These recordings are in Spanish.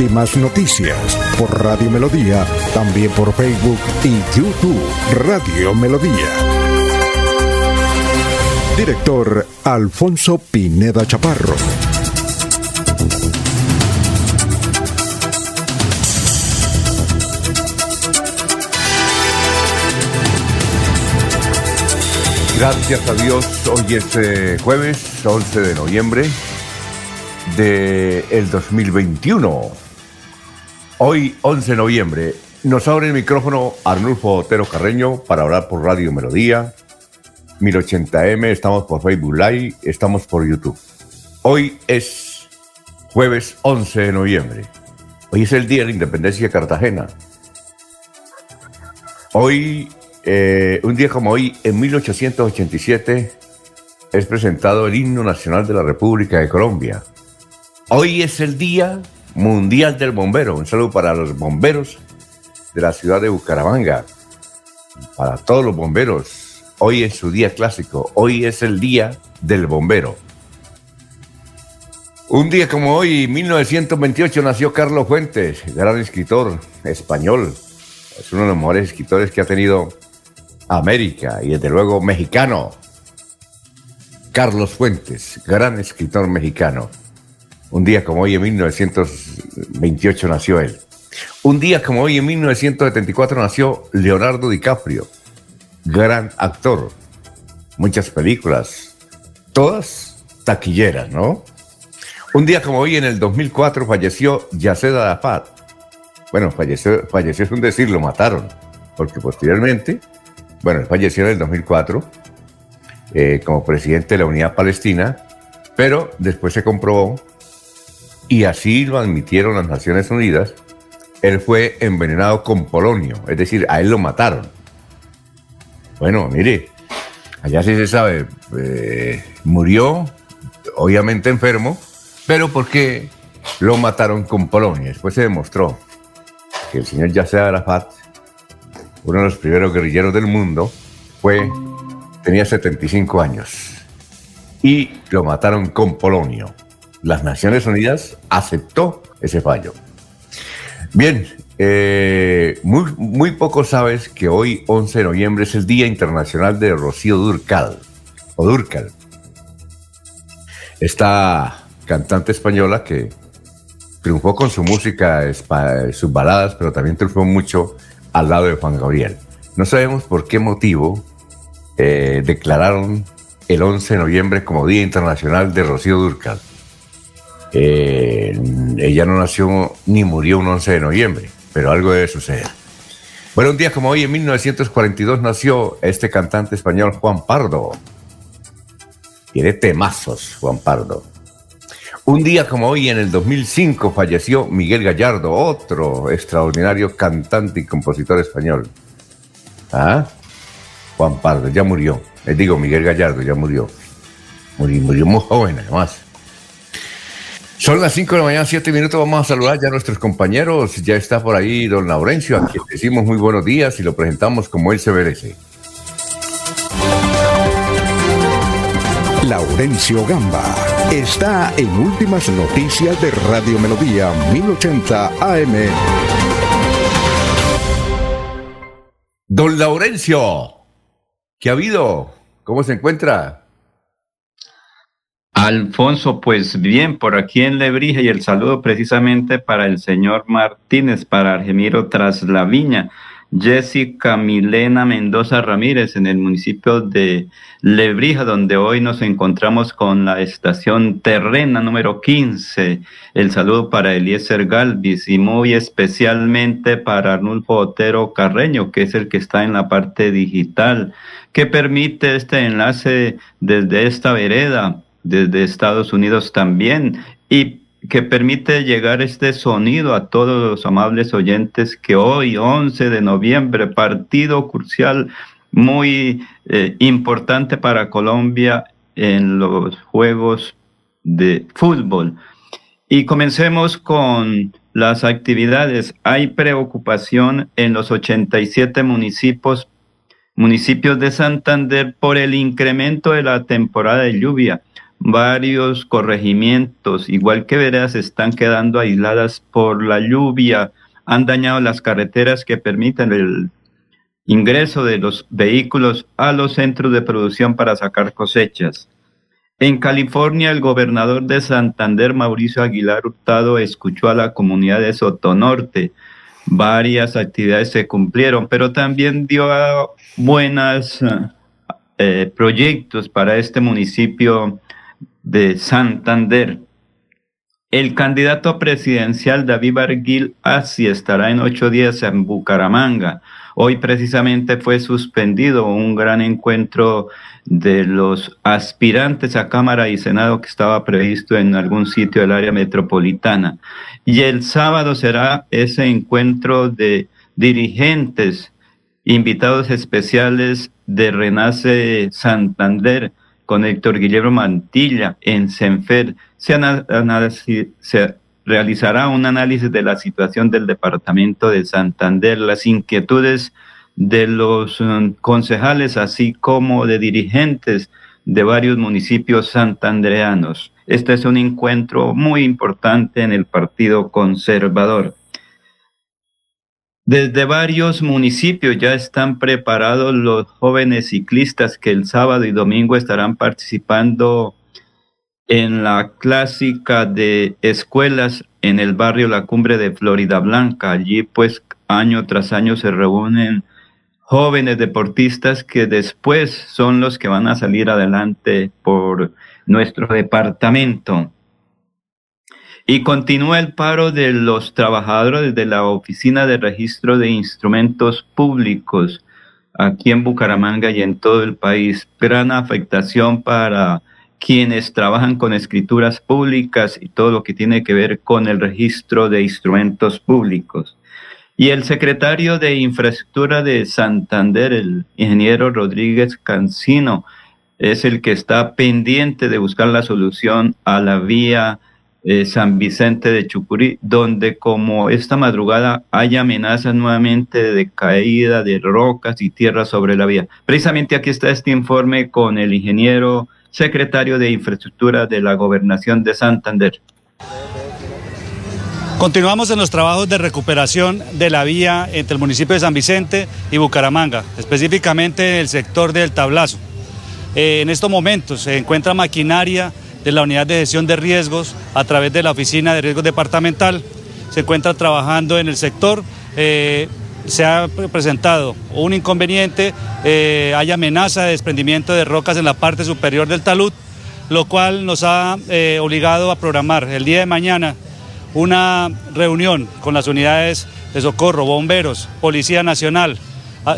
Últimas noticias por Radio Melodía, también por Facebook y YouTube Radio Melodía. Director Alfonso Pineda Chaparro. Gracias a Dios, hoy es eh, jueves 11 de noviembre del el 2021. Hoy, 11 de noviembre, nos abre el micrófono Arnulfo Otero Carreño para hablar por Radio Melodía, 1080M, estamos por Facebook Live, estamos por YouTube. Hoy es jueves 11 de noviembre. Hoy es el Día de la Independencia de Cartagena. Hoy, eh, un día como hoy, en 1887, es presentado el himno nacional de la República de Colombia. Hoy es el Día Mundial del Bombero. Un saludo para los bomberos de la ciudad de Bucaramanga. Para todos los bomberos. Hoy es su día clásico. Hoy es el Día del Bombero. Un día como hoy, 1928, nació Carlos Fuentes, gran escritor español. Es uno de los mejores escritores que ha tenido América y desde luego mexicano. Carlos Fuentes, gran escritor mexicano. Un día como hoy en 1928 nació él. Un día como hoy en 1974 nació Leonardo DiCaprio, gran actor. Muchas películas, todas taquilleras, ¿no? Un día como hoy en el 2004 falleció Yaced Arafat. Bueno, falleció, falleció es un decir, lo mataron, porque posteriormente, bueno, falleció en el 2004 eh, como presidente de la Unidad Palestina, pero después se comprobó y así lo admitieron las Naciones Unidas, él fue envenenado con polonio, es decir, a él lo mataron. Bueno, mire, allá sí se sabe, eh, murió, obviamente enfermo, pero porque lo mataron con polonio. Después se demostró que el señor Yasser Arafat, uno de los primeros guerrilleros del mundo, fue, tenía 75 años y lo mataron con polonio las Naciones Unidas aceptó ese fallo. Bien, eh, muy, muy poco sabes que hoy, 11 de noviembre, es el Día Internacional de Rocío Durcal, o Durcal. Esta cantante española que triunfó con su música, sus baladas, pero también triunfó mucho al lado de Juan Gabriel. No sabemos por qué motivo eh, declararon el 11 de noviembre como Día Internacional de Rocío Durcal. Eh, ella no nació ni murió un 11 de noviembre, pero algo debe suceder. Bueno, un día como hoy, en 1942, nació este cantante español Juan Pardo. Tiene temazos, Juan Pardo. Un día como hoy, en el 2005, falleció Miguel Gallardo, otro extraordinario cantante y compositor español. ¿Ah? Juan Pardo, ya murió. Les digo, Miguel Gallardo ya murió. Murió, murió muy joven, además. Son las 5 de la mañana, 7 minutos. Vamos a saludar ya a nuestros compañeros. Ya está por ahí don Laurencio, a quien decimos muy buenos días y lo presentamos como él se merece. Laurencio Gamba está en Últimas Noticias de Radio Melodía 1080 AM. Don Laurencio, ¿qué ha habido? ¿Cómo se encuentra? Alfonso, pues bien, por aquí en Lebrija y el saludo precisamente para el señor Martínez, para Argemiro Traslaviña, Jessica Milena Mendoza Ramírez en el municipio de Lebrija, donde hoy nos encontramos con la estación terrena número 15. El saludo para Eliezer Galvis y muy especialmente para Arnulfo Otero Carreño, que es el que está en la parte digital, que permite este enlace desde esta vereda desde Estados Unidos también y que permite llegar este sonido a todos los amables oyentes que hoy, 11 de noviembre, partido crucial muy eh, importante para Colombia en los Juegos de Fútbol. Y comencemos con las actividades. Hay preocupación en los 87 municipios, municipios de Santander por el incremento de la temporada de lluvia. Varios corregimientos, igual que veredas, están quedando aisladas por la lluvia. Han dañado las carreteras que permiten el ingreso de los vehículos a los centros de producción para sacar cosechas. En California, el gobernador de Santander, Mauricio Aguilar Hurtado, escuchó a la comunidad de Sotonorte. Varias actividades se cumplieron, pero también dio buenos eh, proyectos para este municipio de Santander. El candidato presidencial David Barguil así estará en ocho días en Bucaramanga. Hoy precisamente fue suspendido un gran encuentro de los aspirantes a Cámara y Senado que estaba previsto en algún sitio del área metropolitana. Y el sábado será ese encuentro de dirigentes, invitados especiales de Renace Santander con Héctor Guillermo Mantilla en Senfer. Se, realizará un análisis de la situación del departamento de Santander, las inquietudes de los um, concejales, así como de dirigentes de varios municipios santandreanos. Este es un encuentro muy importante en el Partido Conservador. Desde varios municipios ya están preparados los jóvenes ciclistas que el sábado y domingo estarán participando en la clásica de escuelas en el barrio La Cumbre de Florida Blanca. Allí pues año tras año se reúnen jóvenes deportistas que después son los que van a salir adelante por nuestro departamento. Y continúa el paro de los trabajadores de la Oficina de Registro de Instrumentos Públicos aquí en Bucaramanga y en todo el país. Gran afectación para quienes trabajan con escrituras públicas y todo lo que tiene que ver con el registro de instrumentos públicos. Y el secretario de Infraestructura de Santander, el ingeniero Rodríguez Cancino, es el que está pendiente de buscar la solución a la vía eh, San Vicente de Chucurí, donde como esta madrugada hay amenazas nuevamente de caída de rocas y tierra sobre la vía. Precisamente aquí está este informe con el ingeniero secretario de Infraestructura de la Gobernación de Santander. Continuamos en los trabajos de recuperación de la vía entre el municipio de San Vicente y Bucaramanga, específicamente en el sector del Tablazo. Eh, en estos momentos se encuentra maquinaria de la Unidad de Gestión de Riesgos a través de la Oficina de Riesgos Departamental. Se encuentra trabajando en el sector. Eh, se ha presentado un inconveniente, eh, hay amenaza de desprendimiento de rocas en la parte superior del talud, lo cual nos ha eh, obligado a programar el día de mañana una reunión con las unidades de socorro, bomberos, Policía Nacional,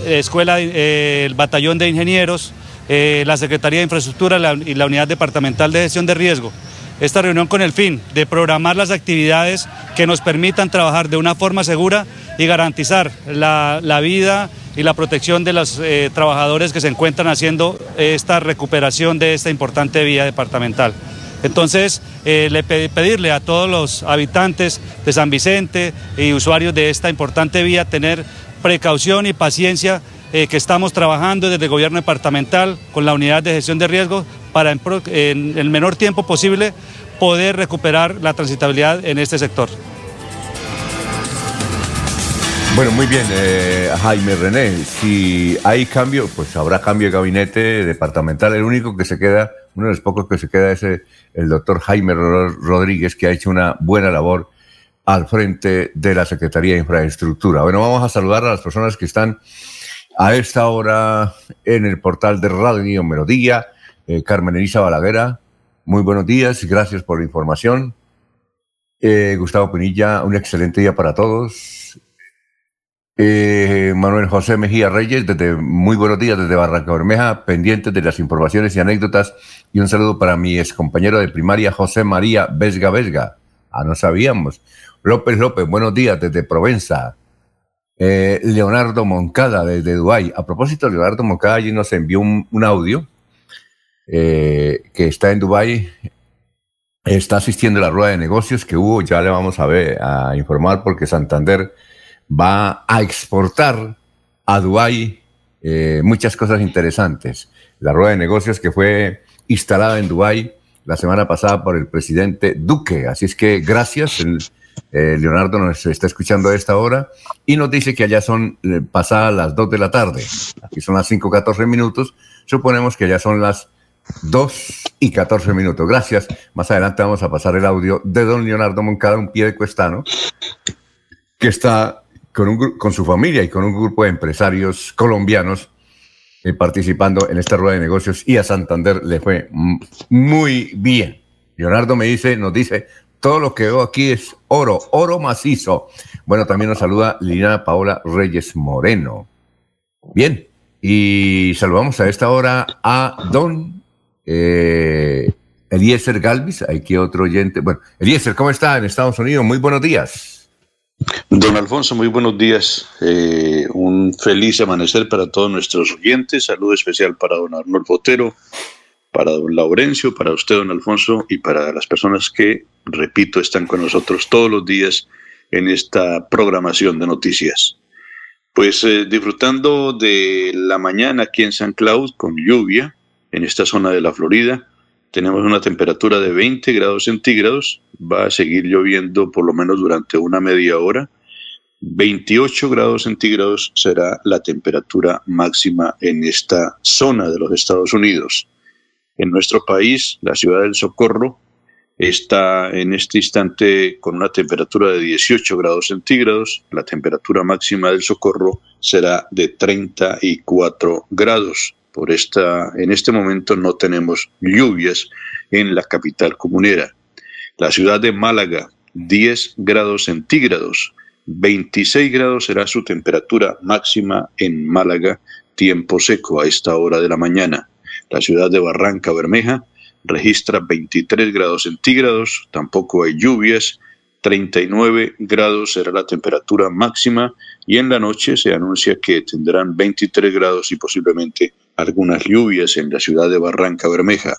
Escuela, el Batallón de Ingenieros, la Secretaría de Infraestructura y la Unidad Departamental de Gestión de Riesgo esta reunión con el fin de programar las actividades que nos permitan trabajar de una forma segura y garantizar la, vida y la protección de los eh, trabajadores que se encuentran haciendo esta recuperación de esta importante vía departamental. Entonces, eh, le pedirle a todos los habitantes de San Vicente y usuarios de esta importante vía tener precaución y paciencia eh, que estamos trabajando desde el gobierno departamental con la unidad de gestión de riesgos para en, el menor tiempo posible poder recuperar la transitabilidad en este sector. Bueno, muy bien, eh, Jaime René. Si hay cambio, pues habrá cambio de gabinete departamental. El único que se queda, uno de los pocos que se queda es el, doctor Jaime Rodríguez, que ha hecho una buena labor al frente de la Secretaría de Infraestructura. Bueno, vamos a saludar a las personas que están a esta hora en el portal de Radio Melodía. Eh, Carmen Elisa Balaguera, muy buenos días, gracias por la información. Eh, Gustavo Pinilla, un excelente día para todos. Eh, Manuel José Mejía Reyes, desde muy buenos días desde Barranca Bermeja, pendientes de las informaciones y anécdotas. Y un saludo para mi ex compañero de primaria, José María Vesga Vesga. Ah, no sabíamos. López López, buenos días desde Provenza. Eh, Leonardo Moncada desde Dubái. A propósito, Leonardo Moncada allí nos envió un, audio eh, que está en Dubái. Está asistiendo a la rueda de negocios que hubo. Ya le vamos a ver, a informar porque Santander va a exportar a Dubái eh, muchas cosas interesantes. La rueda de negocios que fue instalada en Dubái la semana pasada por el presidente Duque. Así es que gracias. Eh, Leonardo nos está escuchando a esta hora y nos dice que allá son eh, pasadas las 2 de la tarde. Aquí son las 5.14 minutos. Suponemos que ya son las 2 y 14 minutos. Gracias. Más adelante vamos a pasar el audio de don Leonardo Moncada, un pie de cuestano, que está con, un, con su familia y con un grupo de empresarios colombianos eh, participando en esta rueda de negocios y a Santander le fue muy bien. Leonardo me dice, nos dice, todo lo que veo aquí es oro, oro macizo. Bueno, también nos saluda Lina Paola Reyes Moreno. Bien, y saludamos a esta hora a don eh, Eliezer Galvis, aquí otro oyente. Bueno, Eliezer, ¿cómo está en Estados Unidos? Muy buenos días. Don Alfonso, muy buenos días. Eh, un feliz amanecer para todos nuestros oyentes. Saludo especial para don Arnold Botero, para don Laurencio, para usted, don Alfonso, y para las personas que, repito, están con nosotros todos los días en esta programación de noticias. Pues eh, disfrutando de la mañana aquí en San Cloud con lluvia en esta zona de la Florida tenemos una temperatura de 20 grados centígrados, va a seguir lloviendo por lo menos durante una media hora. 28 grados centígrados será la temperatura máxima en esta zona de los Estados Unidos. En nuestro país, la ciudad del Socorro está en este instante con una temperatura de 18 grados centígrados. La temperatura máxima del Socorro será de 34 grados. Por esta, en este momento no tenemos lluvias en la capital comunera. La ciudad de Málaga, 10 grados centígrados. 26 grados será su temperatura máxima en Málaga, tiempo seco a esta hora de la mañana. La ciudad de Barranca Bermeja registra 23 grados centígrados, tampoco hay lluvias, 39 grados será la temperatura máxima y en la noche se anuncia que tendrán 23 grados y posiblemente algunas lluvias en la ciudad de Barranca Bermeja.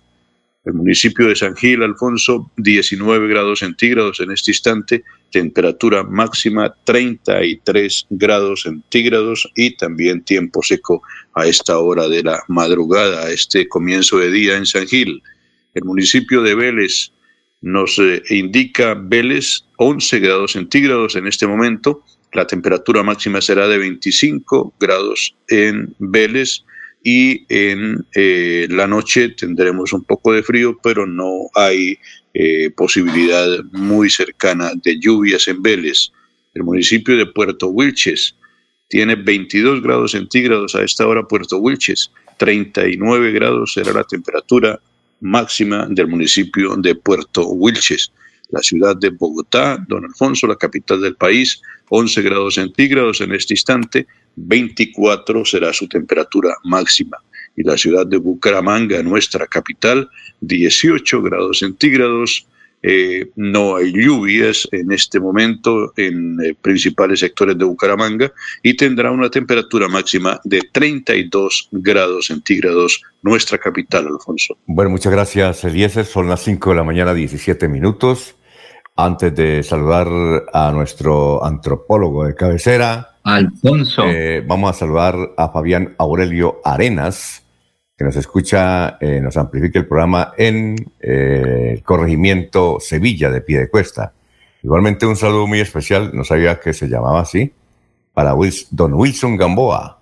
El municipio de San Gil, Alfonso, 19 grados centígrados en este instante, temperatura máxima 33 grados centígrados y también tiempo seco a esta hora de la madrugada, a este comienzo de día en San Gil. El municipio de Vélez nos eh, indica Vélez 11 grados centígrados en este momento, la temperatura máxima será de 25 grados en Vélez, y en eh, la noche tendremos un poco de frío, pero no hay eh, posibilidad muy cercana de lluvias en Vélez. El municipio de Puerto Wilches tiene 22 grados centígrados a esta hora Puerto Wilches, 39 grados será la temperatura máxima del municipio de Puerto Wilches. La ciudad de Bogotá, don Alfonso, la capital del país, 11 grados centígrados en este instante, 24 será su temperatura máxima. Y la ciudad de Bucaramanga, nuestra capital, 18 grados centígrados. Eh, no hay lluvias en este momento en eh, principales sectores de Bucaramanga y tendrá una temperatura máxima de 32 grados centígrados nuestra capital, Alfonso. Bueno, muchas gracias, Eliezer. Son las 5 de la mañana, 17 minutos. Antes de saludar a nuestro antropólogo de cabecera, Alfonso. Eh, vamos a saludar a Fabián Aurelio Arenas, que nos escucha, eh, nos amplifica el programa en eh, el corregimiento Sevilla de Piedecuesta. Igualmente un saludo muy especial, no sabía que se llamaba así, para don Wilson Gamboa,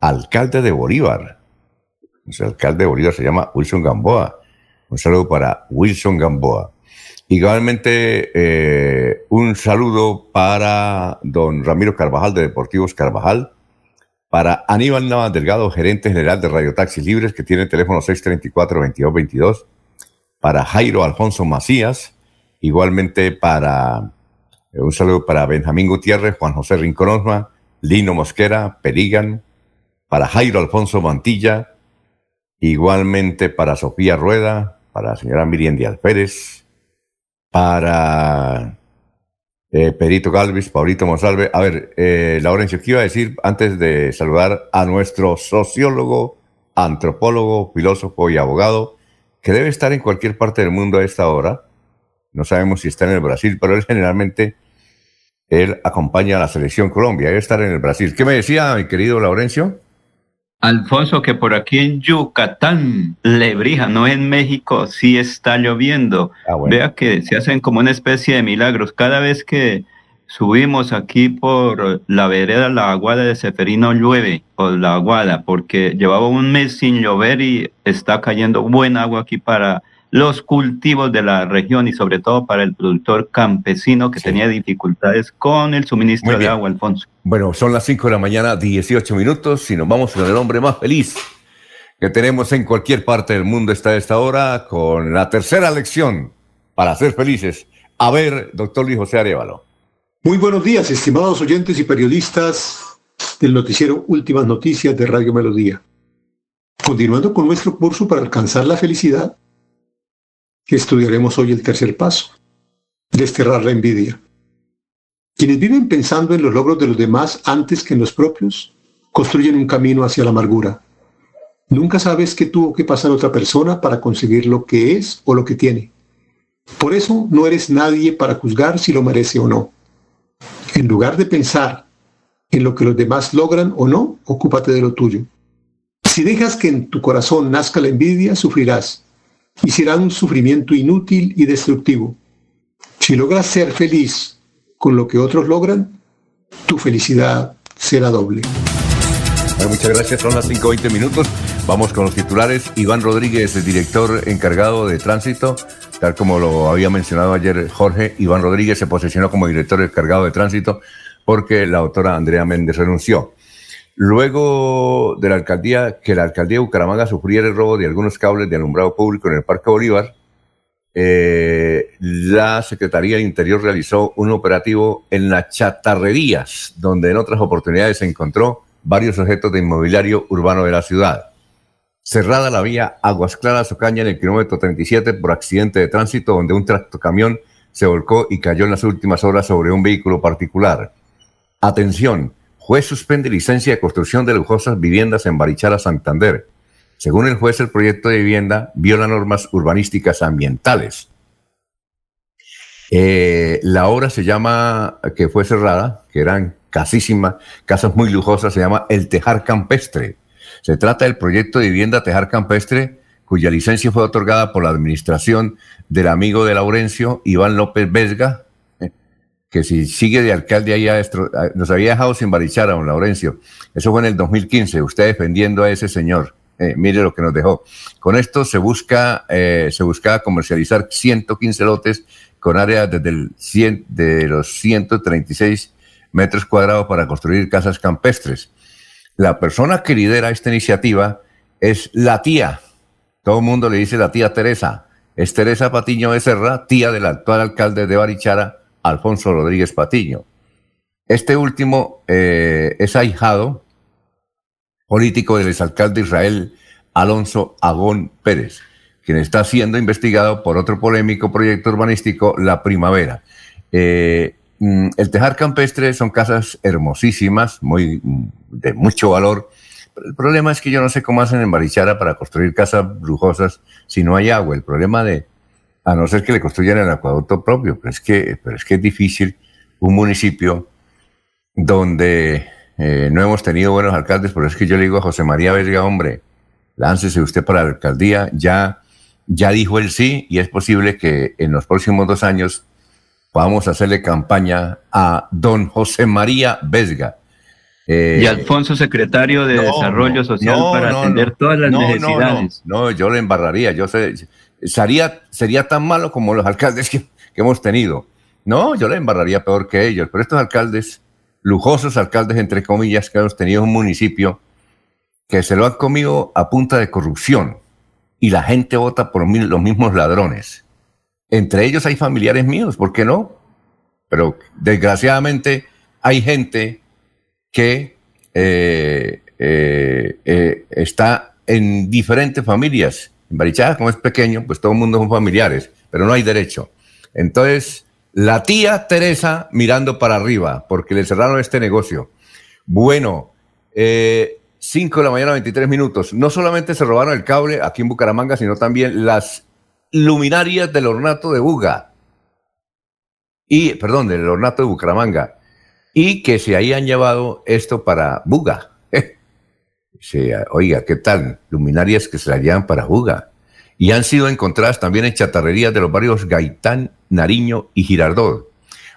alcalde de Bolívar. El alcalde de Bolívar se llama Wilson Gamboa. Un saludo para Wilson Gamboa. Igualmente, eh, un saludo para don Ramiro Carvajal de Deportivos Carvajal, para Aníbal Navas Delgado, gerente general de Radio Taxis Libres, que tiene el teléfono 634-2222, para Jairo Alfonso Macías, igualmente para eh, un saludo para Benjamín Gutiérrez, Juan José Rinconosma, Lino Mosquera, Perigan, para Jairo Alfonso Mantilla, igualmente para Sofía Rueda, para la señora Miriam Díaz Pérez, para eh, Perito Galvis, Paulito Monsalve. A ver, eh, Laurencio, ¿qué iba a decir antes de saludar a nuestro sociólogo, antropólogo, filósofo y abogado, que debe estar en cualquier parte del mundo a esta hora? No sabemos si está en el Brasil, pero él generalmente él acompaña a la selección Colombia, debe estar en el Brasil. ¿Qué me decía mi querido Laurencio? Alfonso, que por aquí en Yucatán, Lebrija, no en México, sí está lloviendo. Ah, Vea que se hacen como una especie de milagros. Cada vez que subimos aquí por la vereda La Aguada de Seferino llueve, o La Aguada, porque llevaba un mes sin llover y está cayendo buen agua aquí para los cultivos de la región y sobre todo para el productor campesino que tenía dificultades con el suministro de agua, Alfonso. Bueno, son las 5 de la mañana, 18 minutos, y nos vamos con el hombre más feliz que tenemos en cualquier parte del mundo está esta hora, con la tercera lección para ser felices. A ver, doctor Luis José Arevalo. Muy buenos días, estimados oyentes y periodistas del noticiero Últimas Noticias de Radio Melodía. Continuando con nuestro curso para alcanzar la felicidad, que estudiaremos hoy el tercer paso, desterrar la envidia. Quienes viven pensando en los logros de los demás antes que en los propios, construyen un camino hacia la amargura. Nunca sabes qué tuvo que pasar otra persona para conseguir lo que es o lo que tiene. Por eso no eres nadie para juzgar si lo merece o no. En lugar de pensar en lo que los demás logran o no, ocúpate de lo tuyo. Si dejas que en tu corazón nazca la envidia, sufrirás y será un sufrimiento inútil y destructivo. Si logras ser feliz con lo que otros logran, tu felicidad será doble. muchas gracias, son las 5.20 minutos. Vamos con los titulares. Iván Rodríguez, el director encargado de tránsito, tal como lo había mencionado ayer Jorge, Iván Rodríguez se posicionó como director encargado de tránsito porque la autora Andrea Méndez renunció. Luego de la alcaldía, que la alcaldía de Bucaramanga sufriera el robo de algunos cables de alumbrado público en el Parque Bolívar, eh, la Secretaría del Interior realizó un operativo en las chatarrerías, donde en otras oportunidades se encontró varios objetos de inmobiliario urbano de la ciudad. Cerrada la vía Aguas Claras Ocaña en el kilómetro 37 por accidente de tránsito, donde un tractocamión se volcó y cayó en las últimas horas sobre un vehículo particular. Atención, Juez suspende licencia de construcción de lujosas viviendas en Barichara, Santander. Según el juez, el proyecto de vivienda viola normas urbanísticas ambientales. Eh, la obra se llama, que fue cerrada, que eran casísimas, casas muy lujosas, se llama El Tejar Campestre. Se trata del proyecto de vivienda Tejar Campestre, cuya licencia fue otorgada por la administración del amigo de Laurencio, Iván López Vesga, que si sigue de alcalde ahí nos había dejado sin barichar a don Laurencio. Eso fue en el 2015, usted defendiendo a ese señor. Eh, mire lo que nos dejó. Con esto se busca, eh, se buscaba comercializar 115 lotes con áreas desde el 100, de los 136 metros cuadrados para construir casas campestres. La persona que lidera esta iniciativa es la tía. Todo el mundo le dice la tía Teresa. Es Teresa Patiño de Serra, tía del actual alcalde de Barichara, Alfonso Rodríguez Patiño. Este último eh, es ahijado político del exalcalde de Israel Alonso Agón Pérez, quien está siendo investigado por otro polémico proyecto urbanístico, La Primavera. Eh, mm, el tejar campestre son casas hermosísimas, muy, de mucho valor. el problema es que yo no sé cómo hacen en Barichara para construir casas lujosas si no hay agua. El problema de, a no ser que le construyan el acueducto propio, pero es que, pero es, que es difícil un municipio donde eh, no hemos tenido buenos alcaldes, por eso es que yo le digo a José María Vesga, hombre, láncese usted para la alcaldía, ya, ya dijo el sí y es posible que en los próximos dos años podamos hacerle campaña a don José María Vesga. y eh, Alfonso, secretario de Desarrollo Social, para atender todas las necesidades. No, yo le embarraría. Yo sé, sería, sería tan malo como los alcaldes que, hemos tenido. No, yo le embarraría peor que ellos, pero estos alcaldes, lujosos alcaldes, entre comillas, que hemos tenido en un municipio que se lo han comido a punta de corrupción y la gente vota por los mismos ladrones. Entre ellos hay familiares míos, ¿por qué no? Pero desgraciadamente hay gente que eh, eh, eh, está en diferentes familias en Barichara, como es pequeño, pues todo el mundo son familiares, pero no hay derecho. Entonces, la tía Teresa mirando para arriba, porque le cerraron este negocio. Bueno, eh, 5 de la mañana, 23 minutos. No solamente se robaron el cable aquí en Bucaramanga, sino también las luminarias del ornato de Buga. Y, perdón, del ornato de Bucaramanga. Y que se hayan llevado esto para Buga. Oiga, ¿qué tal? Luminarias que se la llevan para Buga. Y han sido encontradas también en chatarrerías de los barrios Gaitán, Nariño y Girardot.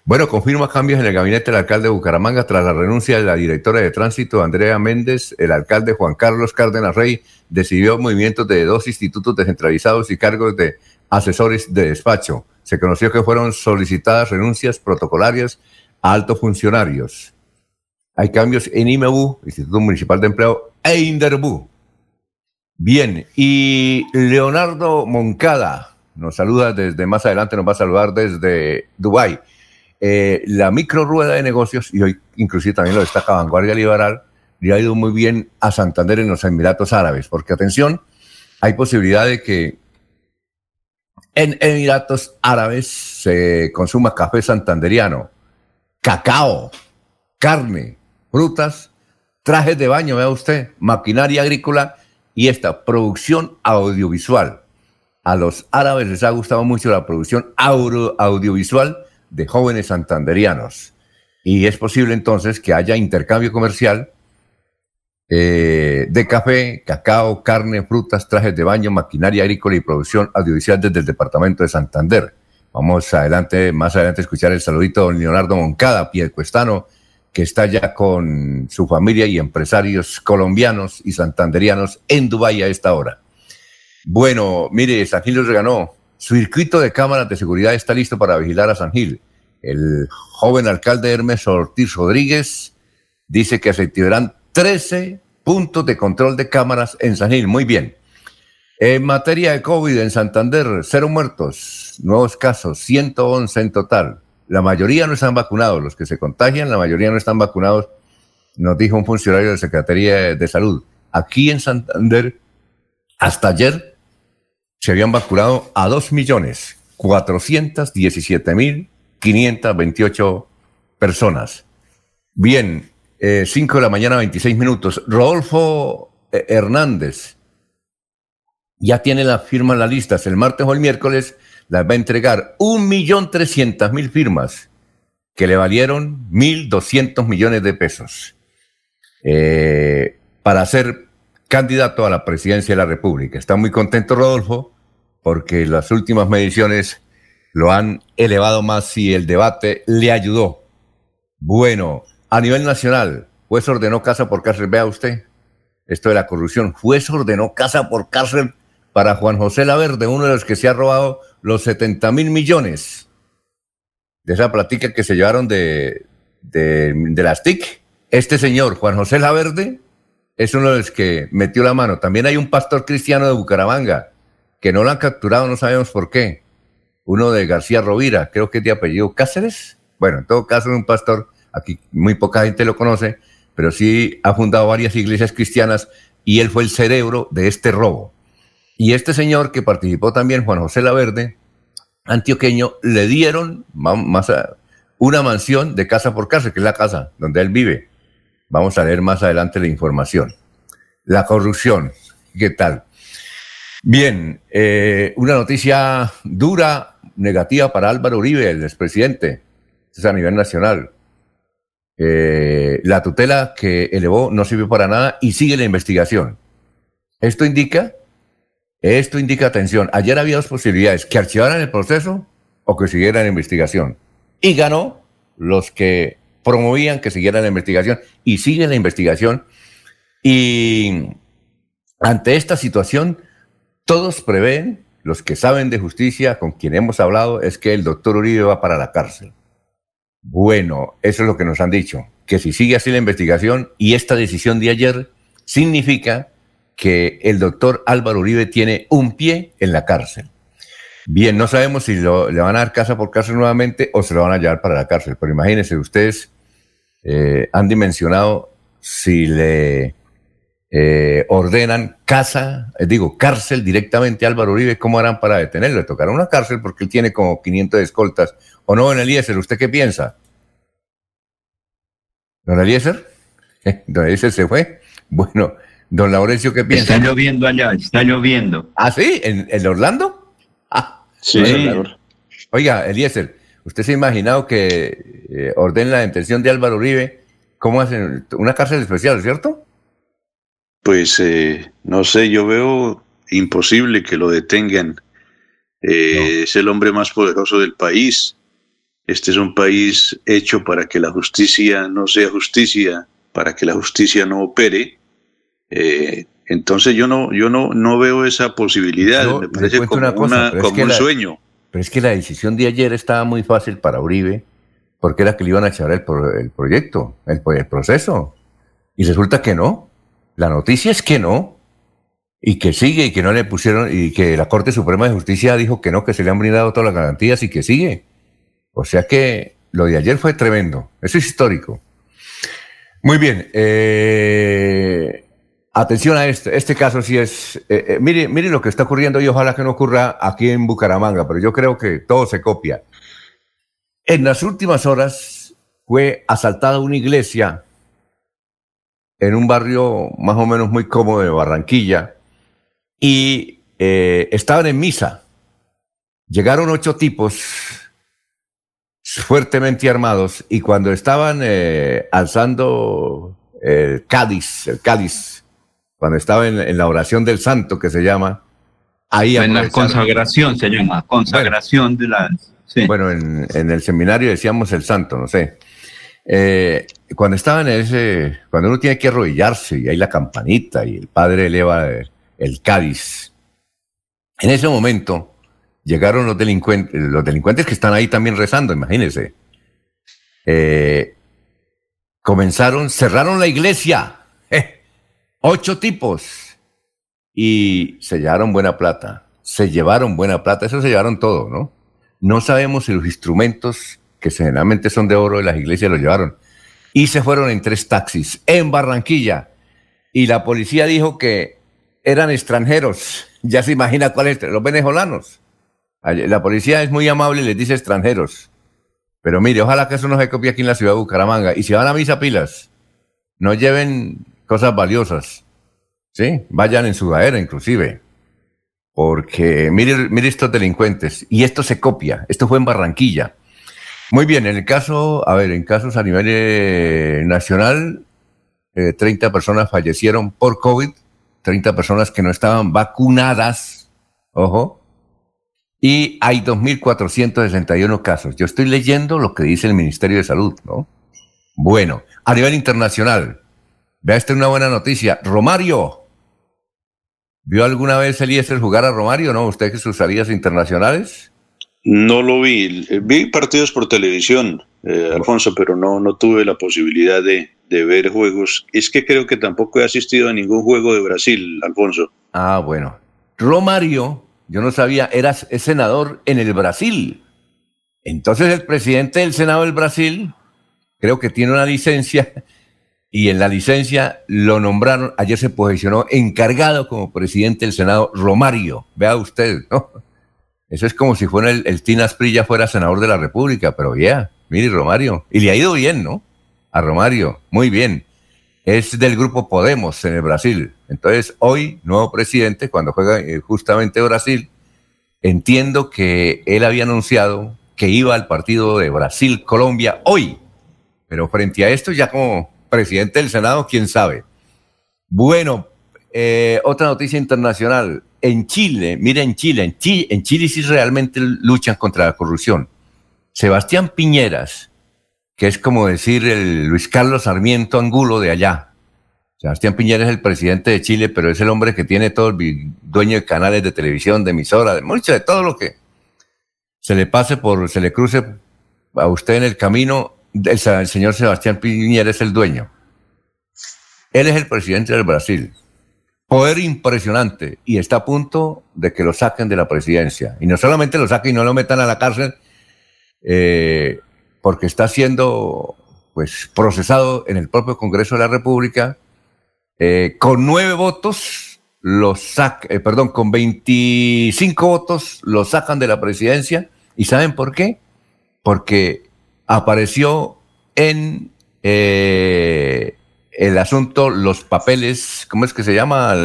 Bueno, confirma cambios en el gabinete del alcalde de Bucaramanga tras la renuncia de la directora de tránsito, Andrea Méndez. El alcalde Juan Carlos Cárdenas Rey decidió movimientos de dos institutos descentralizados y cargos de asesores de despacho. Se conoció que fueron solicitadas renuncias protocolarias a altos funcionarios. Hay cambios en IMEBU, Instituto Municipal de Empleo, e INDERBU. Bien, y Leonardo Moncada nos saluda desde más adelante, nos va a saludar desde Dubái. Eh, la micro rueda de negocios, y hoy inclusive también lo destaca Vanguardia Liberal, le ha ido muy bien a Santander en los Emiratos Árabes, porque atención, hay posibilidad de que en Emiratos Árabes se consuma café santanderiano, cacao, carne, frutas, trajes de baño, vea usted, maquinaria agrícola y esta producción audiovisual. A los árabes les ha gustado mucho la producción audiovisual de jóvenes santanderianos. Y es posible entonces que haya intercambio comercial eh, de café, cacao, carne, frutas, trajes de baño, maquinaria agrícola y producción audiovisual desde el departamento de Santander. Vamos adelante, más adelante a escuchar el saludito de Leonardo Moncada, Cuestano, que está ya con su familia y empresarios colombianos y santanderianos en Dubái a esta hora. Bueno, mire, San Gil nos ganó Circuito de cámaras de seguridad está listo para vigilar a San Gil. El joven alcalde Hermes Ortiz Rodríguez dice que se activarán 13 puntos de control de cámaras en San Gil. Muy bien. En materia de COVID en Santander, cero muertos, nuevos casos, 111 en total. La mayoría no están vacunados. Los que se contagian, la mayoría no están vacunados, nos dijo un funcionario de Secretaría de Salud. Aquí en Santander, hasta ayer, se habían vacunado a 2.417.528 personas. Bien, 5 eh, de la mañana, 26 minutos. Rodolfo eh, Hernández ya tiene la firma en la lista. El martes o el miércoles las va a entregar 1.300.000 firmas que le valieron 1.200 millones de pesos eh, para ser candidato a la presidencia de la República. Está muy contento Rodolfo porque las últimas mediciones lo han elevado más y el debate le ayudó. Bueno, a nivel nacional, juez ordenó casa por cárcel. Vea usted esto de la corrupción. Juez ordenó casa por cárcel para Juan José Laverde, uno de los que se ha robado los 70 mil millones de esa platica que se llevaron de, de, de las TIC. Este señor, Juan José Laverde, es uno de los que metió la mano. También hay un pastor cristiano de Bucaramanga que no lo han capturado, no sabemos por qué. Uno de García Rovira, creo que es de apellido Cáceres. Bueno, en todo caso es un pastor, aquí muy poca gente lo conoce, pero sí ha fundado varias iglesias cristianas y él fue el cerebro de este robo. Y este señor que participó también, Juan José Laverde, antioqueño, le dieron más una mansión de casa por casa, que es la casa donde él vive. Vamos a leer más adelante la información. La corrupción, ¿qué tal? Bien, eh, una noticia dura, negativa para Álvaro Uribe, el expresidente. es a nivel nacional. Eh, la tutela que elevó no sirvió para nada y sigue la investigación. Esto indica, esto indica atención. Ayer había dos posibilidades, que archivaran el proceso o que siguieran la investigación. Y ganó los que promovían que siguiera la investigación y sigue la investigación. Y ante esta situación, todos prevén, los que saben de justicia, con quien hemos hablado, es que el doctor Uribe va para la cárcel. Bueno, eso es lo que nos han dicho, que si sigue así la investigación y esta decisión de ayer significa que el doctor Álvaro Uribe tiene un pie en la cárcel. Bien, no sabemos si le van a dar casa por cárcel nuevamente o se lo van a llevar para la cárcel, pero imagínense, ustedes eh, han dimensionado si le eh, ordenan casa, eh, digo, cárcel directamente a Álvaro Uribe, ¿cómo harán para detenerlo? Le tocará una cárcel porque él tiene como 500 escoltas. ¿O no, don Eliezer? ¿Usted qué piensa? ¿Don Eliezer? ¿Don Eliezer se fue? Bueno, don Laurencio, ¿qué piensa? Está lloviendo allá, está lloviendo. ¿Ah, sí? ¿En, Orlando? Ah, sí. Oiga, Eliezer, ¿usted se ha imaginado que eh, ordena la detención de Álvaro Uribe? ¿Cómo hacen? Una cárcel especial, ¿cierto? pues eh, no sé, yo veo imposible que lo detengan. Eh, es el hombre más poderoso del país. Este es un país hecho para que la justicia no sea justicia, para que la justicia no opere. Eh, entonces yo no, yo no, no veo esa posibilidad. Me parece como, un sueño. Pero es que la decisión de ayer estaba muy fácil para Uribe, porque era que le iban a echar el, el proyecto, el, el proceso. Y resulta que no. La noticia es que no, y que sigue, y que no le pusieron, y que la Corte Suprema de Justicia dijo que no, que se le han brindado todas las garantías y que sigue. O sea que lo de ayer fue tremendo. Eso es histórico. Muy bien. Eh, atención a este. Este caso sí es. Eh, eh, mire, mire lo que está ocurriendo y ojalá que no ocurra aquí en Bucaramanga, pero yo creo que todo se copia. En las últimas horas fue asaltada una iglesia en un barrio más o menos muy cómodo de Barranquilla y eh, estaban en misa. Llegaron ocho tipos fuertemente armados y cuando estaban eh, alzando el cáliz, el cáliz, cuando estaban en, la oración del santo que se llama, ahí... En la consagración se llama, consagración de la... Bueno, en, en el seminario decíamos el santo, no sé. Eh, cuando estaban en ese, cuando uno tiene que arrodillarse y hay la campanita y el padre eleva el, cádiz, en ese momento llegaron los delincuentes, los delincuentes que están ahí también rezando, imagínense. Eh, comenzaron, cerraron la iglesia, eh, ocho tipos, y se llevaron buena plata, se llevaron buena plata, eso se llevaron todo, ¿no? No sabemos si los instrumentos que generalmente son de oro de las iglesias, lo llevaron. Y se fueron en tres taxis en Barranquilla. Y la policía dijo que eran extranjeros. Ya se imagina cuáles, los venezolanos. La policía es muy amable y les dice extranjeros. Pero mire, ojalá que eso no se copie aquí en la ciudad de Bucaramanga. Y si van a misa pilas, no lleven cosas valiosas. ¿Sí? Vayan en sudadera inclusive. Porque mire, mire estos delincuentes. Y esto se copia. Esto fue en Barranquilla. Muy bien, en el caso, a ver, en casos a nivel eh, nacional, 30 eh, personas fallecieron por COVID, 30 personas que no estaban vacunadas, ojo, y hay 2.461 casos. Yo estoy leyendo lo que dice el Ministerio de Salud, ¿no? Bueno, a nivel internacional, vea esta una buena noticia. Romario, ¿vio alguna vez Eliezer jugar a Romario, no? ¿Usted que sus salidas internacionales? No lo vi. Vi partidos por televisión, eh, Alfonso, pero no, no tuve la posibilidad de, ver juegos. Es que creo que tampoco he asistido a ningún juego de Brasil, Alfonso. Ah, bueno. Romario, yo no sabía, era senador en el Brasil. Entonces el presidente del Senado del Brasil, creo que tiene una licencia, y en la licencia lo nombraron, ayer se posicionó encargado como presidente del Senado Romario. Vea usted, ¿no? Eso es como si fuera el, el Tina Asprilla fuera senador de la República, pero ya, mire Romario. Y le ha ido bien, ¿no? A Romario, muy bien. Es del grupo Podemos en el Brasil. Entonces, hoy, nuevo presidente, cuando juega eh, justamente Brasil, entiendo que él había anunciado que iba al partido de Brasil-Colombia hoy. Pero frente a esto, ya como presidente del Senado, quién sabe. Bueno, eh, otra noticia internacional en Chile, mira en Chile, en Chile, en Chile sí realmente luchan contra la corrupción. Sebastián Piñeras, que es como decir el Luis Carlos Sarmiento Angulo de allá. Sebastián Piñeras es el presidente de Chile, pero es el hombre que tiene todo el dueño de canales de televisión, de emisora, de mucho, de todo lo que se le pase por, se le cruce a usted en el camino, el señor Sebastián Piñera es el dueño. Él es el presidente del Brasil poder impresionante y está a punto de que lo saquen de la presidencia. Y no solamente lo saquen y no lo metan a la cárcel, eh, porque está siendo pues procesado en el propio Congreso de la República Eh, con nueve votos, lo eh, perdón, con 25 votos lo sacan de la presidencia. ¿Y saben por qué? Porque apareció en eh, el asunto, los papeles, ¿cómo es que se llama?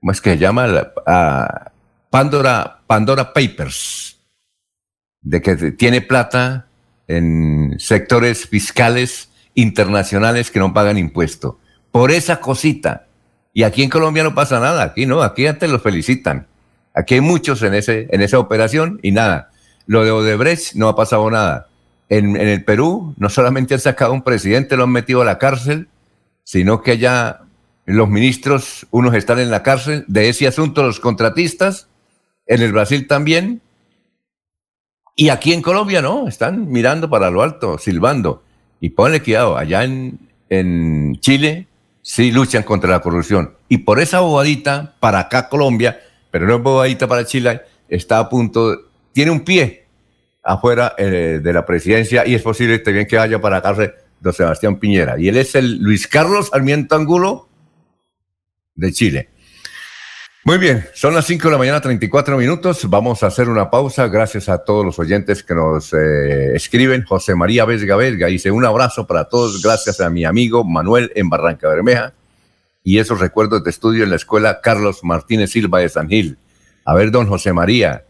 ¿Cómo es que se llama? Ah, Pandora, Pandora Papers, de que tiene plata en sectores fiscales internacionales que no pagan impuesto. Por esa cosita. Y aquí en Colombia no pasa nada, aquí no, aquí antes los felicitan. Aquí hay muchos en, ese, en esa operación y nada. Lo de Odebrecht no ha pasado nada. En, el Perú no solamente han sacado un presidente, lo han metido a la cárcel, sino que ya los ministros, unos están en la cárcel de ese asunto, los contratistas, en el Brasil también, y aquí en Colombia no, están mirando para lo alto, silbando. Y ponle cuidado, allá en, en Chile sí luchan contra la corrupción. Y por esa bobadita, para acá Colombia, pero no es bobadita para Chile, está a punto, tiene un pie afuera eh, de la presidencia y es posible también que vaya para acá don Sebastián Piñera. Y él es el Luis Carlos Sarmiento Angulo de Chile. Muy bien, son las 5 de la mañana, 34 minutos. Vamos a hacer una pausa. Gracias a todos los oyentes que nos eh, escriben. José María Vesga Vesga dice un abrazo para todos. Gracias a mi amigo Manuel en Barranca Bermeja y esos recuerdos de estudio en la escuela Carlos Martínez Silva de San Gil. A ver, don José María,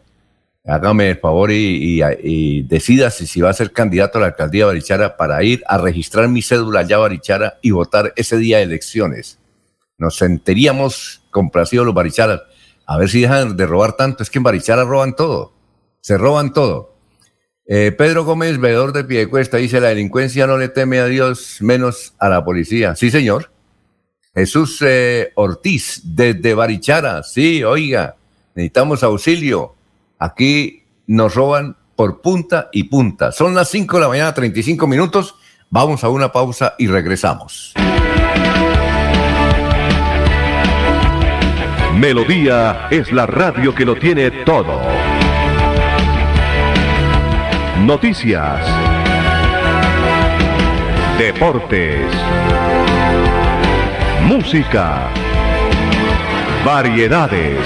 hágame el favor y, decida si, si va a ser candidato a la alcaldía de Barichara para ir a registrar mi cédula allá a Barichara y votar ese día de elecciones. Nos sentiríamos complacidos los baricharas. A ver si dejan de robar tanto. Es que en Barichara roban todo. Se roban todo. Eh, Pedro Gómez, veedor de Piedecuesta, dice: La delincuencia no le teme a Dios, menos a la policía. Sí, señor. Jesús eh, Ortiz, desde Barichara. Sí, oiga, necesitamos auxilio. Aquí nos roban por punta y punta. Son las 5 de la mañana, 35 minutos. Vamos a una pausa y regresamos. Melodía es la radio que lo tiene todo. Noticias. Deportes. Música. Variedades.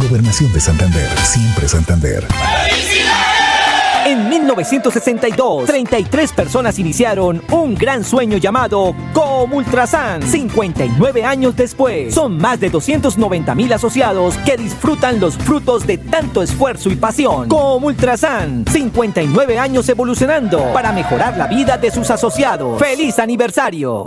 Gobernación de Santander, siempre Santander. En 1962, 33 personas iniciaron un gran sueño llamado Comultrasan. 59 años después, son más de 290 mil asociados que disfrutan los frutos de tanto esfuerzo y pasión. Comultrasan, 59 años evolucionando para mejorar la vida de sus asociados. ¡Feliz aniversario!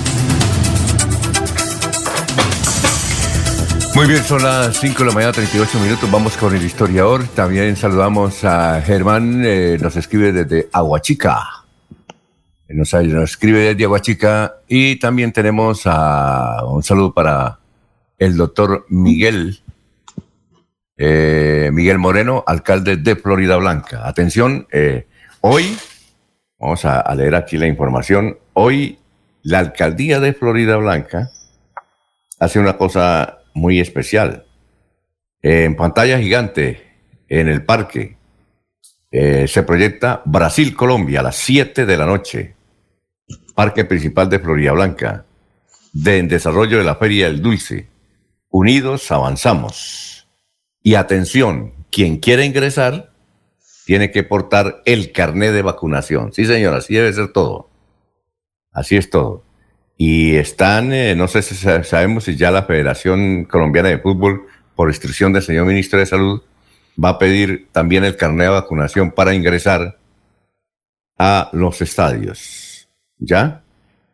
Muy bien, son las 5 de la mañana, 38 minutos. Vamos con el historiador. También saludamos a Germán, eh, nos escribe desde Aguachica. Nos, escribe desde Aguachica. Y también tenemos a, un saludo para el doctor Miguel, eh, Miguel Moreno, alcalde de Florida Blanca. Atención, eh, hoy, vamos a, a leer aquí la información. Hoy, la alcaldía de Florida Blanca hace una cosa muy especial. En pantalla gigante, en el parque, eh, se proyecta Brasil-Colombia a las 7 de la noche. Parque principal de Florida Blanca. De, en desarrollo de la Feria del Dulce. Unidos avanzamos. Y atención, quien quiera ingresar tiene que portar el carnet de vacunación. Sí, señora, así debe ser todo. Así es todo. Y están, eh, no sé si sabemos si ya la Federación Colombiana de Fútbol, por instrucción del señor ministro de Salud, va a pedir también el carnet de vacunación para ingresar a los estadios. ¿Ya?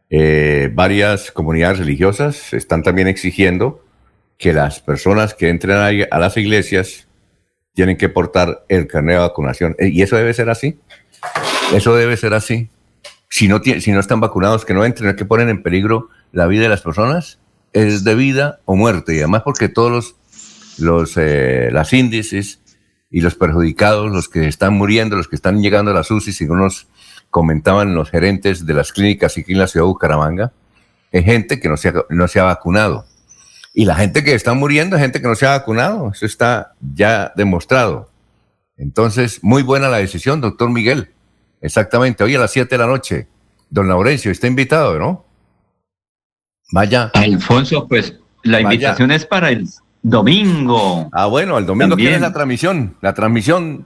Eh, varias comunidades religiosas están también exigiendo que las personas que entren a, a las iglesias tienen que portar el carnet de vacunación. Eh, ¿Y eso debe ser así? Eso debe ser así si no, están vacunados, que no entren, que ponen en peligro la vida de las personas, es de vida o muerte. Y además porque todos los, los eh, las índices y los perjudicados, los que están muriendo, los que están llegando a las UCI, según nos comentaban los gerentes de las clínicas aquí en la ciudad de Bucaramanga, es gente que no se ha, no se ha vacunado. Y la gente que está muriendo es gente que no se ha vacunado. Eso está ya demostrado. Entonces, muy buena la decisión, doctor Miguel. Exactamente, hoy a las 7 de la noche. Don Laurencio, está invitado, ¿no? Vaya. Alfonso, pues la invitación es para el domingo. Ah, bueno, el domingo tiene la transmisión. La transmisión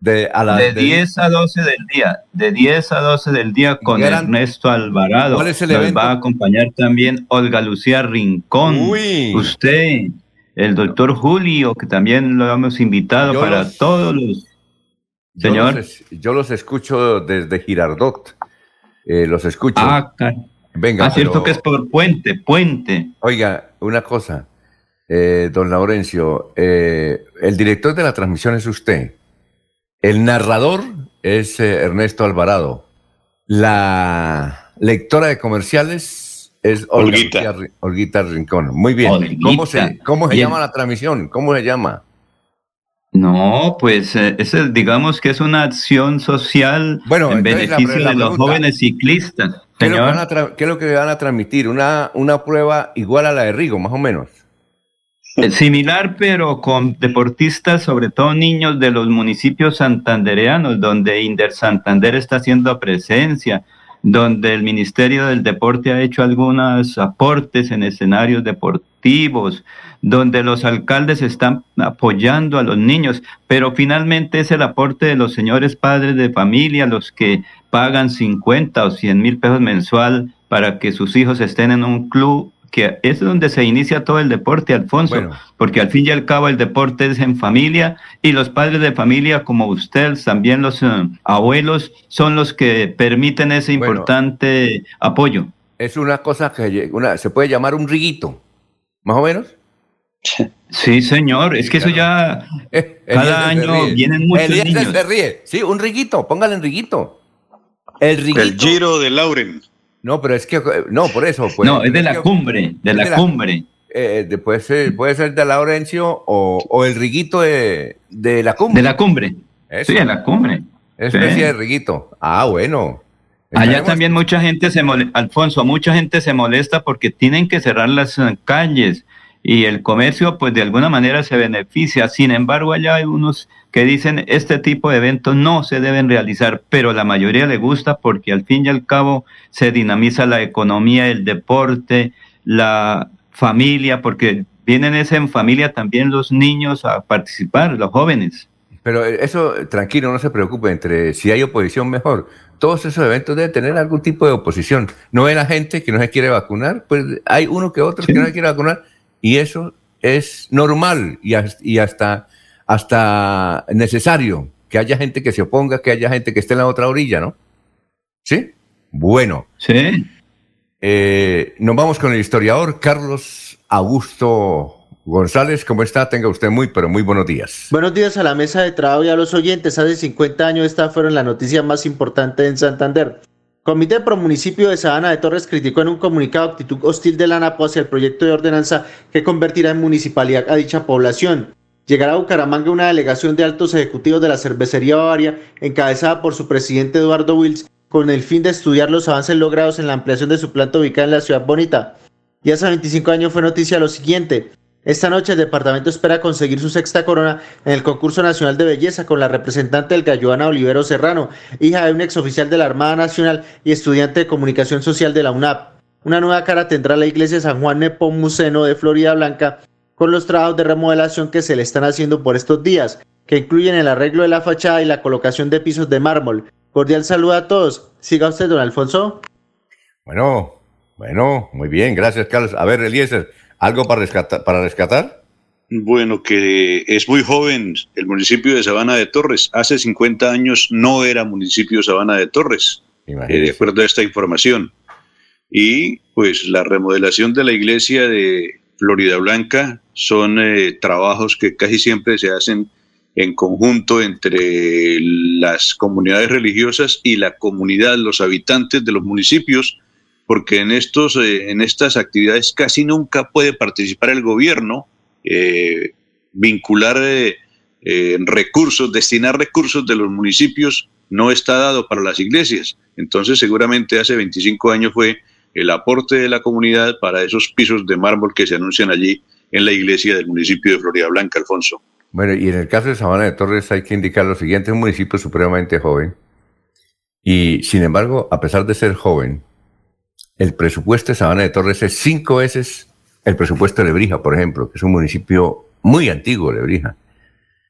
de a las de 10 a 12 del día. De 10 a 12 del día con Ernesto Alvarado. ¿Cuál es el Nos va a acompañar también Olga Lucía Rincón. Uy. Usted, el doctor Julio, que también lo hemos invitado para todos los Señor. Yo los, escucho desde Girardot. Eh, los escucho. Ah, Venga. Ah, cierto que es por puente, puente. Oiga, una cosa, eh, don Laurencio, eh, el director de la transmisión es usted. El narrador es Ernesto Alvarado. La lectora de comerciales es Olguita, Olguita Rincón. Muy bien. ¿Cómo se, cómo se llama la transmisión? ¿Cómo se llama? No, pues eh, digamos que es una acción social en beneficio de los jóvenes ciclistas. ¿Qué es, lo que van a transmitir? ¿Una, ¿Una prueba igual a la de Rigo, más o menos? Eh, similar, pero con deportistas, sobre todo niños de los municipios santandereanos, donde Inder Santander está haciendo presencia, donde el Ministerio del Deporte ha hecho algunos aportes en escenarios deportivos, donde los alcaldes están apoyando a los niños, pero finalmente es el aporte de los señores padres de familia los que pagan 50 o 100 mil pesos mensual para que sus hijos estén en un club que es donde se inicia todo el deporte, Alfonso, porque al fin y al cabo el deporte es en familia y los padres de familia como usted, también los eh, abuelos, son los que permiten ese importante apoyo. Es una cosa que una, se puede llamar un riguito, más o menos. Sí, señor, es que eso ya cada año vienen muchos niños. se ríe. Sí, un riguito, póngale un riguito. El riguito. El giro de Lauren. No, pero es que, no, por eso. Pues, no, es de la cumbre, de la, cumbre. Eh, puede, ser, puede ser de Laurencio o, o el riguito de, de, la cumbre. De la cumbre. Sí, de la cumbre. Es especie de riguito. Ah, bueno. Allá también mucha gente se molesta, Alfonso, mucha gente se molesta porque tienen que cerrar las eh, calles y el comercio pues de alguna manera se beneficia. Sin embargo, allá hay unos que dicen este tipo de eventos no se deben realizar, pero la mayoría le gusta porque al fin y al cabo se dinamiza la economía, el deporte, la familia, porque vienen ese en familia también los niños a participar, los jóvenes. Pero eso, tranquilo, no se preocupe, entre si hay oposición mejor. Todos esos eventos deben tener algún tipo de oposición. No ve la gente que no se quiere vacunar, pues hay uno que otro que no se quiere vacunar y eso es normal y, hasta, hasta necesario que haya gente que se oponga, que haya gente que esté en la otra orilla, ¿no? ¿Sí? Bueno. Sí. Eh, nos vamos con el historiador Carlos Augusto González, ¿cómo está? Tenga usted muy, pero muy buenos días. Buenos días a la mesa de trabajo y a los oyentes. Hace 50 años esta fueron la noticia más importante en Santander. Comité Pro Municipio de Sabana de Torres criticó en un comunicado actitud hostil de la ANAPO hacia el proyecto de ordenanza que convertirá en municipalidad a dicha población. Llegará a Bucaramanga una delegación de altos ejecutivos de la cervecería Bavaria, encabezada por su presidente Eduardo Wills, con el fin de estudiar los avances logrados en la ampliación de su planta ubicada en la ciudad bonita. Y hace 25 años fue noticia lo siguiente. Esta noche el departamento espera conseguir su sexta corona en el concurso nacional de belleza con la representante del gallo Ana Olivero Serrano, hija de un exoficial de la Armada Nacional y estudiante de comunicación social de la UNAP. Una nueva cara tendrá la iglesia San Juan Nepomuceno de Florida Blanca con los trabajos de remodelación que se le están haciendo por estos días, que incluyen el arreglo de la fachada y la colocación de pisos de mármol. Cordial saludo a todos. Siga usted, don Alfonso. Bueno, bueno, muy bien, gracias, Carlos. A ver, Eliezer, ¿Algo para rescatar? Para rescatar? Bueno, que es muy joven el municipio de Sabana de Torres. Hace 50 años no era municipio Sabana de Torres, eh, de acuerdo a esta información. Y pues la remodelación de la iglesia de Florida Blanca son eh, trabajos que casi siempre se hacen en conjunto entre las comunidades religiosas y la comunidad, los habitantes de los municipios, porque en, estos, eh, en estas actividades casi nunca puede participar el gobierno, eh, vincular eh, recursos, destinar recursos de los municipios no está dado para las iglesias. Entonces seguramente hace 25 años fue el aporte de la comunidad para esos pisos de mármol que se anuncian allí en la iglesia del municipio de Florida Blanca, Alfonso. Bueno, y en el caso de Sabana de Torres hay que indicar lo siguiente, es un municipio supremamente joven y sin embargo, a pesar de ser joven, el presupuesto de Sabana de Torres es cinco veces el presupuesto de Lebrija, por ejemplo, que es un municipio muy antiguo, Lebrija.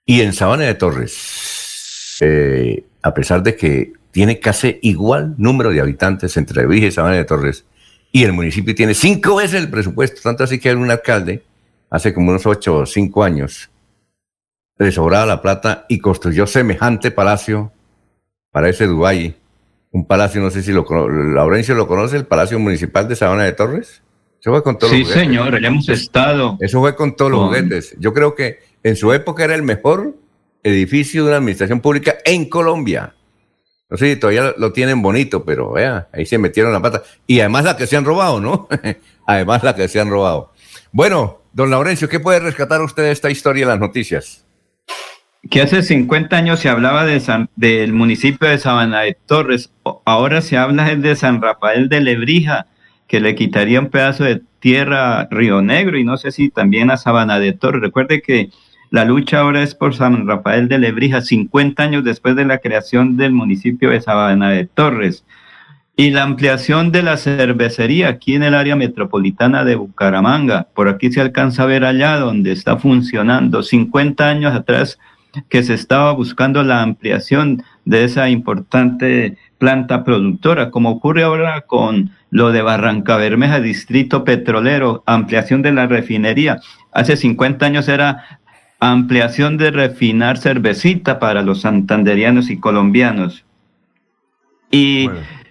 Y en Sabana de Torres, eh, a pesar de que tiene casi igual número de habitantes entre Lebrija y Sabana de Torres, y el municipio tiene cinco veces el presupuesto, tanto así que un alcalde, hace como unos ocho o cinco años, le sobraba la plata y construyó semejante palacio para ese Dubái un palacio, no sé si lo Laurencio lo conoce, el Palacio Municipal de Sabana de Torres. Eso fue con todos sí, señor, ya hemos estado. Eso fue con todos los juguetes. Yo creo que en su época era el mejor edificio de una administración pública en Colombia. No sé si todavía lo tienen bonito, pero vea, ahí se metieron la pata. Y además la que se han robado, ¿no? además la que se han robado. Bueno, don Laurencio, ¿qué puede rescatar usted de esta historia en las noticias? Que hace 50 años se hablaba de del municipio de Sabana de Torres, ahora se habla de San Rafael de Lebrija, que le quitaría un pedazo de tierra a Río Negro y no sé si también a Sabana de Torres. Recuerde que la lucha ahora es por San Rafael de Lebrija, 50 años después de la creación del municipio de Sabana de Torres. Y la ampliación de la cervecería aquí en el área metropolitana de Bucaramanga. Por aquí se alcanza a ver allá donde está funcionando. 50 años atrás que se estaba buscando la ampliación de esa importante planta productora, como ocurre ahora con lo de Barranca Bermeja, distrito petrolero, ampliación de la refinería. Hace 50 años era ampliación de refinar cervecita para los santanderianos y colombianos. Y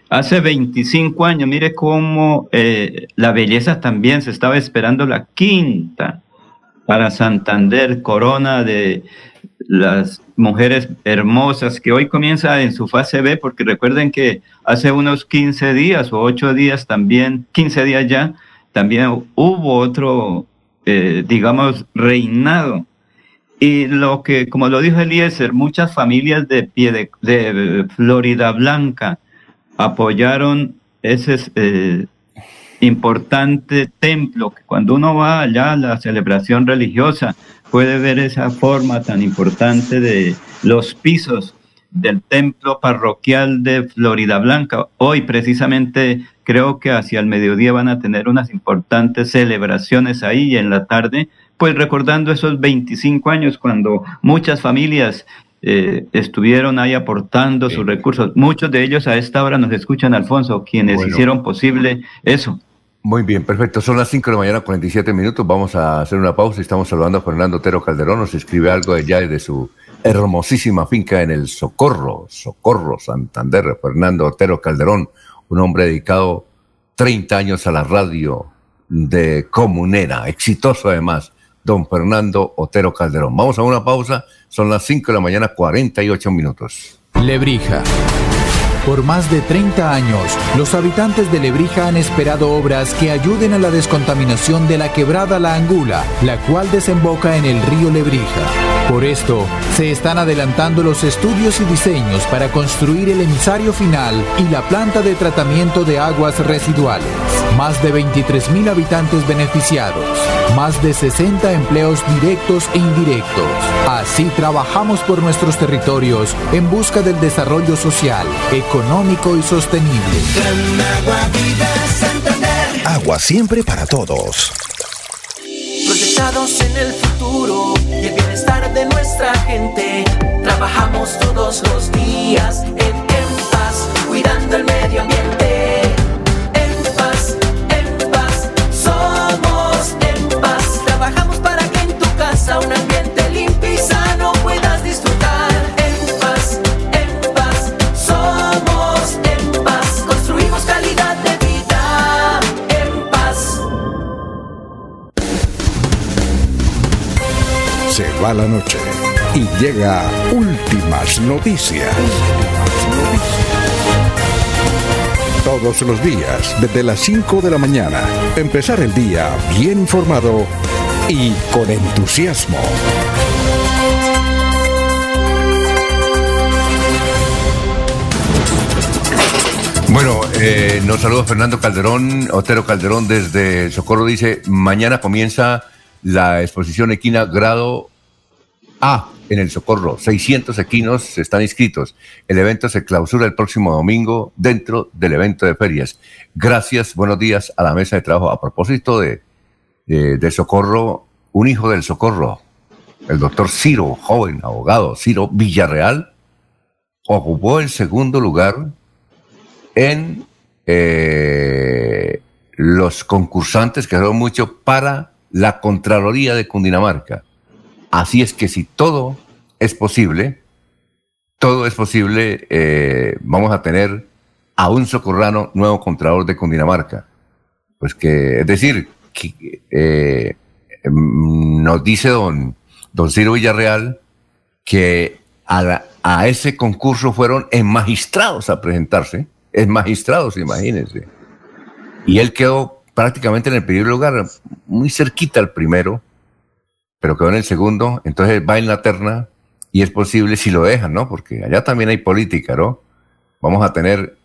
hace 25 años, mire cómo eh, la belleza también se estaba esperando la quinta para Santander, corona de las mujeres hermosas, que hoy comienza en su fase B, porque recuerden que hace unos 15 días o 8 días también, 15 días ya, también hubo otro, eh, digamos, reinado. Y lo que, como lo dijo Eliezer, muchas familias de pie de, Florida Blanca apoyaron ese eh, importante templo, que cuando uno va allá a la celebración religiosa, puede ver esa forma tan importante de los pisos del templo parroquial de Florida Blanca. Hoy precisamente creo que hacia el mediodía van a tener unas importantes celebraciones ahí y en la tarde, pues recordando esos 25 años cuando muchas familias eh, estuvieron ahí aportando sus recursos. Muchos de ellos a esta hora nos escuchan, Alfonso, quienes hicieron posible eso. Muy bien, perfecto. Son las 5 de la mañana, 47 minutos. Vamos a hacer una pausa estamos saludando a Fernando Otero Calderón. Nos escribe algo allá de su hermosísima finca en el Socorro, Socorro, Santander. Fernando Otero Calderón, un hombre dedicado 30 años a la radio de Comunera, exitoso además. don Fernando Otero Calderón. Vamos a una pausa, son las 5 de la mañana, 48 minutos. Lebrija. Por más de 30 años, los habitantes de Lebrija han esperado obras que ayuden a la descontaminación de la quebrada La Angula, la cual desemboca en el río Lebrija. Por esto, se están adelantando los estudios y diseños para construir el emisario final y la planta de tratamiento de aguas residuales. Más de 23.000 habitantes beneficiados, más de 60 empleos directos e indirectos. Así trabajamos por nuestros territorios en busca del desarrollo social, económico y sostenible. Agua siempre para todos. Proyectados en el futuro y el bienestar de nuestra gente. Trabajamos todos los días en, en paz, cuidando el medio ambiente. Casa un ambiente limpio y sano puedas disfrutar. En paz, en paz, somos en paz. Construimos calidad de vida. En paz. Se va la noche y llega últimas noticias. Todos los días, desde las 5 de la mañana, empezar el día bien informado y con entusiasmo. Bueno, eh, nos saluda Fernando Calderón, Otero Calderón desde Socorro. Dice, mañana comienza la exposición equina grado A en el Socorro. 600 equinos están inscritos. El evento se clausura el próximo domingo dentro del evento de ferias. Gracias, buenos días a la mesa de trabajo. A propósito de, de, de Socorro, un hijo del Socorro, el doctor Ciro, joven abogado, Ciro Villarreal, ocupó el segundo lugar en eh, los concursantes que son mucho para la Contraloría de Cundinamarca. Así es que si todo es posible, todo es posible, eh, vamos a tener a un socorrano nuevo Contralor de Cundinamarca. Pues que, es decir, eh, mm, nos dice don, don Ciro Villarreal que a, a ese concurso fueron magistrados a presentarse, en magistrados, imagínense. Y él quedó prácticamente en el primer lugar, muy cerquita al primero, pero quedó en el segundo, entonces va en la terna y es posible si lo dejan, ¿no? Porque allá también hay política, ¿no? Vamos a tener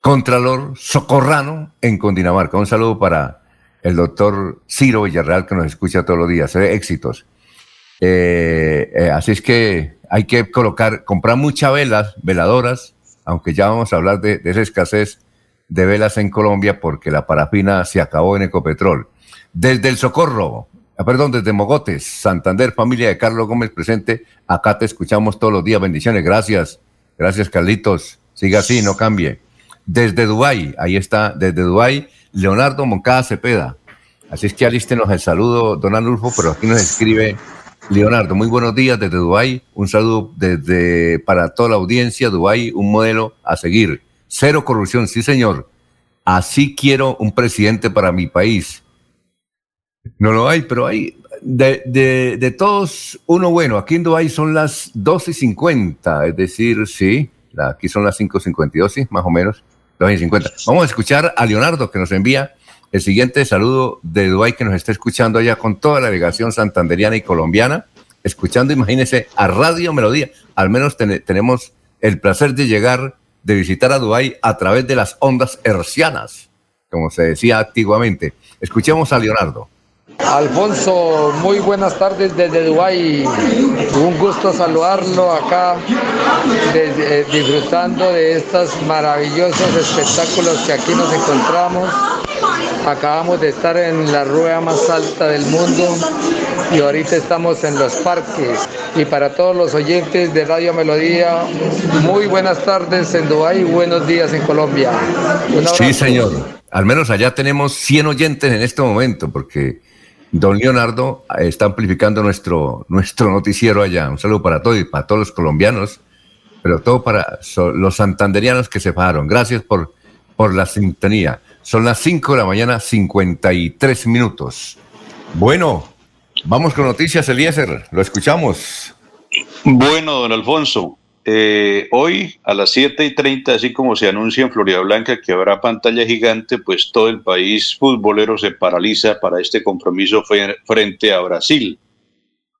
Contralor Socorrano en Cundinamarca. Un saludo para el doctor Ciro Villarreal que nos escucha todos los días. Eh, éxitos. Eh, eh, así es que hay que colocar, comprar muchas velas, veladoras, aunque ya vamos a hablar de, de esa escasez de velas en Colombia porque la parafina se acabó en Ecopetrol. Desde el Socorro, ah, perdón, desde Mogotes, Santander, familia de Carlos Gómez presente, acá te escuchamos todos los días. Bendiciones, gracias. Gracias, Carlitos. Siga así, no cambie. Desde Dubái, ahí está, desde Dubái, Leonardo Moncada Cepeda. Así es que alístenos el saludo, don Anulfo, pero aquí nos escribe Leonardo. Muy buenos días desde Dubái. Un saludo desde para toda la audiencia. Dubái, un modelo a seguir. Cero corrupción, sí señor. Así quiero un presidente para mi país. No lo hay, pero hay de, de, de todos uno bueno. Aquí en Dubái son las 12 y 50, es decir, sí, aquí son las 5 y 52, sí, más o menos, 12 y 50. Vamos a escuchar a Leonardo que nos envía el siguiente saludo de Dubái que nos está escuchando allá con toda la delegación santanderiana y colombiana, escuchando, imagínense, a Radio Melodía. Al menos ten- tenemos el placer de llegar, de visitar a Dubái a través de las ondas hercianas, como se decía antiguamente. Escuchemos a Leonardo. Alfonso, muy buenas tardes desde Dubái. Un gusto saludarlo acá, desde- eh, disfrutando de estos maravillosos espectáculos que aquí nos encontramos. Acabamos de estar en la rueda más alta del mundo y ahorita estamos en los parques. Y para todos los oyentes de Radio Melodía, muy buenas tardes en Dubái y buenos días en Colombia. Sí, señor. Al menos allá tenemos 100 oyentes en este momento, porque don Leonardo eh, está amplificando nuestro, nuestro noticiero allá. Un saludo para todos y para todos los colombianos, pero todo para los santanderianos que se pasaron. Gracias por, por la sintonía. Son las 5 de la mañana, 53 minutos. Bueno, Vamos con noticias, Eliezer. Lo escuchamos. Bueno, don Alfonso. Eh, hoy a las 7 y 30, así como se anuncia en Florida Blanca que habrá pantalla gigante, pues todo el país futbolero se paraliza para este compromiso frente a Brasil.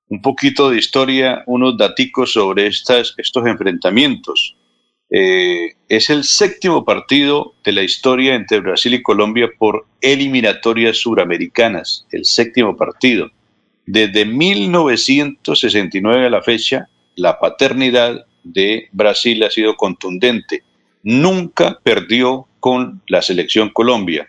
Un poquito de historia, unos daticos sobre estas, estos enfrentamientos. Eh, es el séptimo partido de la historia entre Brasil y Colombia por eliminatorias suramericanas, el séptimo partido. Desde 1969 a la fecha, la paternidad de Brasil ha sido contundente. Nunca perdió con la selección Colombia.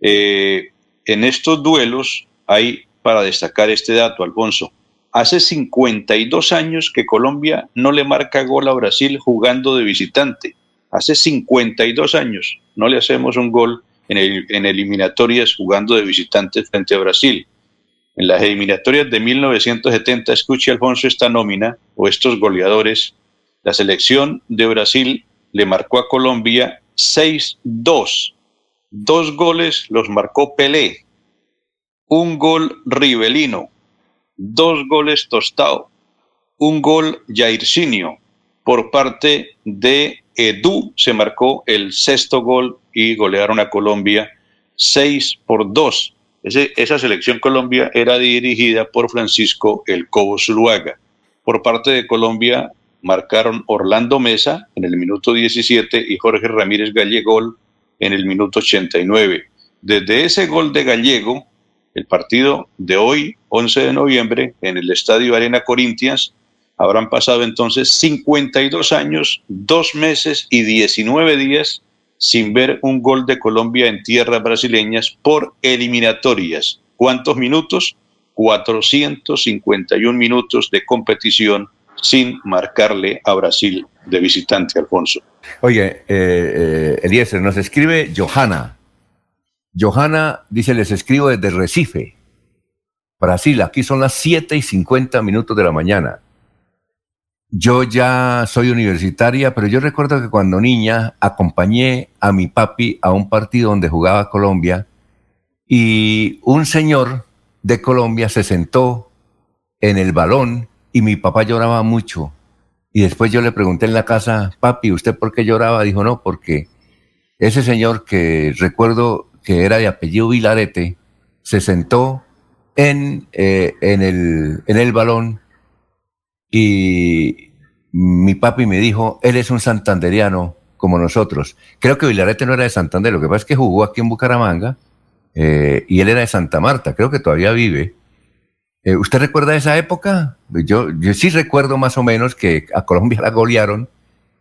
Eh, en estos duelos hay para destacar este dato, Alfonso. Hace 52 años que Colombia no le marca gol a Brasil jugando de visitante. Hace 52 años no le hacemos un gol en, en eliminatorias jugando de visitante frente a Brasil. En las eliminatorias de 1970, escuche Alfonso esta nómina o estos goleadores la selección de Brasil le marcó a Colombia 6-2. Dos goles los marcó Pelé, un gol Rivelino, dos goles Tostao, un gol Jairzinho. Por parte de Edu se marcó el sexto gol y golearon a Colombia 6 por 2. esa selección Colombia era dirigida por Francisco El Cobo Zuluaga. Por parte de Colombia, marcaron Orlando Mesa en el minuto 17 y Jorge Ramírez Gallego en el minuto 89. Desde ese gol de Gallego, el partido de hoy, 11 de noviembre, en el Estadio Arena Corintias, habrán pasado entonces 52 años, dos meses y 19 días sin ver un gol de Colombia en tierras brasileñas por eliminatorias. ¿Cuántos minutos? 451 minutos de competición sin marcarle a Brasil de visitante, Alfonso. Oye, eh, eh, Eliezer, nos escribe Johanna. Johanna dice, les escribo desde Recife, Brasil. Aquí son las 7 y 50 minutos de la mañana. Yo ya soy universitaria, pero yo recuerdo que cuando niña acompañé a mi papi a un partido donde jugaba Colombia y un señor de Colombia se sentó en el balón y mi papá lloraba mucho. Y después yo le pregunté en la casa, papi, ¿usted por qué lloraba? Dijo, no, porque ese señor que recuerdo que era de apellido Vilarete, se sentó en, eh, en, el, en el balón y mi papi me dijo, él es un santanderiano como nosotros. Creo que Vilarete no era de Santander, lo que pasa es que jugó aquí en Bucaramanga eh, y él era de Santa Marta, creo que todavía vive. Eh, ¿Usted recuerda esa época? Yo, yo sí recuerdo más o menos que a Colombia la golearon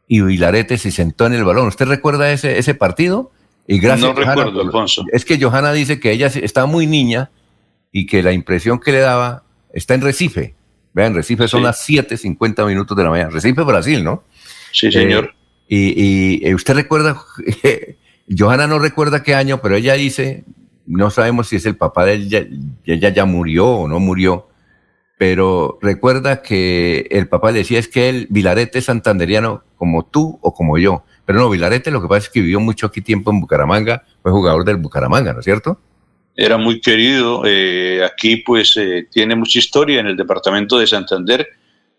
y Vilarete se sentó en el balón. ¿Usted recuerda ese, ese partido? Y gracias, no recuerdo, Alfonso. Es que Johanna dice que ella estaba muy niña y que la impresión que le daba está en Recife. Vean, Recife son las 7.50 minutos de la mañana. Recife, Brasil, ¿no? Sí, señor. Eh, y, y, usted recuerda, Johanna no recuerda qué año, pero ella dice, no sabemos si es el papá de ella, ella ya murió o no murió, pero recuerda que el papá le decía es que el Vilarete es santanderiano como tú o como yo. Pero no, Vilarete lo que pasa es que vivió mucho aquí tiempo en Bucaramanga, fue jugador del Bucaramanga, ¿no es cierto? Era muy querido, eh, aquí pues eh, tiene mucha historia en el departamento de Santander,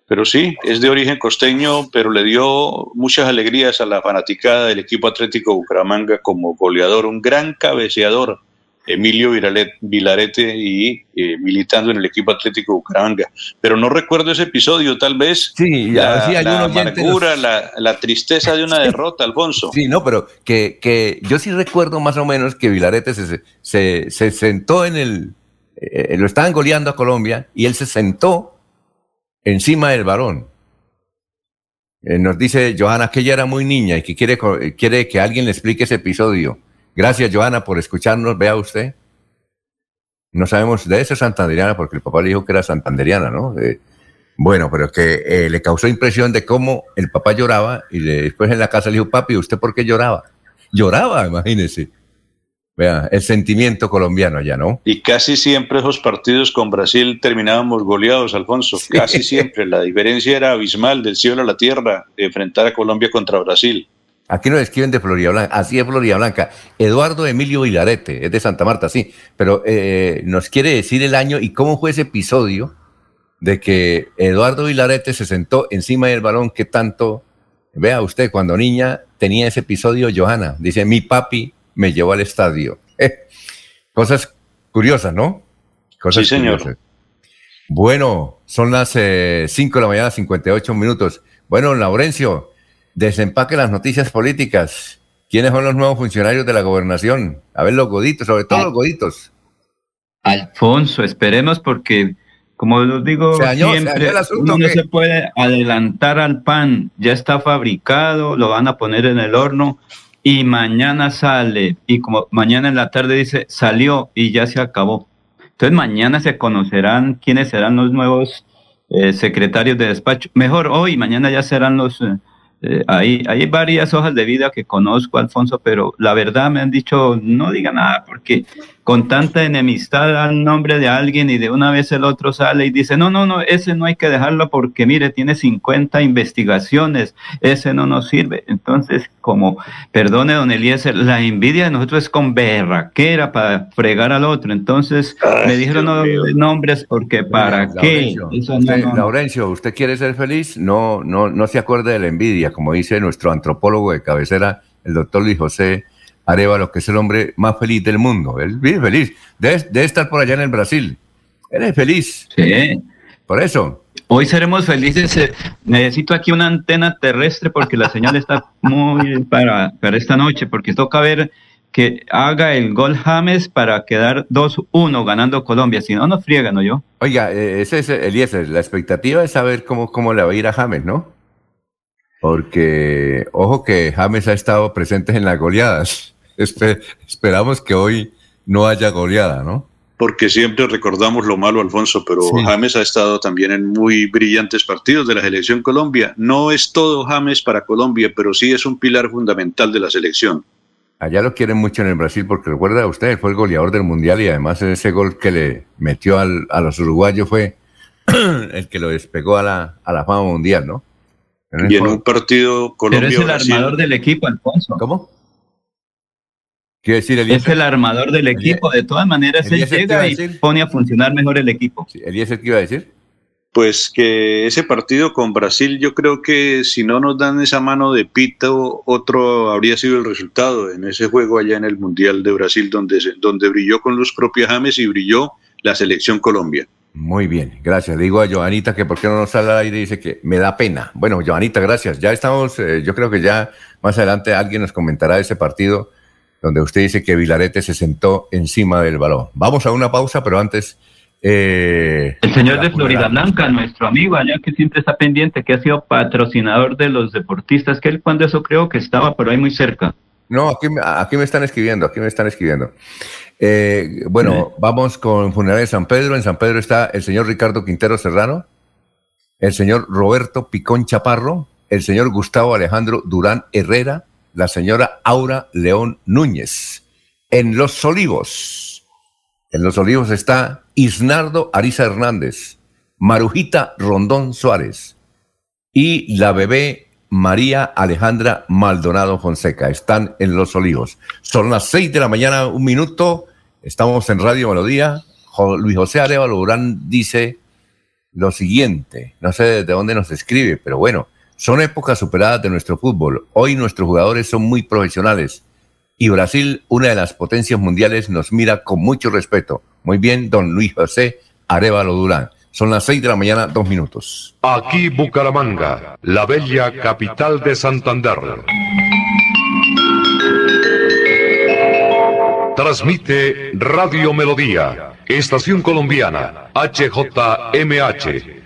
pero sí, es de origen costeño, pero le dio muchas alegrías a la fanaticada del equipo Atlético Bucaramanga como goleador, un gran cabeceador Emilio Vilarete y eh, militando en el equipo Atlético Bucaramanga. Pero no recuerdo ese episodio, tal vez sí, la, la amargura, la, tristeza de una derrota, Alfonso. Sí, no, pero que, que, yo sí recuerdo más o menos que Vilarete se, se, se sentó en el... Eh, lo estaban goleando a Colombia y él se sentó encima del varón. Eh, nos dice Johanna que ella era muy niña y que quiere, quiere que alguien le explique ese episodio. Gracias, Joana, por escucharnos. Vea usted. No sabemos de esa santanderiana porque el papá le dijo que era santanderiana, ¿no? Eh, bueno, pero que eh, le causó impresión de cómo el papá lloraba y después en la casa le dijo, papi, ¿usted por qué lloraba? Lloraba, imagínese. Vea, el sentimiento colombiano allá, ¿no? Y casi siempre esos partidos con Brasil terminábamos goleados, Alfonso. Casi siempre. La diferencia era abismal del cielo a la tierra de enfrentar a Colombia contra Brasil. Aquí nos escriben de Florida Blanca, así es Florida Blanca. Eduardo Emilio Vilarete, es de Santa Marta, sí, pero eh, nos quiere decir el año y cómo fue ese episodio de que Eduardo Vilarete se sentó encima del balón que tanto, vea usted, cuando niña tenía ese episodio, Johanna, dice, mi papi me llevó al estadio. cosas curiosas, ¿no? Cosas sí, señor. Bueno, son las 5 eh, de la mañana, 58 minutos. Bueno, Laurencio, desempaque las noticias políticas. ¿Quiénes son los nuevos funcionarios de la gobernación? A ver, los goditos, sobre todo los goditos. Alfonso, esperemos porque, como los digo siempre, uno no se puede adelantar al pan. Ya está fabricado, lo van a poner en el horno y mañana sale. Y como mañana en la tarde dice, salió y ya se acabó. Entonces mañana se conocerán quiénes serán los nuevos eh, secretarios de despacho. Mejor hoy, mañana ya serán los... Eh, eh, hay, hay varias hojas de vida que conozco, Alfonso, pero la verdad me han dicho, no diga nada, porque con tanta enemistad al nombre de alguien y de una vez el otro sale y dice, no, no, no, ese no hay que dejarlo porque mire, tiene 50 investigaciones, ese no nos sirve. Entonces, como, perdone, don Eliezer, la envidia de nosotros es con berraquera para fregar al otro. Entonces, me dijeron no, nombres porque para qué. Laurencio, usted, quiere ser feliz? No, no, no se acuerde de la envidia, como dice nuestro antropólogo de cabecera, el doctor Luis José Arevalo, que es el hombre más feliz del mundo. Él vive feliz. Debe, estar por allá en el Brasil. Él es feliz. Sí. Por eso. Hoy seremos felices. Eh, necesito aquí una antena terrestre porque la señal está muy para, para esta noche, porque toca ver que haga el gol James para quedar 2-1 ganando Colombia. Si no, nos friegan, ¿no yo? Oiga, eh, ese es Eliezer. La expectativa es saber cómo, cómo le va a ir a James, ¿no? Porque, ojo que James ha estado presente en las goleadas esperamos que hoy no haya goleada, ¿no? Porque siempre recordamos lo malo, Alfonso, pero James ha estado también en muy brillantes partidos de la selección Colombia. No es todo James para Colombia, pero sí es un pilar fundamental de la selección. Allá lo quieren mucho en el Brasil porque recuerda usted, fue el goleador del Mundial y además ese gol que le metió a los uruguayos fue el que lo despegó a la, a la fama mundial, ¿no? y en un partido Colombia. Pero es el armador del equipo, Alfonso. ¿Cómo? Decir, es el armador del equipo. De todas maneras, él llega y pone a funcionar mejor el equipo. Sí, ¿Eliezer qué iba a decir? Pues que ese partido con Brasil, yo creo que si no nos dan esa mano de pito, otro habría sido el resultado en ese juego allá en el Mundial de Brasil, donde, donde brilló con los propios James y brilló la selección Colombia. Muy bien, gracias. digo a Joanita que por qué no nos sale al aire y dice que me da pena. Bueno, Joanita, gracias. Ya estamos, eh, yo creo que ya más adelante alguien nos comentará ese partido donde usted dice que Vilarete se sentó encima del balón. Vamos a una pausa, pero antes... Eh, el señor de Florida Blanca, nuestro amigo allá que siempre está pendiente, que ha sido patrocinador de los deportistas, que él cuando eso creo que estaba por ahí muy cerca. No, aquí, aquí me están escribiendo, aquí me están escribiendo. Eh, bueno, vamos con Funeral de San Pedro. En San Pedro está el señor Ricardo Quintero Serrano, el señor Roberto Picón Chaparro, el señor Gustavo Alejandro Durán Herrera, la señora Aura León Núñez. En Los Olivos, en Los Olivos está Isnardo Ariza Hernández, Marujita Rondón Suárez y la bebé María Alejandra Maldonado Fonseca. Están en Los Olivos. Son las seis de la mañana, un minuto. Estamos en Radio Melodía. Luis José Arevalo Durán dice lo siguiente. No sé de dónde nos escribe, pero bueno. Son épocas superadas de nuestro fútbol. Hoy nuestros jugadores son muy profesionales y Brasil, una de las potencias mundiales, nos mira con mucho respeto. Muy bien, don Luis José Arevalo Durán. Son las seis de la mañana, dos minutos. Aquí Bucaramanga, la bella capital de Santander. Transmite Radio Melodía, Estación Colombiana, HJMH.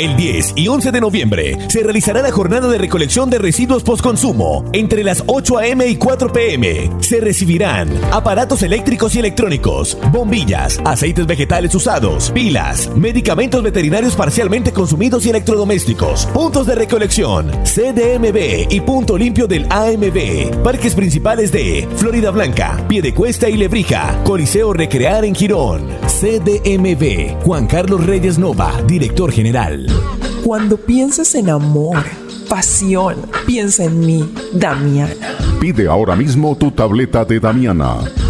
El 10 y 11 de noviembre se realizará la jornada de recolección de residuos postconsumo entre las 8 a.m. y 4 p.m. Se recibirán aparatos eléctricos y electrónicos, bombillas, aceites vegetales usados, pilas, medicamentos veterinarios parcialmente consumidos y electrodomésticos, puntos de recolección, CDMB y punto limpio del AMB, parques principales de Florida Blanca, Piedecuesta y Lebrija, Coliseo Recrear en Girón, CDMB, Juan Carlos Reyes Nova, director general. Cuando pienses en amor, pasión, piensa en mí, Damiana. Pide ahora mismo tu tableta de Damiana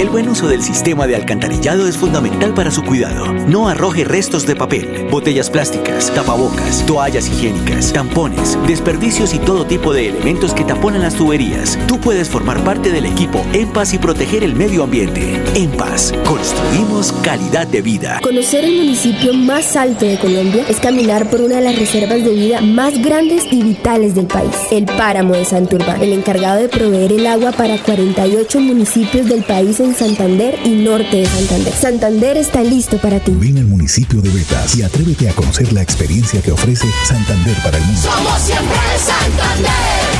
El buen uso del sistema de alcantarillado es fundamental para su cuidado. No arroje restos de papel, botellas plásticas, tapabocas, toallas higiénicas, tampones, desperdicios y todo tipo de elementos que taponan las tuberías. Tú puedes formar parte del equipo En Paz y proteger el medio ambiente. En Paz, construimos calidad de vida. Conocer el municipio más alto de Colombia es caminar por una de las reservas de vida más grandes y vitales del país, el Páramo de Santurbán, el encargado de proveer el agua para 48 municipios del país en Santander y norte de Santander. Santander está listo para ti. Ven al municipio de Betas y atrévete a conocer la experiencia que ofrece Santander para el mundo. Somos siempre Santander.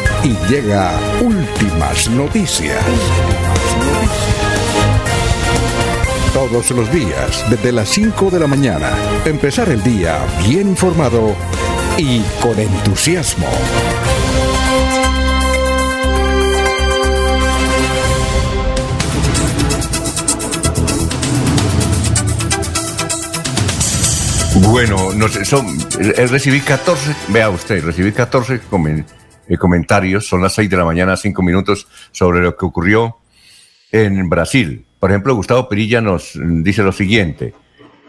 y llega últimas noticias. Todos los días, desde las 5 de la mañana, empezar el día bien informado y con entusiasmo. Bueno, no sé, son, eh, recibí 14, vea usted, recibí 14 comen- comentarios, son las 6 de la mañana, 5 minutos, sobre lo que ocurrió en Brasil. Por ejemplo, Gustavo Perilla nos dice lo siguiente,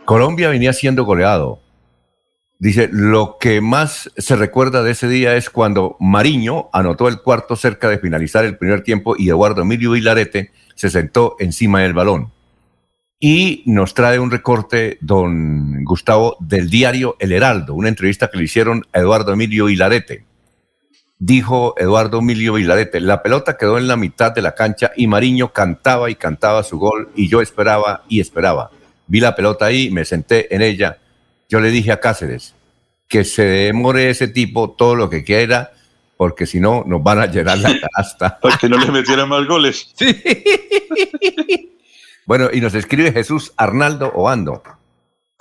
Colombia venía siendo goleado. Dice, lo que más se recuerda de ese día es cuando Mariño anotó el cuarto cerca de finalizar el primer tiempo y Eduardo Emilio Vilarete se sentó encima del balón. Y nos trae un recorte, don Gustavo, del diario El Heraldo, una entrevista que le hicieron a Eduardo Emilio Hilarete. Dijo Eduardo Emilio Hilarete, la pelota quedó en la mitad de la cancha y Mariño cantaba y cantaba su gol y yo esperaba y esperaba. Vi la pelota ahí, me senté en ella. Yo le dije a Cáceres que se demore ese tipo todo lo que quiera, porque si no nos van a llenar la canasta. Para que no le metieran más goles. Bueno, y nos escribe Jesús Arnaldo Obando.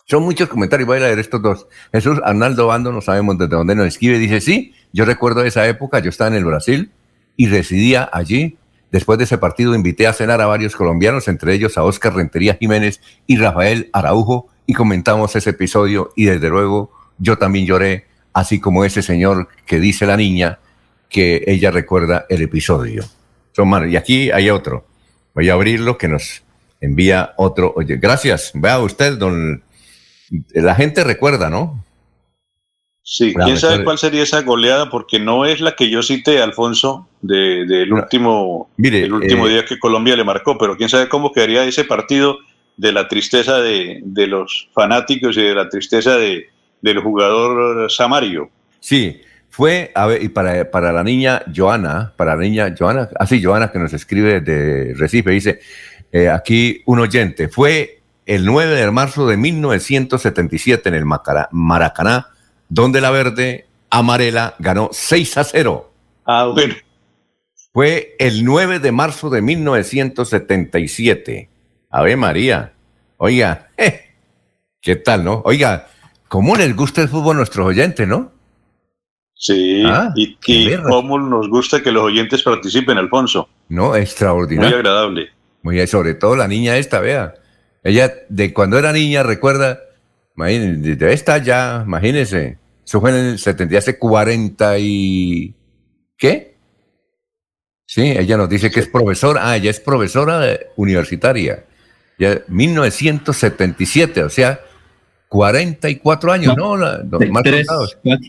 Son muchos comentarios, voy a leer estos dos. Jesús Arnaldo Obando, no sabemos desde dónde nos escribe, dice, sí, yo recuerdo esa época, yo estaba en el Brasil y residía allí. Después de ese partido invité a cenar a varios colombianos, entre ellos a Óscar Rentería Jiménez y Rafael Araujo, y comentamos ese episodio y desde luego yo también lloré, así como ese señor que dice la niña que ella recuerda el episodio. Y aquí hay otro. Voy a abrirlo que nos envía otro. Oye, gracias. Vea usted, don. La gente recuerda, ¿no? Sí, quién sabe cuál sería esa goleada, porque no es la que yo cité, Alfonso, de- del último, el último eh, día que Colombia le marcó, pero quién sabe cómo quedaría ese partido de la tristeza de, de los fanáticos y de la tristeza de, del jugador Samario. Sí, fue, a ver, y para, para la niña Joana, para la niña Joana, así Joana que nos escribe de Recife, dice, eh, aquí un oyente, fue el 9 de marzo de 1977 en el Macara- Maracaná, donde la verde amarela ganó 6 a 0 Ah, bueno. Fue el 9 de marzo de 1977. Ave María. Oiga, ¿qué tal, no? Oiga, ¿cómo les gusta el fútbol a nuestros oyentes, no? Sí, Ah, y, y cómo nos gusta que los oyentes participen, Alfonso. No, extraordinario. Muy agradable. Muy sobre todo la niña esta, vea. Ella, de cuando era niña, recuerda, imagínense, debe estar ya, imagínense, eso fue en el 70, hace 40 y... ¿Qué? Sí, ella nos dice que es profesora, ah, ella es profesora universitaria. Ya, 1977, o sea, 44 años, ¿no? La- don- mal Tres, contados. cuatro.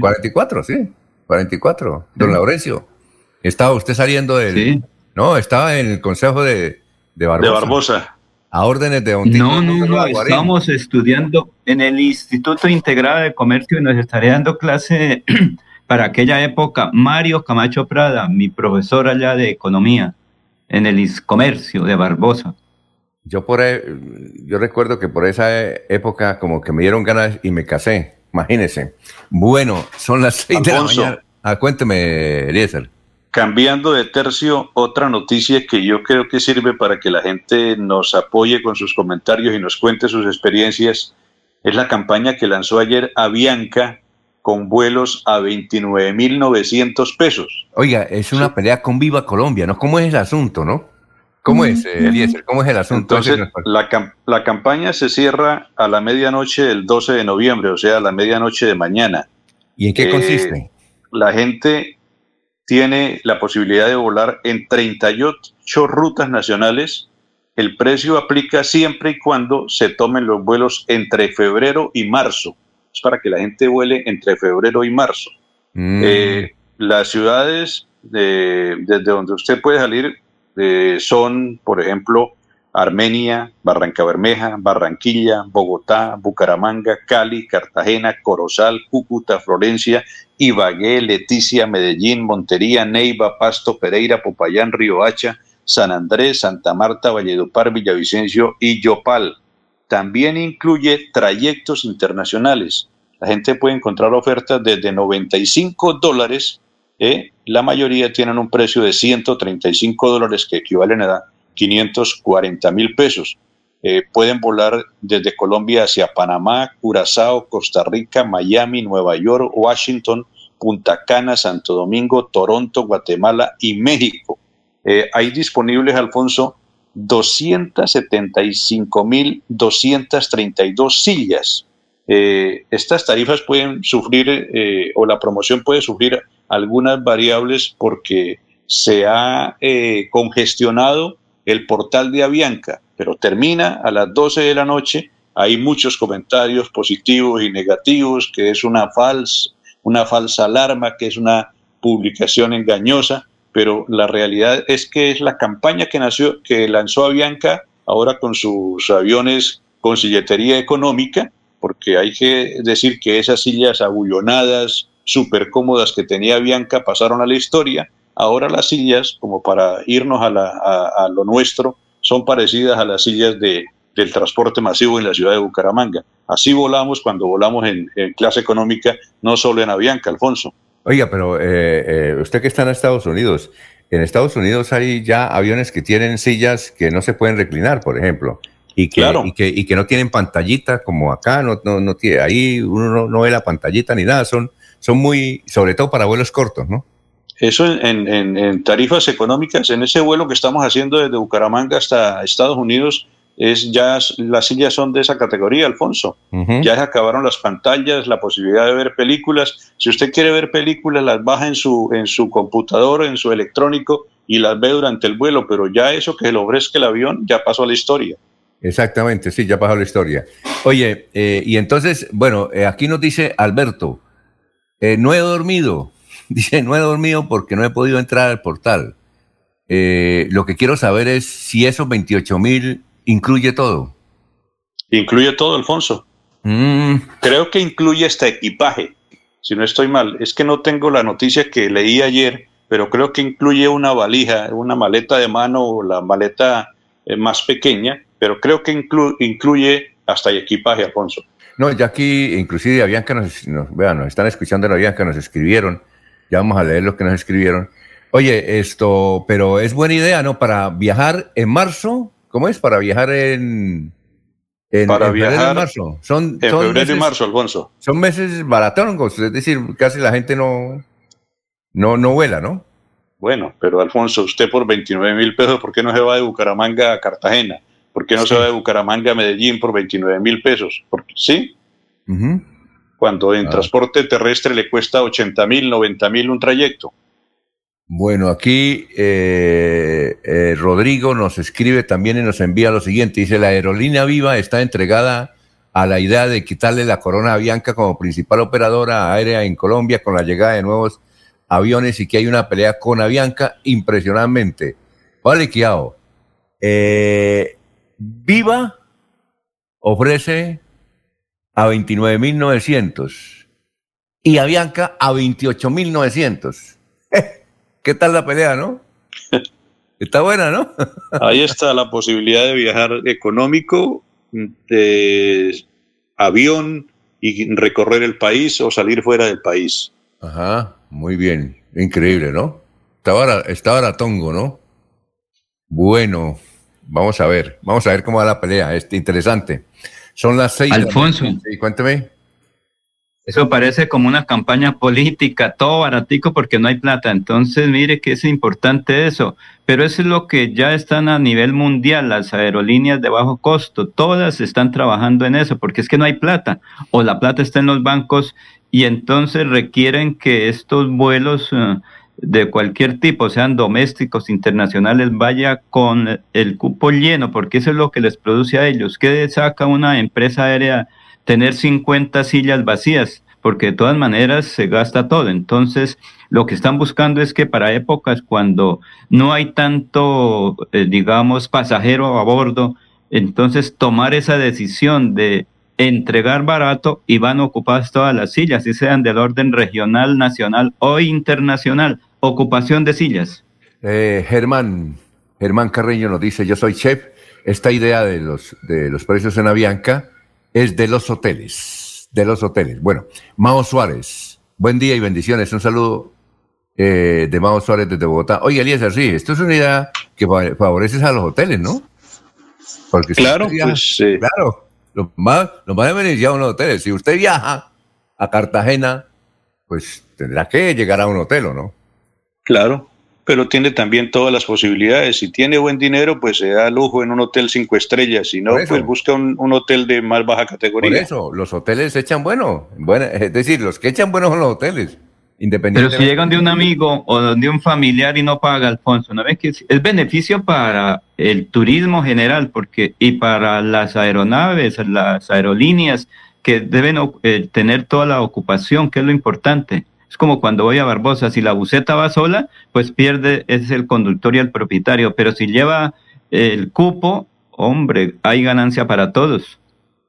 44, sí, 44. Don Sí. Laurencio, estaba usted saliendo del... No, estaba en el consejo de, de Barbosa. De Barbosa. A órdenes de Tito No, no, no, estamos estudiando en el Instituto Integrado de Comercio y nos estaría dando clase para aquella época Mario Camacho Prada, mi profesor allá de economía en el Comercio de Barbosa. Yo por ahí- yo recuerdo que por esa e- época como que me dieron ganas y me casé, imagínese. Bueno, son las seis de la mañana. Ah, cuénteme, Eliezer. Cambiando de tercio, otra noticia que yo creo que sirve para que la gente nos apoye con sus comentarios y nos cuente sus experiencias es la campaña que lanzó ayer Avianca con vuelos a 29.900 pesos. Oiga, es una pelea con Viva Colombia, ¿no? ¿Cómo es el asunto, no? ¿Cómo es, eh, Eliezer? ¿Cómo es el asunto? Entonces, la, cam- la campaña se cierra a la medianoche del 12 de noviembre, o sea, a la medianoche de mañana. ¿Y en qué Eh, consiste? La gente tiene la posibilidad de volar en 38 rutas nacionales. El precio aplica siempre y cuando se tomen los vuelos entre febrero y marzo. Es para que la gente vuele entre febrero y marzo. Mm. Eh, las ciudades de- desde donde usted puede salir eh, son, por ejemplo, Armenia, Barranca Bermeja, Barranquilla, Bogotá, Bucaramanga, Cali, Cartagena, Corozal, Cúcuta, Florencia, Ibagué, Leticia, Medellín, Montería, Neiva, Pasto, Pereira, Popayán, Riohacha, San Andrés, Santa Marta, Valledupar, Villavicencio y Yopal. También incluye trayectos internacionales. La gente puede encontrar ofertas desde 95 dólares. ¿eh? La mayoría tienen un precio de 135 dólares que equivalen a 540 mil pesos. Eh, pueden volar desde Colombia hacia Panamá, Curazao, Costa Rica, Miami, Nueva York, Washington, Punta Cana, Santo Domingo, Toronto, Guatemala y México. Eh, hay disponibles, Alfonso, 275.232 sillas. Eh, estas tarifas pueden sufrir, o la promoción puede sufrir algunas variables porque se ha congestionado el portal de Avianca, pero termina a las 12 de la noche. Hay muchos comentarios positivos y negativos, que es una falsa, una falsa alarma, que es una publicación engañosa, pero la realidad es que es la campaña que nació, que lanzó Avianca ahora con sus aviones con silletería económica, porque hay que decir que esas sillas abullonadas, súper cómodas que tenía Bianca pasaron a la historia. Ahora las sillas, como para irnos a, la- a- a lo nuestro, son parecidas a las sillas de, del transporte masivo en la ciudad de Bucaramanga. Así volamos cuando volamos en, en clase económica, no solo en Avianca, Alfonso. Oiga, pero eh, eh, usted que está en Estados Unidos, en Estados Unidos hay ya aviones que tienen sillas que no se pueden reclinar, por ejemplo, y que, Claro. y que, y que no tienen pantallita como acá, no, no, no tiene, ahí uno no, no ve la pantallita ni nada, son, son muy, sobre todo para vuelos cortos, ¿no? Eso en, en- en tarifas económicas, en ese vuelo que estamos haciendo desde Bucaramanga hasta Estados Unidos, es ya las sillas son de esa categoría, Alfonso. Ya se acabaron las pantallas, la posibilidad de ver películas. Si usted quiere ver películas, las baja en su, en su computador, en su electrónico y las ve durante el vuelo, pero ya eso que le ofrezca el avión ya pasó a la historia. Exactamente, sí, ya pasó la historia. Oye, eh, y entonces, bueno, eh, aquí nos dice Alberto, eh, no he dormido, dice, no he dormido porque no he podido entrar al portal. Eh, lo que quiero saber es si esos 28 mil incluye todo. Incluye todo, Alfonso. Mm, Creo que incluye hasta equipaje, si no estoy mal. Es que no tengo la noticia que leí ayer, pero creo que incluye una valija, una maleta de mano o la maleta eh, más pequeña, pero creo que inclu- incluye hasta equipaje, Alfonso. No, ya aquí, inclusive Avianca nos, nos, vean, nos están escuchando en Avianca, nos escribieron Ya vamos a leer lo que nos escribieron. Oye, esto, pero es buena idea, ¿no? Para viajar en marzo, ¿cómo es? Para viajar en... en Para en febrero y viajar marzo. Son, En son febrero y meses- marzo, Alfonso. Son meses baratongos, es decir, casi la gente no, no, no vuela, ¿no? Bueno, pero Alfonso, usted por 29 mil pesos, ¿por qué no se va de Bucaramanga a Cartagena? ¿Por qué no se va de Bucaramanga a Medellín por 29 mil pesos? ¿Sí? Cuando en Ah. transporte terrestre le cuesta 80 mil, 90 mil un trayecto. Bueno, aquí eh, eh, Rodrigo nos escribe también y nos envía lo siguiente. Dice, la aerolínea Viva está entregada a la idea de quitarle la corona a Bianca como principal operadora aérea en Colombia con la llegada de nuevos aviones y que hay una pelea con Avianca impresionantemente. Vale, Kiao. Eh, Viva ofrece a 29.900 y Avianca a 28.900. ¿Qué tal la pelea, no? Está buena, ¿no? Ahí está la posibilidad de viajar económico, de avión y recorrer el país o salir fuera del país. Ajá, muy bien. Increíble, ¿no? Está, está baratongo, ¿no? Bueno, vamos a ver. Vamos a ver cómo va la pelea. Es interesante. Son las seis. la Alfonso. Sí, cuénteme. Eso parece como una campaña política, todo baratico porque no hay plata. Entonces, mire que es importante eso. Pero eso es lo que ya están a nivel mundial, las aerolíneas de bajo costo. Todas están trabajando en eso porque es que no hay plata. O la plata está en los bancos y entonces requieren que estos vuelos eh, de cualquier tipo, sean domésticos, internacionales, vaya con el cupo lleno porque eso es lo que les produce a ellos. ¿Qué saca una empresa aérea? tener 50 sillas vacías, porque de todas maneras se gasta todo. Entonces, lo que están buscando es que para épocas cuando no hay tanto, eh, digamos, pasajero a bordo, entonces tomar esa decisión de entregar barato y van ocupadas todas las sillas, si sean del orden regional, nacional o internacional. Ocupación de sillas. Eh, Germán, Germán Carreño nos dice, yo soy chef. Esta idea de los, de los precios en Avianca es de los hoteles, de los hoteles. Bueno, Mao Suárez, buen día y bendiciones. Un saludo eh, de Mao Suárez desde Bogotá. Oye, Eliezer, sí, esto es una idea que fa- favorece a los hoteles, ¿no? Porque si Claro, usted viaja- pues, eh, claro, los más, los más beneficiados los hoteles. Si usted viaja a Cartagena, pues tendrá que llegar a un hotel, ¿o no? Claro, pero tiene también todas las posibilidades. Si tiene buen dinero, pues se da lujo en un hotel cinco estrellas. Si no, Por eso. pues busca un, un hotel de más baja Por categoría. eso, los hoteles echan bueno. Buena- es decir, los que echan bueno son los hoteles. Pero Independientemente. si llegan de un amigo o de un familiar y no paga, Alfonso, ¿no ves que es, es beneficio para el turismo general porque y para las aeronaves, las aerolíneas que deben eh, tener toda la ocupación, que es lo importante? Es como cuando voy a Barbosa, si la buseta va sola, pues pierde, es el conductor y el propietario, pero si lleva el cupo, hombre, hay ganancia para todos.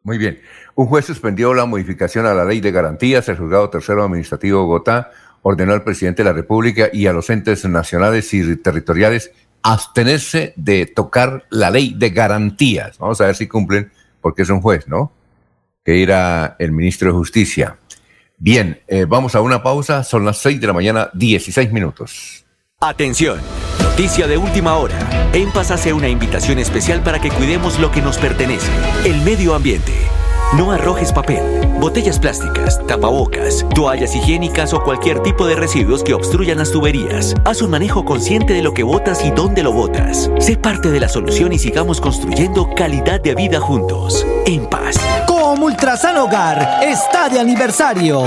Muy bien. Un juez suspendió la modificación a la ley de garantías. El juzgado tercero administrativo de Bogotá ordenó al presidente de la República y a los entes nacionales y territoriales abstenerse de tocar la ley de garantías. Vamos a ver si cumplen, porque es un juez, ¿no? Que irá el ministro de Justicia. Bien, eh, vamos a una pausa. Son las 6 de la mañana, 16 minutos. Atención, noticia de última hora. En Paz hace una invitación especial para que cuidemos lo que nos pertenece, el medio ambiente. No arrojes papel, botellas plásticas, tapabocas, toallas higiénicas o cualquier tipo de residuos que obstruyan las tuberías. Haz un manejo consciente de lo que botas y dónde lo botas. Sé parte de la solución y sigamos construyendo calidad de vida juntos. En paz. Como Ultrasan Hogar está de aniversario.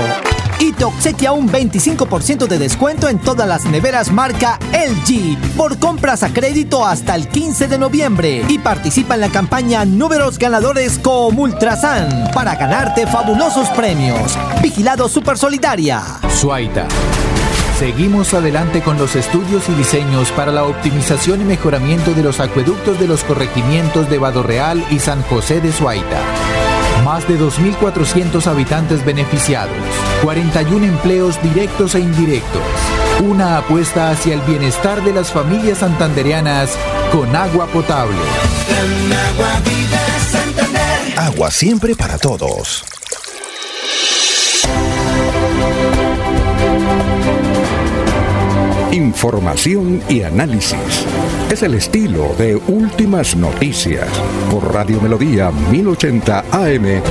Y te obsequia un 25% de descuento en todas las neveras marca LG por compras a crédito hasta el 15 de noviembre. Y participa en la campaña Números Ganadores con Ultrasan para ganarte fabulosos premios. Vigilado Super Solidaria. Suaita. Seguimos adelante con los estudios y diseños para la optimización y mejoramiento de los acueductos de los corregimientos de Vado Real y San José de Suaita. Más de 2.400 habitantes beneficiados, 41 empleos directos e indirectos. Una apuesta hacia el bienestar de las familias santandereanas con agua potable. Agua siempre para todos. Información y análisis. Es el estilo de Últimas Noticias por Radio Melodía 1080 AM.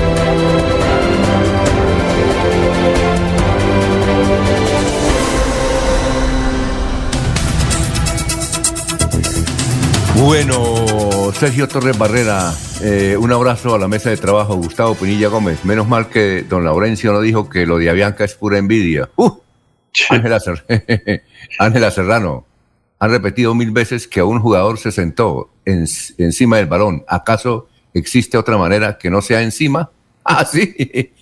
Bueno, Sergio Torres Barrera, eh, un abrazo a la mesa de trabajo, Gustavo Pinilla Gómez. Menos mal que don Laurencio no dijo que lo de Avianca es pura envidia. ¡Uh! Ángela, Ser- Ángela Serrano, han repetido mil veces que un jugador se sentó en- encima del balón. ¿Acaso existe otra manera que no sea encima? Ah, sí,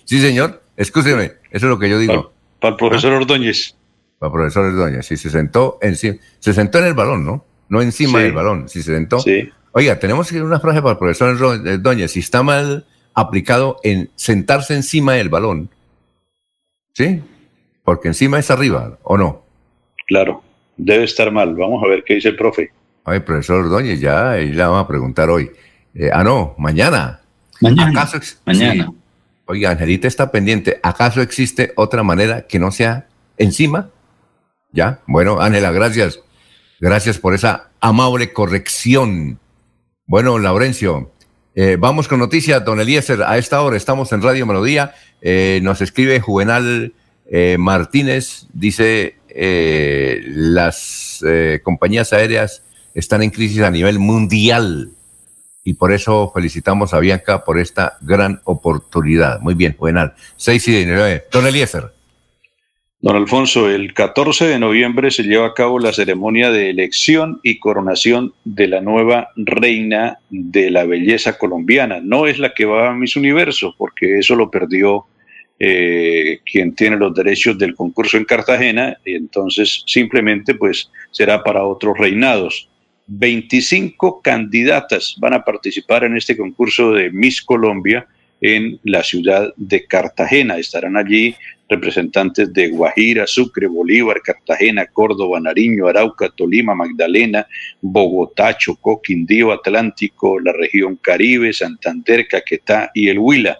sí, señor. Escúcheme, eso es lo que yo digo. Para el profesor Ordóñez. Para el profesor Ordóñez, si se sentó encima, se sentó en el balón, ¿no? No encima Sí. del balón, si se sentó. Sí. Oiga, tenemos una frase para el profesor Ordóñez. Si está mal aplicado en sentarse encima del balón, ¿sí? Porque encima es arriba, ¿o no? Claro, debe estar mal. Vamos a ver qué dice el profe. Ay, profesor Ordóñez, ya ahí la vamos a preguntar hoy. Eh, ah, no, mañana. Mañana. ¿Acaso Mañana. sí. Oiga, Angelita está pendiente. ¿Acaso existe otra manera que no sea encima? ¿Ya? Bueno, Ángela, gracias. Gracias por esa amable corrección. Bueno, Laurencio, eh, vamos con noticias, don Eliezer. A esta hora estamos en Radio Melodía. Eh, nos escribe Juvenal eh, Martínez. Dice, eh, las eh, compañías aéreas están en crisis a nivel mundial y por eso felicitamos a Bianca por esta gran oportunidad. Muy bien, Juvenal. 6 y 19. Don Eliezer. Don Alfonso, el 14 de noviembre se lleva a cabo la ceremonia de elección y coronación de la nueva reina de la belleza colombiana. No es la que va a Miss Universo, porque eso lo perdió eh, quien tiene los derechos del concurso en Cartagena, y entonces simplemente pues será para otros reinados. 25 candidatas van a participar en este concurso de Miss Colombia en la ciudad de Cartagena. Estarán allí representantes de Guajira, Sucre, Bolívar, Cartagena, Córdoba, Nariño, Arauca, Tolima, Magdalena, Bogotá, Chocó, Quindío, Atlántico, la región Caribe, Santander, Caquetá y el Huila.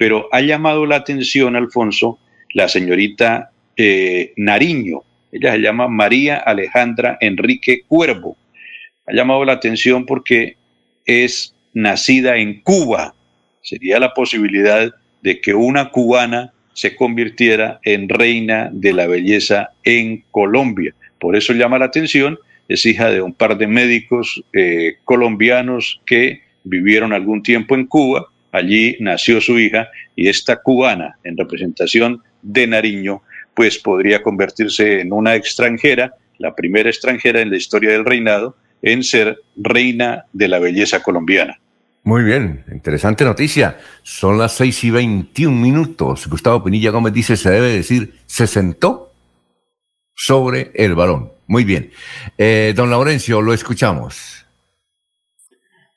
Pero ha llamado la atención, Alfonso, la señorita eh, Nariño. Ella se llama María Alejandra Enrique Cuervo. Ha llamado la atención porque es nacida en Cuba. Sería la posibilidad de que una cubana se convirtiera en reina de la belleza en Colombia. Por eso llama la atención, es hija de un par de médicos eh, colombianos que vivieron algún tiempo en Cuba, allí nació su hija y esta cubana en representación de Nariño, pues podría convertirse en una extranjera, la primera extranjera en la historia del reinado, en ser reina de la belleza colombiana. Muy bien, interesante noticia. Son las 6 y 21 minutos. Gustavo Pinilla Gómez dice, se debe decir, se sentó sobre el balón. Muy bien. Eh, don Laurencio, lo escuchamos.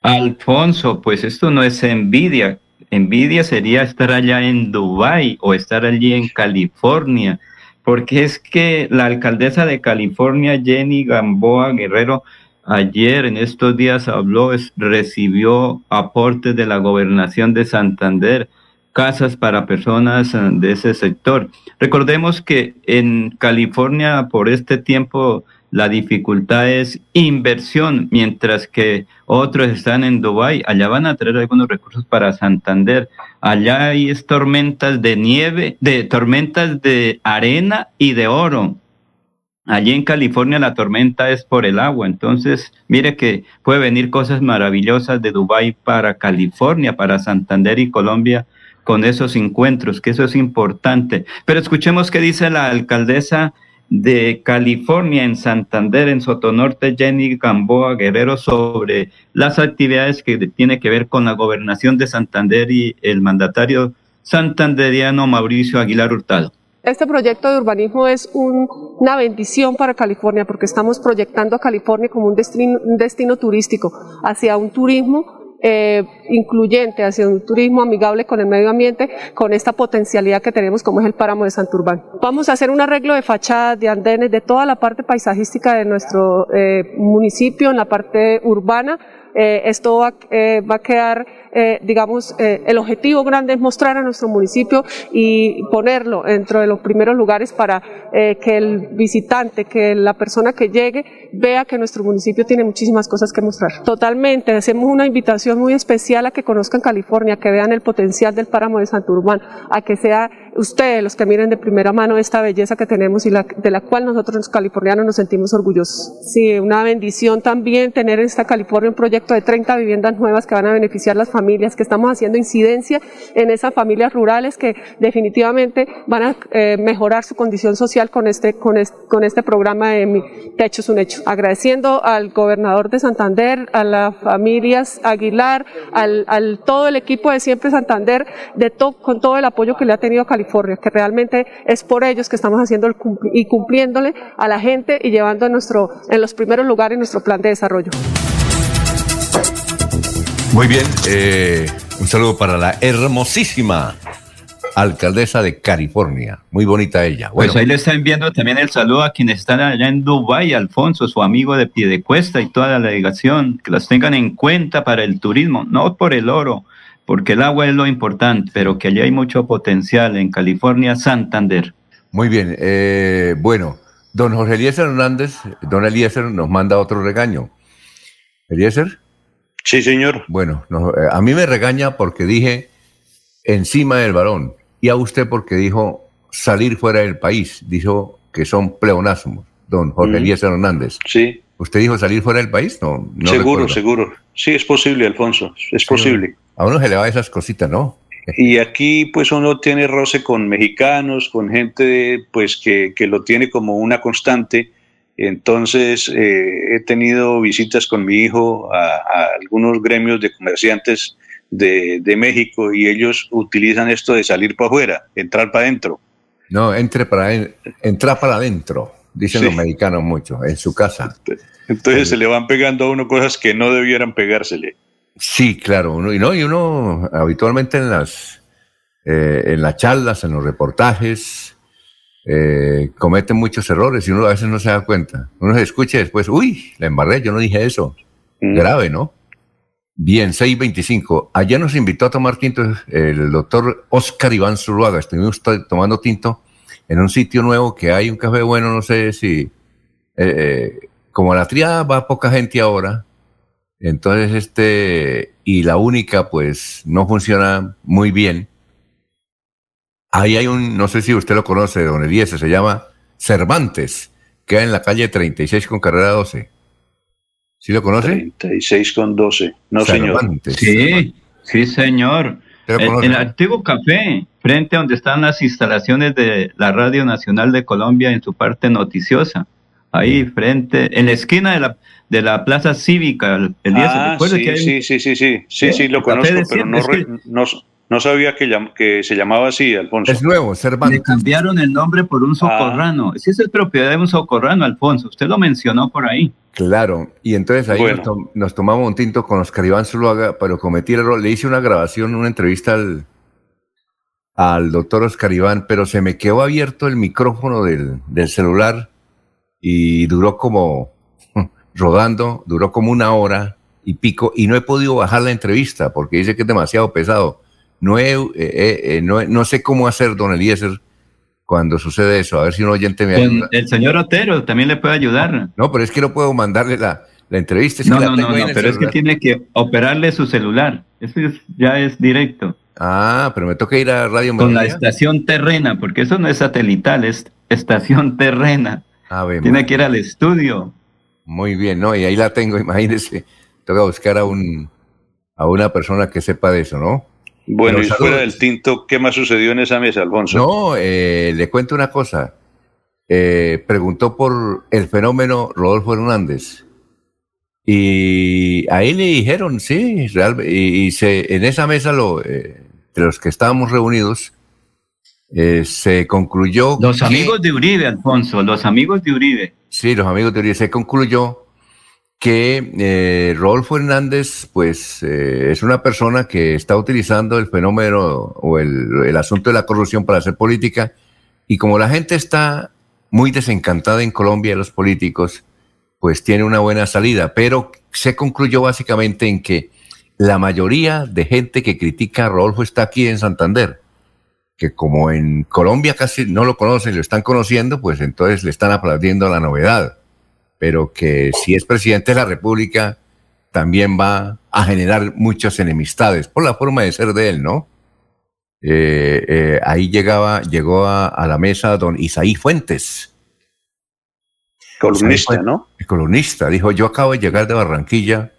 Alfonso, pues esto no es envidia. Envidia sería estar allá en Dubái o estar allí en California, porque es que la alcaldesa de California, Jenny Gamboa Guerrero, ayer en estos días habló, es- recibió aportes de la gobernación de Santander, casas para personas eh, de ese sector. Recordemos que en California por este tiempo la dificultad es inversión, mientras que otros están en Dubái, allá van a traer algunos recursos para Santander. Allá hay tormentas de nieve, de tormentas de arena y de oro. Allí en California la tormenta es por el agua, entonces mire que puede venir cosas maravillosas de Dubái para California, para Santander y Colombia con esos encuentros, que eso es importante. Pero escuchemos qué dice la alcaldesa de California en Santander, en Sotonorte, Jenny Gamboa Guerrero, sobre las actividades que tiene que ver con la gobernación de Santander y el mandatario santanderiano Mauricio Aguilar Hurtado. Este proyecto de urbanismo es un- una bendición para California porque estamos proyectando a California como un destino, un destino turístico, hacia un turismo eh, incluyente, hacia un turismo amigable con el medio ambiente, con esta potencialidad que tenemos como es el páramo de Santurbán. Vamos a hacer un arreglo de fachadas, de andenes, de toda la parte paisajística de nuestro eh, municipio, en la parte urbana, eh, esto va, eh, va, a quedar, eh, digamos, eh, el objetivo grande es mostrar a nuestro municipio y ponerlo dentro de los primeros lugares para eh, que el visitante, que la persona que llegue, vea que nuestro municipio tiene muchísimas cosas que mostrar. Totalmente, hacemos una invitación muy especial a que conozcan California, que vean el potencial del páramo de Santurbán, a que sea ustedes los que miren de primera mano esta belleza que tenemos y la, de la cual nosotros los californianos nos sentimos orgullosos. Sí, una bendición también tener en esta California un proyecto de 30 viviendas nuevas que van a beneficiar las familias, que estamos haciendo incidencia en esas familias rurales que definitivamente van a eh, mejorar su condición social con este, con este, con este programa de Mi Techo un Hecho. Agradeciendo al gobernador de Santander, a las familias Aguilar, al, todo el equipo de Siempre Santander, de to, con todo el apoyo que le ha tenido California, que realmente es por ellos que estamos haciendo el cumpli y cumpliéndole a la gente y llevando en, nuestro, en los primeros lugares nuestro plan de desarrollo. Muy bien, eh, un saludo para la hermosísima alcaldesa de California. Muy bonita ella. Bueno. Pues ahí le están enviando también el saludo a quienes están allá en Dubái, Alfonso, su amigo de Piedecuesta y toda la delegación, que las tengan en cuenta para el turismo, no por el oro, porque el agua es lo importante, pero que allí hay mucho potencial en California, Santander. Muy bien, eh, bueno, don Jorge Eliezer Hernández, don Eliezer nos manda otro regaño. Eliezer. Sí, señor. Bueno, no, eh, a mí me regaña porque dije encima del varón y a usted porque dijo salir fuera del país, dijo que son pleonasmos, don Jorge mm. Eliezer Hernández. Sí. ¿Usted dijo salir fuera del país? No, no seguro, recuerdo. seguro. Sí, es posible, Alfonso, es posible. A uno se le va esas cositas, ¿no? Y aquí pues uno tiene roce con mexicanos, con gente pues que, que lo tiene como una constante. Entonces eh, he tenido visitas con mi hijo a, a algunos gremios de comerciantes de, de, México y ellos utilizan esto de salir para afuera, entrar para adentro. No, entre para entrar para adentro, dicen sí. los mexicanos mucho, en su casa. Entonces se le van pegando a uno cosas que no debieran pegársele. Sí, claro, uno, y no, y uno habitualmente en las eh, en las charlas, en los reportajes, eh, comete muchos errores y uno a veces no se da cuenta. Uno se escucha después, uy, la embarré, yo no dije eso. Mm. Grave, ¿no? Bien, 625. Allá nos invitó a tomar tinto el doctor Oscar Iván Zuluaga. Estuvimos tomando tinto en un sitio nuevo que hay un café bueno, no sé si... Eh, como a la triada va poca gente ahora, entonces, este, y la única, pues, no funciona muy bien. Ahí hay un, no sé si usted lo conoce, don Eliezer, se llama Cervantes, queda en la calle 36 con carrera 12. ¿Sí lo conoce? 36 con 12. No, Cervantes. señor. Sí, sí, señor. El, el, antiguo café, frente a donde están las instalaciones de la Radio Nacional de Colombia en su parte noticiosa. Ahí frente, en la esquina de la, de la Plaza Cívica. El día ah, sí, que hay... sí, sí, sí, sí, sí, sí, lo conozco, pero no, que... no, no, sabía que, llam, que, se llamaba así, Alfonso. Es nuevo, Cervantes. Le cambiaron el nombre por un socorrano. Ah. Esa es propiedad de un socorrano, Alfonso. Usted lo mencionó por ahí. Claro, y entonces ahí bueno. nos, to nos, tomamos un tinto con Oscar Iván Zuluaga, pero cometí el error. Le hice una grabación, una entrevista al, al doctor Oscar Iván, pero se me quedó abierto el micrófono del, del celular y duró como rodando, duró como una hora y pico y no he podido bajar la entrevista porque dice que es demasiado pesado. No, he, eh, eh, no, no, sé cómo hacer, don Eliezer, cuando sucede eso. A ver si un oyente me ayuda. El señor Otero también le puede ayudar. No, pero es que no puedo mandarle la, la entrevista. Es no, que no, no, no pero celular. es que tiene que operarle su celular. Eso es, ya es directo. Ah, pero me toca ir a Radio Con la estación terrena, porque eso no es satelital, es estación terrena. Ah, Tiene que ir al estudio. Muy bien, ¿no? Y ahí la tengo, imagínese. Toca buscar a un a una persona que sepa de eso, ¿no? Bueno, Pero y fuera del tinto, ¿qué más sucedió en esa mesa, Alfonso? No, eh, le cuento una cosa. Eh, preguntó por el fenómeno Rodolfo Hernández. Y ahí le dijeron, sí, real, y, y se, en esa mesa, lo, eh, de los que estábamos reunidos, eh, se concluyó. Los que, amigos de Uribe, Alfonso, los amigos de Uribe. Sí, los amigos de Uribe. Se concluyó que eh, Rodolfo Hernández, pues, eh, es una persona que está utilizando el fenómeno o el, el, asunto de la corrupción para hacer política. Y como la gente está muy desencantada en Colombia de los políticos, pues tiene una buena salida, pero se concluyó básicamente en que la mayoría de gente que critica a Rodolfo está aquí en Santander, que como en Colombia casi no lo conocen, lo están conociendo, pues entonces le están aplaudiendo la novedad, pero que si es presidente de la República, también va a generar muchas enemistades por la forma de ser de él, ¿no? Eh, eh, ahí llegaba, llegó a, a, la mesa don Isaí Fuentes. Columnista, ¿no? Columnista. Dijo, yo acabo de llegar de Barranquilla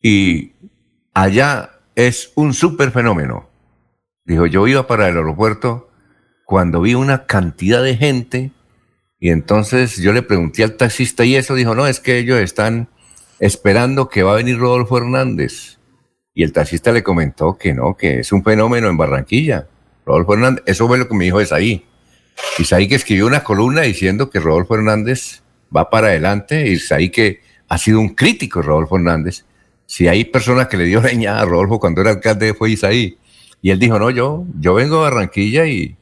y allá es un súper fenómeno. Dijo, yo iba para el aeropuerto cuando vi una cantidad de gente y entonces yo le pregunté al taxista y eso dijo, no, es que ellos están esperando que va a venir Rodolfo Hernández. Y el taxista le comentó que no, que es un fenómeno en Barranquilla. Rodolfo Hernández, eso fue lo que me dijo Isaí. Isaí que escribió una columna diciendo que Rodolfo Hernández va para adelante. Isaí que ha sido un crítico Rodolfo Hernández. Si hay personas que le dio leña a Rodolfo cuando era alcalde fue Isaí. Y él dijo, no, yo, yo vengo a Barranquilla y,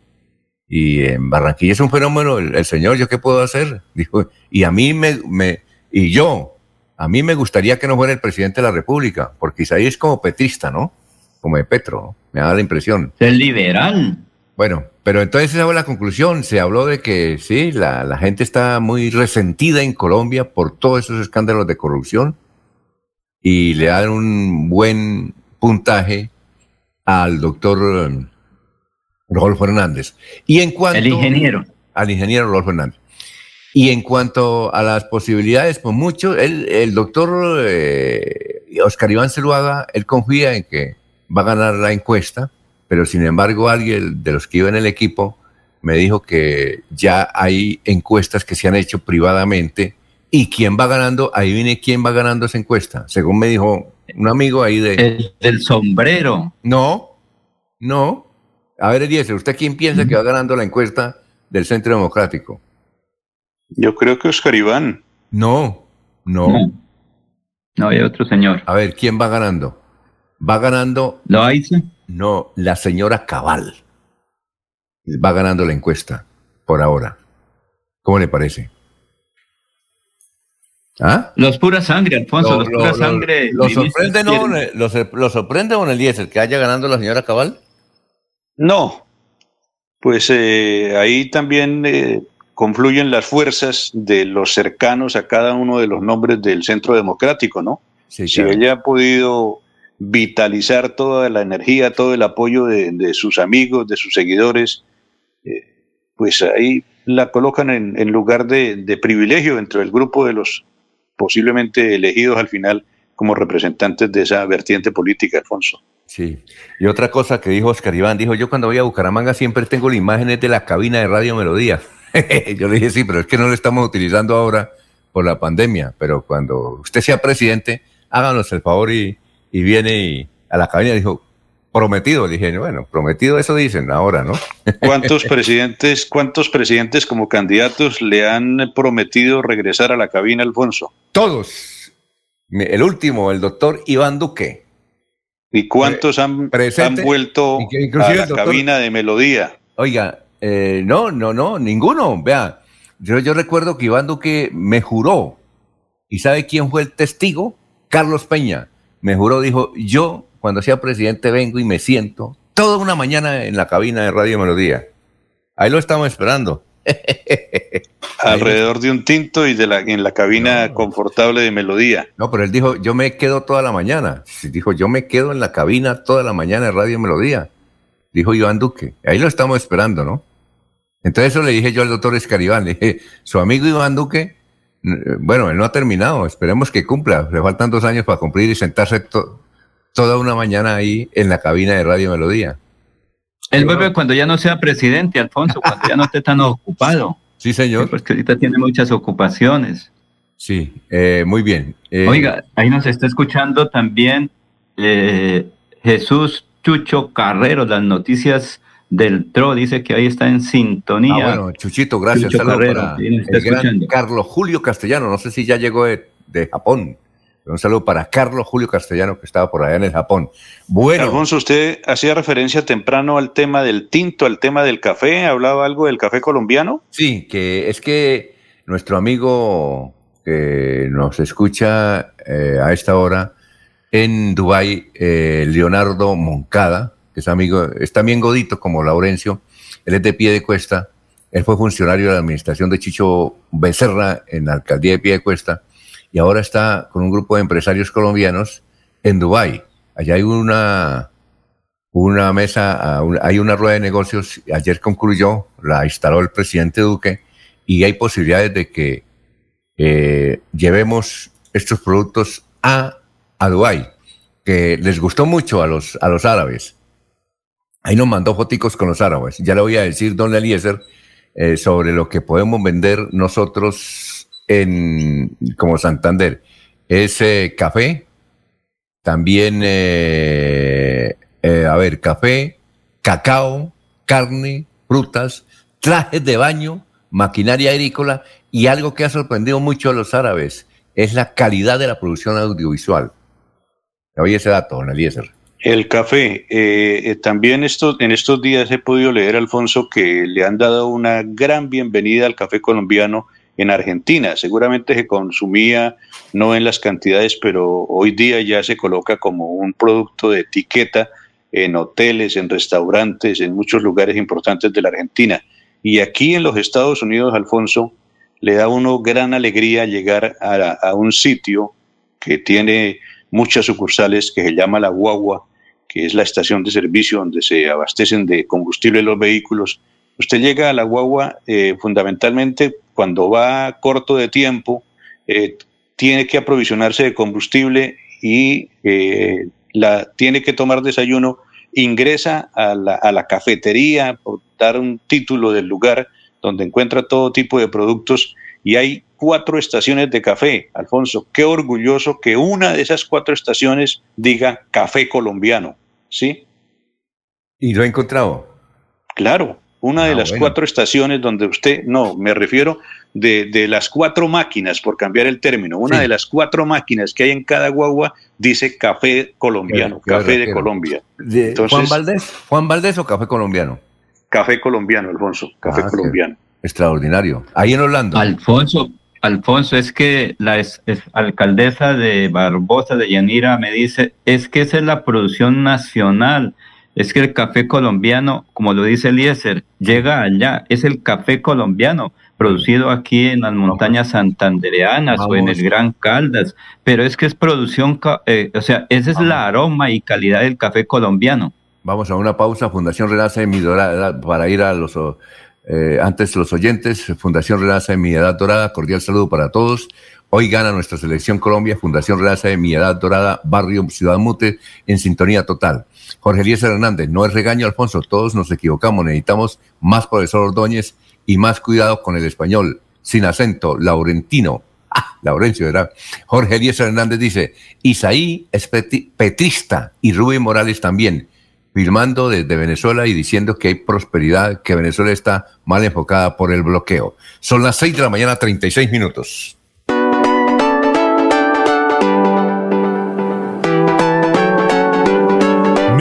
y en Barranquilla es un fenómeno, el, el, señor, ¿yo qué puedo hacer? Dijo, y a mí me, me, y yo, a mí me gustaría que no fuera el presidente de la República, porque Isaí es como petrista, ¿no? Como de Petro, ¿no? me da la impresión. Es liberal. Bueno, pero entonces esa fue la conclusión. Se habló de que sí, la, la, gente está muy resentida en Colombia por todos esos escándalos de corrupción y le dan un buen puntaje al doctor um, Rodolfo Hernández. Y en cuanto... El ingeniero. Al ingeniero Rodolfo Hernández. Y en cuanto a las posibilidades, pues mucho, el, el doctor eh, Oscar Iván Celuaga, él confía en que va a ganar la encuesta, pero sin embargo alguien de los que iba en el equipo me dijo que ya hay encuestas que se han hecho privadamente y quién va ganando, ahí viene quién va ganando esa encuesta, según me dijo un amigo ahí de... El del sombrero. No, no. A ver, Eliezer, ¿usted quién piensa que va ganando la encuesta del Centro Democrático? Yo creo que Oscar Iván. No, no. No, no hay otro señor. A ver, ¿quién va ganando? Va ganando. ¿Lo hizo? No, la señora Cabal. Va ganando la encuesta por ahora. ¿Cómo le parece? ¿Ah? Los pura sangre, Alfonso, lo, los pura lo, sangre. ¿Lo sorprende, no, lo, lo sorprende don Eliezer que haya ganando la señora Cabal? No. Pues eh, ahí también eh, confluyen las fuerzas de los cercanos a cada uno de los nombres del Centro Democrático, ¿no? Sí, si ella ha podido vitalizar toda la energía, todo el apoyo de, de sus amigos, de sus seguidores, eh, pues ahí la colocan en, en lugar de, de, privilegio dentro del grupo de los posiblemente elegidos al final como representantes de esa vertiente política, Alfonso. Sí. Y otra cosa que dijo Oscar Iván, dijo, yo cuando voy a Bucaramanga siempre tengo la imagen de la cabina de Radio Melodía. Yo le dije, sí, pero es que no lo estamos utilizando ahora por la pandemia, pero cuando usted sea presidente, háganos el favor y, y viene y a la cabina dijo, prometido. Le dije, bueno, prometido eso dicen ahora, ¿no? ¿Cuántos presidentes, cuántos presidentes como candidatos le han prometido regresar a la cabina, Alfonso? Todos. El último, el doctor Iván Duque. ¿Y cuántos han, han vuelto a la doctor, cabina de melodía? Oiga, eh, no, no, no, ninguno. Vea, yo, yo recuerdo que Iván Duque me juró. ¿Y sabe quién fue el testigo? Carlos Peña. Me juró, dijo, yo cuando sea presidente vengo y me siento toda una mañana en la cabina de Radio Melodía. Ahí lo estamos esperando. Alrededor de un tinto y de la, en la cabina no. confortable de Melodía. No, pero él dijo, yo me quedo toda la mañana. Dijo, yo me quedo en la cabina toda la mañana de Radio Melodía. Dijo Iván Duque. Ahí lo estamos esperando, ¿no? Entonces eso le dije yo al doctor Escaribán, le dije, su amigo Iván Duque, bueno, él no ha terminado, esperemos que cumpla, le faltan dos años para cumplir y sentarse to toda una mañana ahí en la cabina de Radio Melodía. Él vuelve cuando ya no sea presidente, Alfonso, cuando ya no esté tan ocupado. Sí, señor. Porque ahorita tiene muchas ocupaciones. Sí, eh, muy bien. Eh, Oiga, ahí nos está escuchando también eh, Jesús Chucho Carrero, las noticias del TRO, dice que ahí está en sintonía. Ah, bueno, Chuchito, gracias. Chucho Carrero, para el gran Carlos Julio Castellano, no sé si ya llegó de, de Japón. Un saludo para Carlos Julio Castellano, que estaba por allá en el Japón. Bueno. Alfonso, usted hacía referencia temprano al tema del tinto, al tema del café. ¿Hablaba algo del café colombiano? Sí, que es que nuestro amigo que nos escucha eh, a esta hora en Dubái, eh, Leonardo Moncada, que es amigo, es también godito como Laurencio, él es de pie de cuesta, él fue funcionario de la administración de Chicho Becerra en la alcaldía de pie de cuesta y ahora está con un grupo de empresarios colombianos en Dubái. Allá hay una, una mesa, hay una rueda de negocios, ayer concluyó, la instaló el presidente Duque y hay posibilidades de que eh, llevemos estos productos a, a Dubái, que les gustó mucho a los, a los árabes. Ahí nos mandó foticos con los árabes. Ya le voy a decir, don Eliezer, eh, sobre lo que podemos vender nosotros en, como Santander. Es eh, café, también, eh, a ver, café, cacao, carne, frutas, trajes de baño, maquinaria agrícola y algo que ha sorprendido mucho a los árabes es la calidad de la producción audiovisual. Oye ese dato, don Eliezer. El café. Eh, eh, también esto, en estos días he podido leer, Alfonso, que le han dado una gran bienvenida al café colombiano en Argentina. Seguramente se consumía no en las cantidades, pero hoy día ya se coloca como un producto de etiqueta en hoteles, en restaurantes, en muchos lugares importantes de la Argentina. Y aquí en los Estados Unidos, Alfonso, le da a uno gran alegría llegar a, a un sitio que tiene muchas sucursales que se llama La Guagua, que es la estación de servicio donde se abastecen de combustible los vehículos. Usted llega a la guagua eh, fundamentalmente cuando va corto de tiempo, eh, tiene que aprovisionarse de combustible y eh, la, tiene que tomar desayuno, ingresa a la, a la cafetería por dar un título del lugar donde encuentra todo tipo de productos y hay cuatro estaciones de café. Alfonso, qué orgulloso que una de esas cuatro estaciones diga café colombiano. ¿sí? ¿Y lo ha encontrado? Claro, una de ah, las cuatro estaciones donde usted, no, me refiero de, de las cuatro máquinas, por cambiar el término, una de las cuatro máquinas que hay en cada guagua dice café colombiano, café de Colombia. ¿Juan Valdés? ¿Juan Valdés o café colombiano? Café colombiano, Alfonso, café ah, colombiano. Extraordinario. Ahí en Orlando. Alfonso, Alfonso, es que la alcaldesa de Barbosa de Yanira me dice, es que esa es la producción nacional, es que el café colombiano, como lo dice Eliezer, llega allá, es el café colombiano producido aquí en las montañas santandereanas o en el Gran Caldas, pero es que es producción, eh, o sea, esa es la aroma y calidad del café colombiano. Vamos a una pausa, Fundación Renaza de Midora, para ir a los eh, antes los oyentes, Fundación Renaza de Mi Edad Dorada, cordial saludo para todos. Hoy gana nuestra selección Colombia, Fundación Renaza de Mi Edad Dorada, Barrio Ciudad Mute, en sintonía total. Jorge Eliezer Hernández, no es regaño, Alfonso, todos nos equivocamos, necesitamos más profesor Ordóñez y más cuidado con el español, sin acento, laurentino. Ah, Laurencio era. Jorge Eliezer Hernández dice, Isaí es petrista y Rubén Morales también filmando desde Venezuela y diciendo que hay prosperidad, que Venezuela está mal enfocada por el bloqueo. Son las 6 de la mañana, 36 minutos.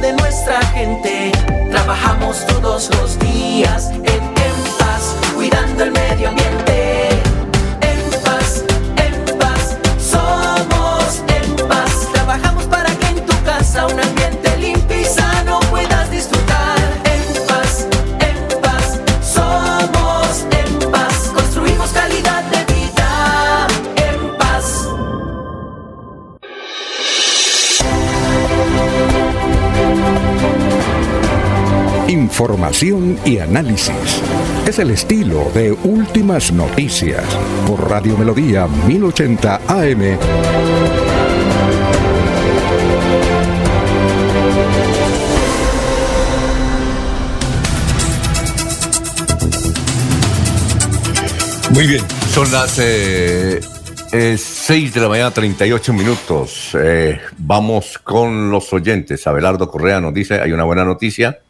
de nuestra gente. Trabajamos todos los días Y análisis. Es el estilo de Últimas Noticias por Radio Melodía 1080 AM. Muy bien, son las 6 de la mañana, 38 minutos. Eh, vamos con los oyentes. Abelardo Correa nos dice, hay una buena noticia.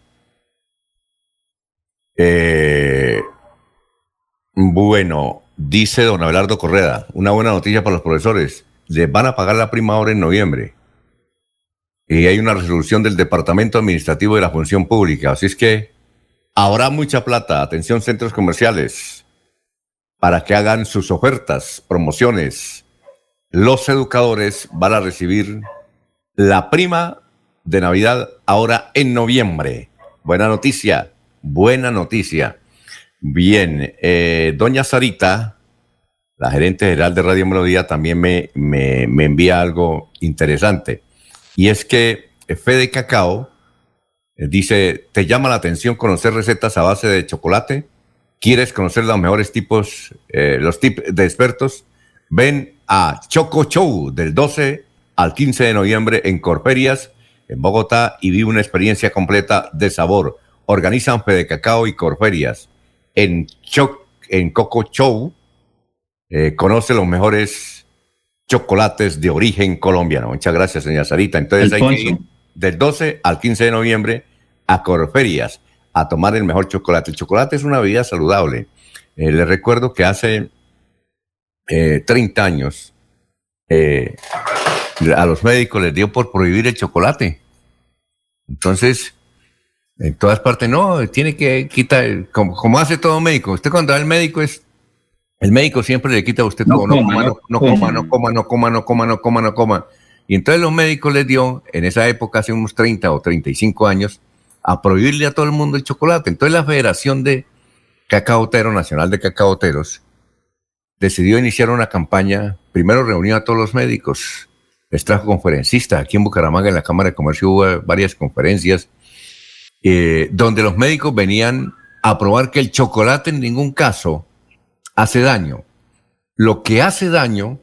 Eh, bueno, dice don Abelardo Correa, una buena noticia para los profesores. Les van a pagar la prima ahora en noviembre. Y hay una resolución del Departamento Administrativo de la Función Pública. Así es que habrá mucha plata. Atención, centros comerciales para que hagan sus ofertas, promociones. Los educadores van a recibir la prima de Navidad ahora en noviembre. Buena noticia, buena noticia. Bien, eh, doña Sarita, la gerente general de Radio Melodía, también me, me, me envía algo interesante. Y es que Fede Cacao eh, dice, ¿te llama la atención conocer recetas a base de chocolate? ¿Quieres conocer los mejores tipos, eh, los tips de expertos? Ven a Choco Show del 12 al 15 de noviembre en Corferias, en Bogotá, y vive una experiencia completa de sabor. Organizan Fede Cacao y Corferias. En, Cho- en Coco Show, eh, conoce los mejores chocolates de origen colombiano. Muchas gracias, señora Sarita. Entonces hay que ir del 12 al 15 de noviembre a Corferias a tomar el mejor chocolate. El chocolate es una bebida saludable. Eh, les recuerdo que hace eh, 30 años eh, a los médicos les dio por prohibir el chocolate. Entonces, en todas partes, no, tiene que quitar, como, como hace todo médico. Usted cuando va al médico es, el médico siempre le quita a usted No todo, no, coma, no no, coma, no coma, no coma, no coma, no coma, no coma. Y entonces los médicos les dio, en esa época, hace unos 30 o 35 años, a prohibirle a todo el mundo el chocolate. Entonces la Federación de Cacaotero, Nacional de Cacaoteros, decidió iniciar una campaña, primero reunió a todos los médicos, les trajo conferencistas, aquí en Bucaramanga, en la Cámara de Comercio hubo varias conferencias, eh, donde los médicos venían a probar que el chocolate en ningún caso hace daño. Lo que hace daño,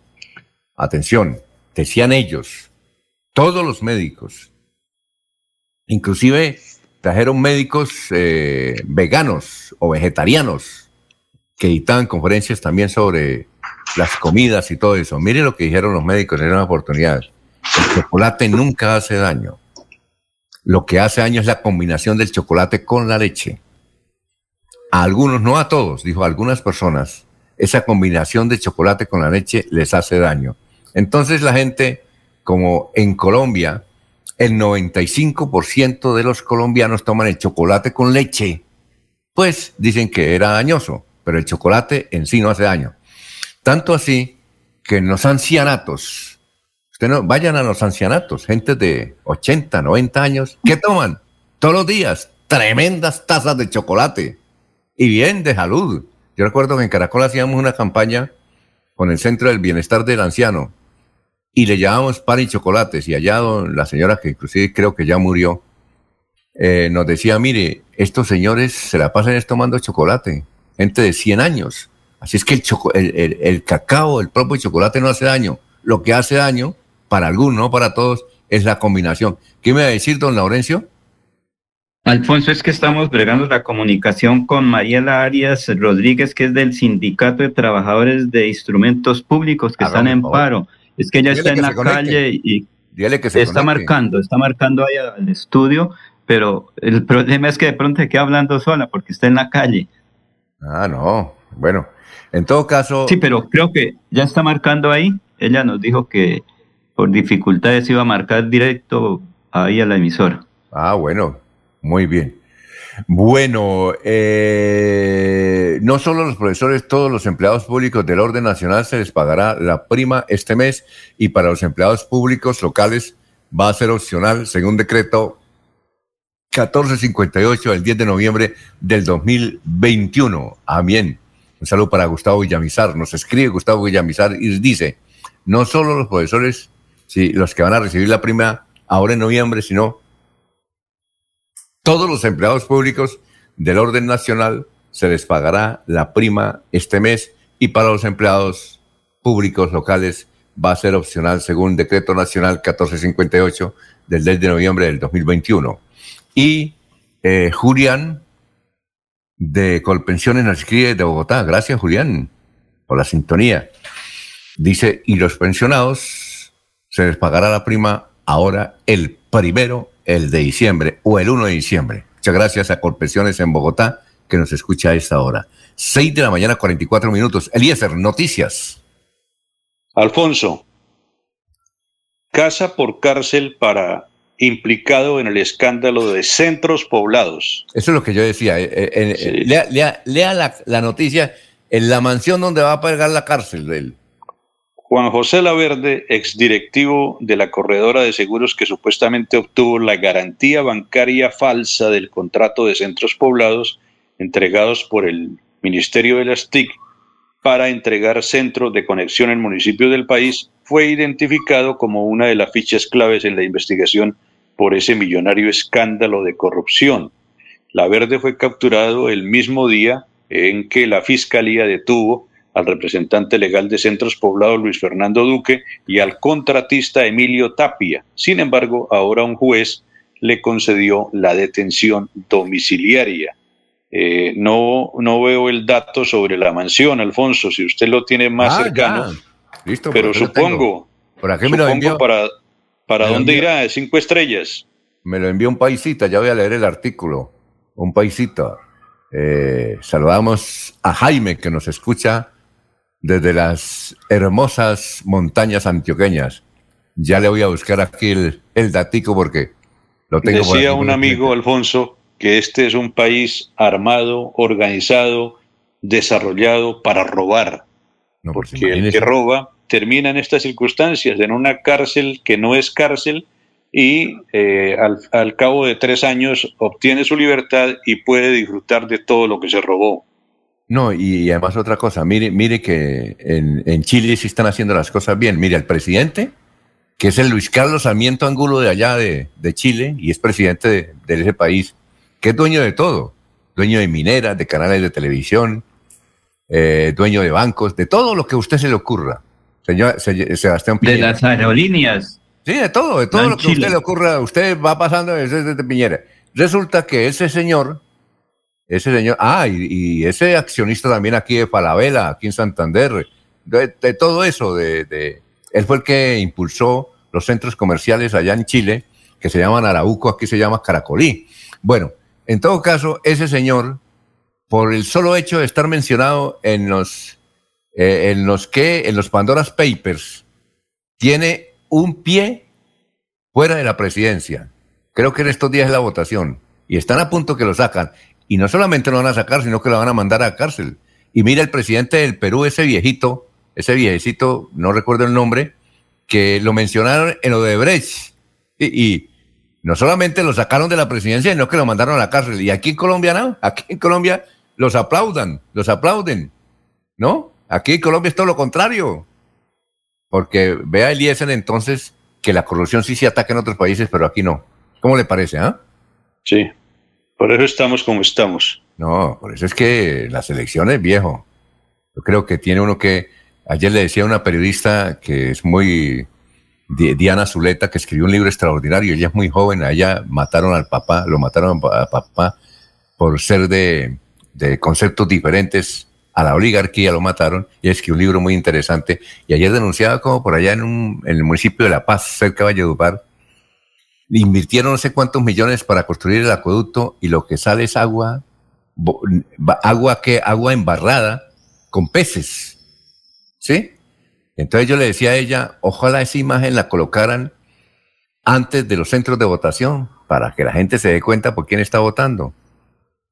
atención, decían ellos, todos los médicos, inclusive trajeron médicos eh, veganos o vegetarianos que dictaban conferencias también sobre las comidas y todo eso. Mire lo que dijeron los médicos en una oportunidad. El chocolate nunca hace daño. Lo que hace daño es la combinación del chocolate con la leche. A algunos, no a todos, dijo a algunas personas, esa combinación de chocolate con la leche les hace daño. Entonces la gente, como en Colombia, el 95% de los colombianos toman el chocolate con leche, pues dicen que era dañoso, pero el chocolate en sí no hace daño. Tanto así que en los ancianatos, usted no, vayan a los ancianatos, gente de 80, 90 años, ¿qué toman? Todos los días, tremendas tazas de chocolate y bien de salud. Yo recuerdo que en Caracol hacíamos una campaña con el Centro del Bienestar del Anciano y le llamamos pan y chocolates y allá la señora que inclusive creo que ya murió eh, nos decía, mire, estos señores se la pasan es tomando chocolate, gente de 100 años. Así es que el, choco- el- el cacao, el propio chocolate no hace daño. Lo que hace daño, para algunos, no para todos, es la combinación. ¿Qué me va a decir don Laurencio? Alfonso, es que estamos bregando la comunicación con Mariela Arias Rodríguez, que es del Sindicato de Trabajadores de Instrumentos Públicos que están en paro. Es que ella está en la calle y que se está marcando, está marcando ahí al estudio, pero el problema es que de pronto se queda hablando sola porque está en la calle. Ah, no. Bueno, en todo caso. Sí, pero creo que ya está marcando ahí. Ella nos dijo que por dificultades iba a marcar directo ahí a la emisora. Ah, bueno, muy bien. Bueno, eh, no solo los profesores, todos los empleados públicos del orden nacional se les pagará la prima este mes y para los empleados públicos locales va a ser opcional según decreto 1458 del 10 de noviembre del 2021. Amén. Un saludo para Gustavo Villamizar. Nos escribe Gustavo Villamizar y dice, no solo los profesores, sí, los que van a recibir la prima ahora en noviembre, sino todos los empleados públicos del orden nacional se les pagará la prima este mes y para los empleados públicos locales va a ser opcional según decreto nacional 1458 del 10 de noviembre del 2021. Y eh, Julián de Colpensiones nos de Bogotá. Gracias, Julián, por la sintonía. Dice, y los pensionados se les pagará la prima ahora el primero, el de diciembre o el 1 de diciembre. Muchas gracias a Colpensiones en Bogotá que nos escucha a esta hora. 6 de la mañana, 44 minutos. Eliezer, noticias. Alfonso, casa por cárcel para implicado en el escándalo de centros poblados. Eso es lo que yo decía. Eh, eh, eh, lea, la, noticia en la mansión donde va a pagar la cárcel de él. Juan José Laverde, exdirectivo de la corredora de seguros que supuestamente obtuvo la garantía bancaria falsa del contrato de centros poblados entregados por el Ministerio de las TIC para entregar centros de conexión en municipios del país, fue identificado como una de las fichas claves en la investigación por ese millonario escándalo de corrupción. La Verde fue capturado el mismo día en que la Fiscalía detuvo al representante legal de Centros Poblados Luis Fernando Duque y al contratista Emilio Tapia. Sin embargo, ahora un juez le concedió la detención domiciliaria. Eh, no, no veo el dato sobre la mansión, Alfonso, si usted lo tiene más ah, cercano. Listo, pero supongo, ¿Por aquí me lo envió? para ¿Para dónde irá? ¿Cinco estrellas? Me lo envió un paisita, ya voy a leer el artículo. Un paisita. Eh, saludamos a Jaime que nos escucha desde las hermosas montañas antioqueñas. Ya le voy a buscar aquí el, el datico porque lo tengo. Decía un amigo, Alfonso, que este es un país armado, organizado, desarrollado para robar. No, pues porque el que roba termina en estas circunstancias, en una cárcel que no es cárcel y eh, al, cabo de tres años obtiene su libertad y puede disfrutar de todo lo que se robó. No, y, además otra cosa, mire, mire que en, Chile sí están haciendo las cosas bien. Mire, el presidente, que es el Luis Carlos Sarmiento Angulo de allá de, Chile y es presidente de, ese país, que es dueño de todo, dueño de mineras, de canales de televisión, eh, dueño de bancos, de todo lo que a usted se le ocurra. Señor, Sebastián Piñera. De las aerolíneas. Sí, de todo, de todo lo que a usted le ocurra, usted va pasando desde, Piñera. Resulta que ese señor, ese señor, ah, y, ese accionista también aquí de Falabella, aquí en Santander, de, todo eso, de, él fue el que impulsó los centros comerciales allá en Chile, que se llaman Arauco, aquí se llama Caracolí. Bueno, en todo caso, ese señor, por el solo hecho de estar mencionado en los eh, en los que, en los Pandora's Papers, tiene un pie fuera de la presidencia. Creo que en estos días es la votación. Y están a punto que lo sacan. Y no solamente lo van a sacar, sino que lo van a mandar a cárcel. Y mira el presidente del Perú, ese viejito, ese viejecito, no recuerdo el nombre, que lo mencionaron en Odebrecht. Y, y no solamente lo sacaron de la presidencia, sino que lo mandaron a la cárcel. Y aquí en Colombia, ¿no? Aquí en Colombia los aplaudan, los aplauden, ¿no? Aquí en Colombia es todo lo contrario. Porque vea Eliezer entonces que la corrupción sí se ataca en otros países, pero aquí no. ¿Cómo le parece, ah? Sí, por eso estamos como estamos. No, por eso es que las elecciones, viejo. Yo creo que tiene uno que. Ayer le decía a una periodista que es muy Diana Zuleta, que escribió un libro extraordinario. Ella es muy joven, a ella mataron al papá, lo mataron al papá por ser de, conceptos diferentes a la oligarquía, lo mataron. Y escribió un libro muy interesante. Y ayer denunciaba como por allá en, el municipio de La Paz, cerca de Valledupar, invirtieron no sé cuántos millones para construir el acueducto y lo que sale es agua, agua que agua embarrada con peces. ¿Sí? Entonces yo le decía a ella, ojalá esa imagen la colocaran antes de los centros de votación, para que la gente se dé cuenta por quién está votando.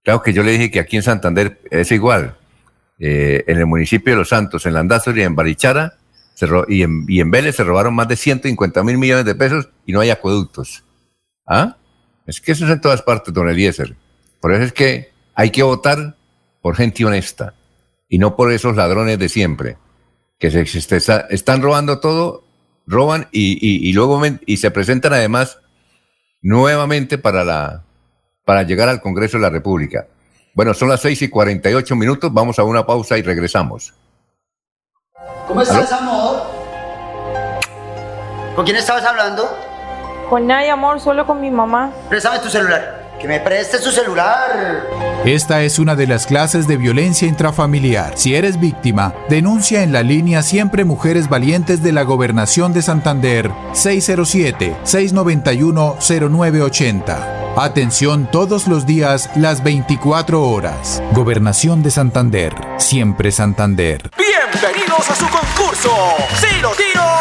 Claro que yo le dije que aquí en Santander es igual. Eh, en el municipio de Los Santos, en Landazuri y en Barichara, y, en, y en Vélez se robaron más de 150 mil millones de pesos y no hay acueductos. ¿Ah? Es que eso es en todas partes, don Eliezer. Por eso es que hay que votar por gente honesta y no por esos ladrones de siempre que se, están robando todo, roban y, luego y se presentan además nuevamente para, la, para llegar al Congreso de la República. Bueno, son las 6 y 48 minutos, vamos a una pausa y regresamos. ¿Cómo estás, amor? ¿Con quién estabas hablando? Con nadie, amor, solo con mi mamá. Préstame tu celular. Que me preste su celular. Esta es una de las clases de violencia intrafamiliar. Si eres víctima, denuncia en la línea Siempre Mujeres Valientes de la Gobernación de Santander 607-691-0980. Atención todos los días, las 24 horas. Gobernación de Santander. Siempre Santander. Bienvenidos a su concurso. Si lo tiro,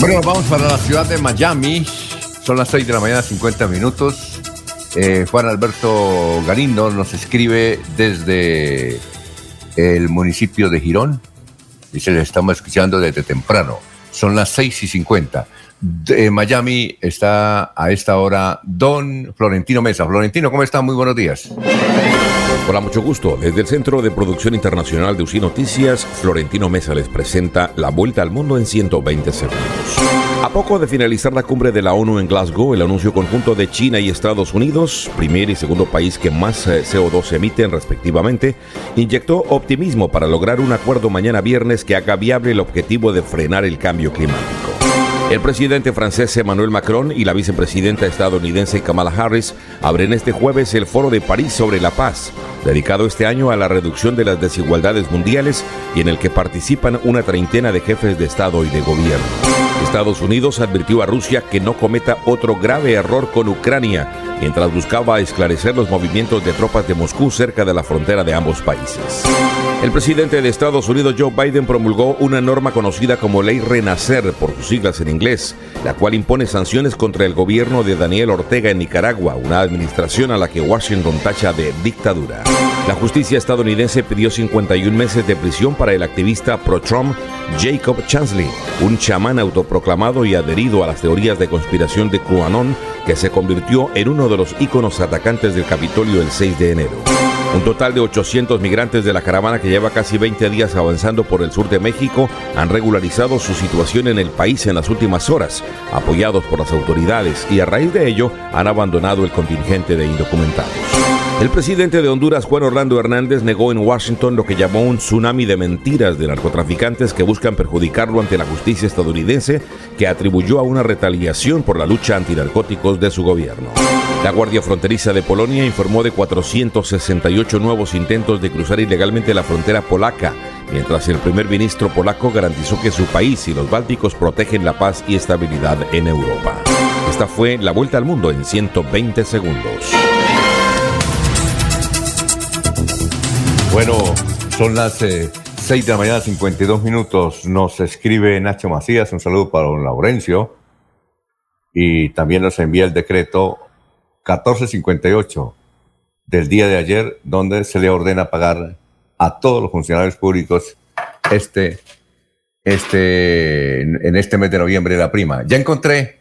Bueno, vamos para la ciudad de Miami. Son las 6 de la mañana, 50 minutos. Eh, Juan Alberto Galindo nos escribe desde el municipio de Girón. Dice, le estamos escuchando desde temprano. Son las 6 y 50. De Miami está a esta hora don Florentino Mesa. Florentino, ¿cómo está? Muy buenos días. Hola, mucho gusto. Desde el Centro de Producción Internacional de UCI Noticias, Florentino Mesa les presenta la vuelta al mundo en 120 segundos. A poco de finalizar la cumbre de la ONU en Glasgow, el anuncio conjunto de China y Estados Unidos, primer y segundo país que más eh, CO2 emiten respectivamente, inyectó optimismo para lograr un acuerdo mañana viernes que haga viable el objetivo de frenar el cambio climático. El presidente francés Emmanuel Macron y la vicepresidenta estadounidense Kamala Harris abren este jueves el Foro de París sobre la Paz, dedicado este año a la reducción de las desigualdades mundiales y en el que participan una treintena de jefes de Estado y de gobierno. Estados Unidos advirtió a Rusia que no cometa otro grave error con Ucrania mientras buscaba esclarecer los movimientos de tropas de Moscú cerca de la frontera de ambos países. El presidente de Estados Unidos, Joe Biden, promulgó una norma conocida como Ley Renacer, por sus siglas en inglés, la cual impone sanciones contra el gobierno de Daniel Ortega en Nicaragua, una administración a la que Washington tacha de dictadura. La justicia estadounidense pidió 51 meses de prisión para el activista pro-Trump Jacob Chansley, un chamán autoproclamado y adherido a las teorías de conspiración de QAnon que se convirtió en uno de los íconos atacantes del Capitolio el 6 de enero. Un total de 800 migrantes de la caravana que lleva casi 20 días avanzando por el sur de México han regularizado su situación en el país en las últimas horas, apoyados por las autoridades, y a raíz de ello han abandonado el contingente de indocumentados. El presidente de Honduras, Juan Orlando Hernández, negó en Washington lo que llamó un tsunami de mentiras de narcotraficantes que buscan perjudicarlo ante la justicia estadounidense, que atribuyó a una retaliación por la lucha antinarcóticos de su gobierno. La Guardia Fronteriza de Polonia informó de 468 nuevos intentos de cruzar ilegalmente la frontera polaca mientras el primer ministro polaco garantizó que su país y los bálticos protegen la paz y estabilidad en Europa. Esta fue la vuelta al mundo en 120 segundos. Bueno, son las eh, 6 de la mañana, 52 minutos. Nos escribe Nacho Macías, un saludo para don Laurencio. Y también nos envía el decreto 1458 del día de ayer, donde se le ordena pagar a todos los funcionarios públicos este, este, en este mes de noviembre la prima. Ya encontré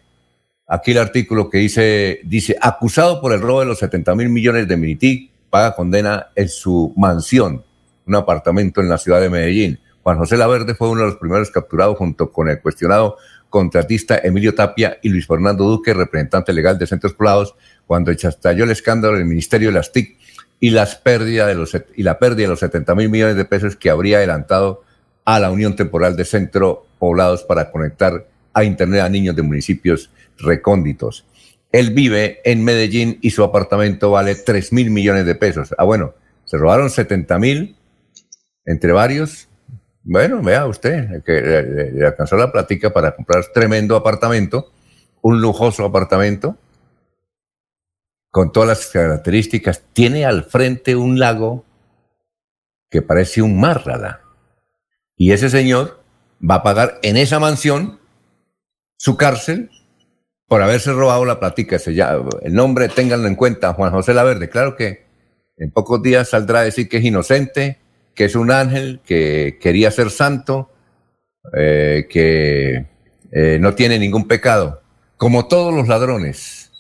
aquí el artículo que dice, dice, acusado por el robo de los 70 mil millones de Minitic, paga condena en su mansión un apartamento en la ciudad de Medellín. Juan José Laverde fue uno de los primeros capturados junto con el cuestionado contratista Emilio Tapia y Luis Fernando Duque, representante legal de Centros Poblados, cuando estalló el escándalo del Ministerio de las TIC y, las pérdida de los, y la pérdida de los 70 mil millones de pesos que habría adelantado a la Unión Temporal de Centro Poblados para conectar a Internet a niños de municipios recónditos. Él vive en Medellín y su apartamento vale 3 mil millones de pesos. Ah, bueno, se robaron 70 mil entre varios. Bueno, vea usted, que le, alcanzó la plática para comprar tremendo apartamento, un lujoso apartamento, con todas las características. Tiene al frente un lago que parece un mar, Y ese señor va a pagar en esa mansión su cárcel por haberse robado la platica. el nombre, ténganlo en cuenta, Juan José Laverde. Claro que en pocos días saldrá a decir que es inocente, que es un ángel, que quería ser santo, eh, que eh, no tiene ningún pecado, como todos los ladrones,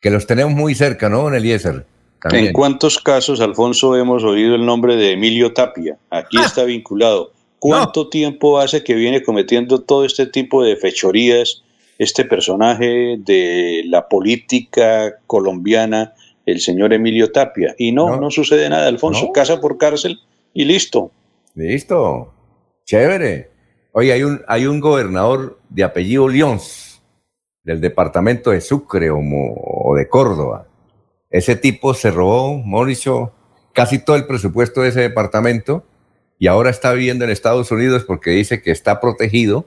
que los tenemos muy cerca, ¿no, don Eliezer? ¿En cuántos casos, Alfonso, hemos oído el nombre de Emilio Tapia? Aquí ah. está vinculado. ¿Cuánto tiempo hace que viene cometiendo todo este tipo de fechorías este personaje de la política colombiana, el señor Emilio Tapia? Y no, no, sucede nada, Alfonso. Casa por cárcel y listo. Listo. Chévere. Oye, hay un, hay un gobernador de apellido Lyons, del departamento de Sucre o, de Córdoba. Ese tipo se robó, Mauricio, casi todo el presupuesto de ese departamento y ahora está viviendo en Estados Unidos porque dice que está protegido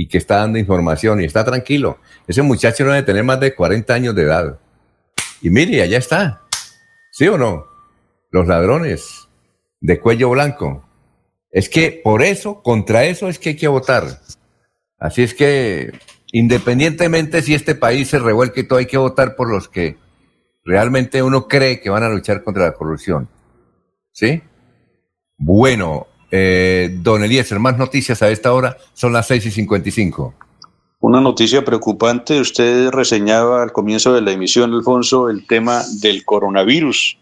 y que está dando información y está tranquilo. Ese muchacho no debe tener más de 40 años de edad. Y mire, allá está. ¿Sí o no? Los ladrones de cuello blanco. Es que por eso, contra eso es que hay que votar. Así es que, independientemente si este país se revuelque y todo, hay que votar por los que realmente uno cree que van a luchar contra la corrupción. ¿Sí? Bueno, eh, don Eliezer, más noticias a esta hora, son las 6 y 55. Una noticia preocupante, usted reseñaba al comienzo de la emisión, Alfonso, el tema del coronavirus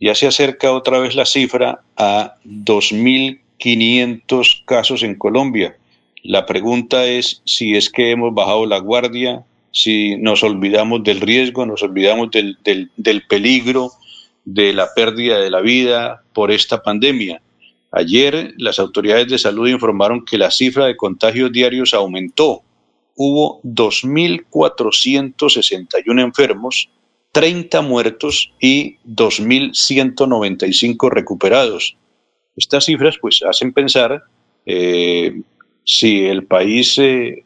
ya se acerca otra vez la cifra a 2.500 casos en Colombia. La pregunta es si es que hemos bajado la guardia, si nos olvidamos del riesgo, nos olvidamos del, del, peligro, de la pérdida de la vida por esta pandemia. Ayer las autoridades de salud informaron que la cifra de contagios diarios aumentó. Hubo 2.461 enfermos 30 muertos y 2.195 recuperados. Estas cifras pues hacen pensar eh, si el país eh,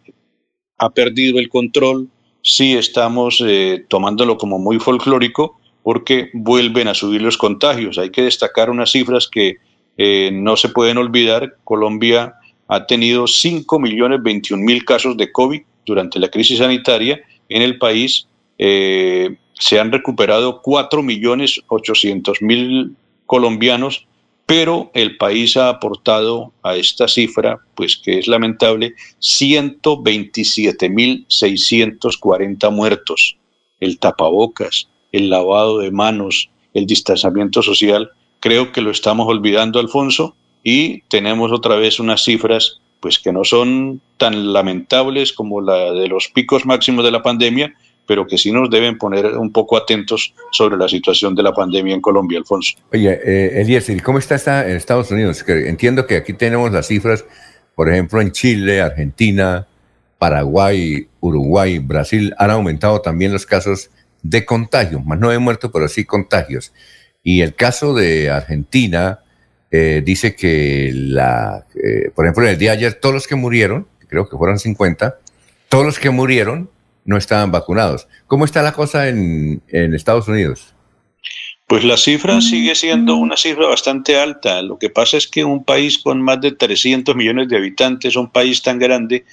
ha perdido el control, si estamos eh, tomándolo como muy folclórico, porque vuelven a subir los contagios. Hay que destacar unas cifras que no se pueden olvidar. Colombia ha tenido 5.021.000 casos de COVID durante la crisis sanitaria en el país se han recuperado 4.800.000 colombianos, pero el país ha aportado a esta cifra, pues que es lamentable, 127.640 muertos. El tapabocas, el lavado de manos, el distanciamiento social, creo que lo estamos olvidando, Alfonso, y tenemos otra vez unas cifras pues que no son tan lamentables como la de los picos máximos de la pandemia, pero que sí nos deben poner un poco atentos sobre la situación de la pandemia en Colombia, Alfonso. Oye, eh, Eliezer, ¿cómo está esta en Estados Unidos? entiendo que aquí tenemos las cifras, por ejemplo, en Chile, Argentina, Paraguay, Uruguay, Brasil, han aumentado también los casos de contagio, más no de muertos, pero sí contagios. Y el caso de Argentina eh, dice que, la, eh, por ejemplo, en el día de ayer, todos los que murieron, creo que fueron 50, todos los que murieron no estaban vacunados. ¿Cómo está la cosa en, en Estados Unidos? Pues la cifra sigue siendo una cifra bastante alta. Lo que pasa es que un país con más de 300 millones de habitantes, un país tan grande,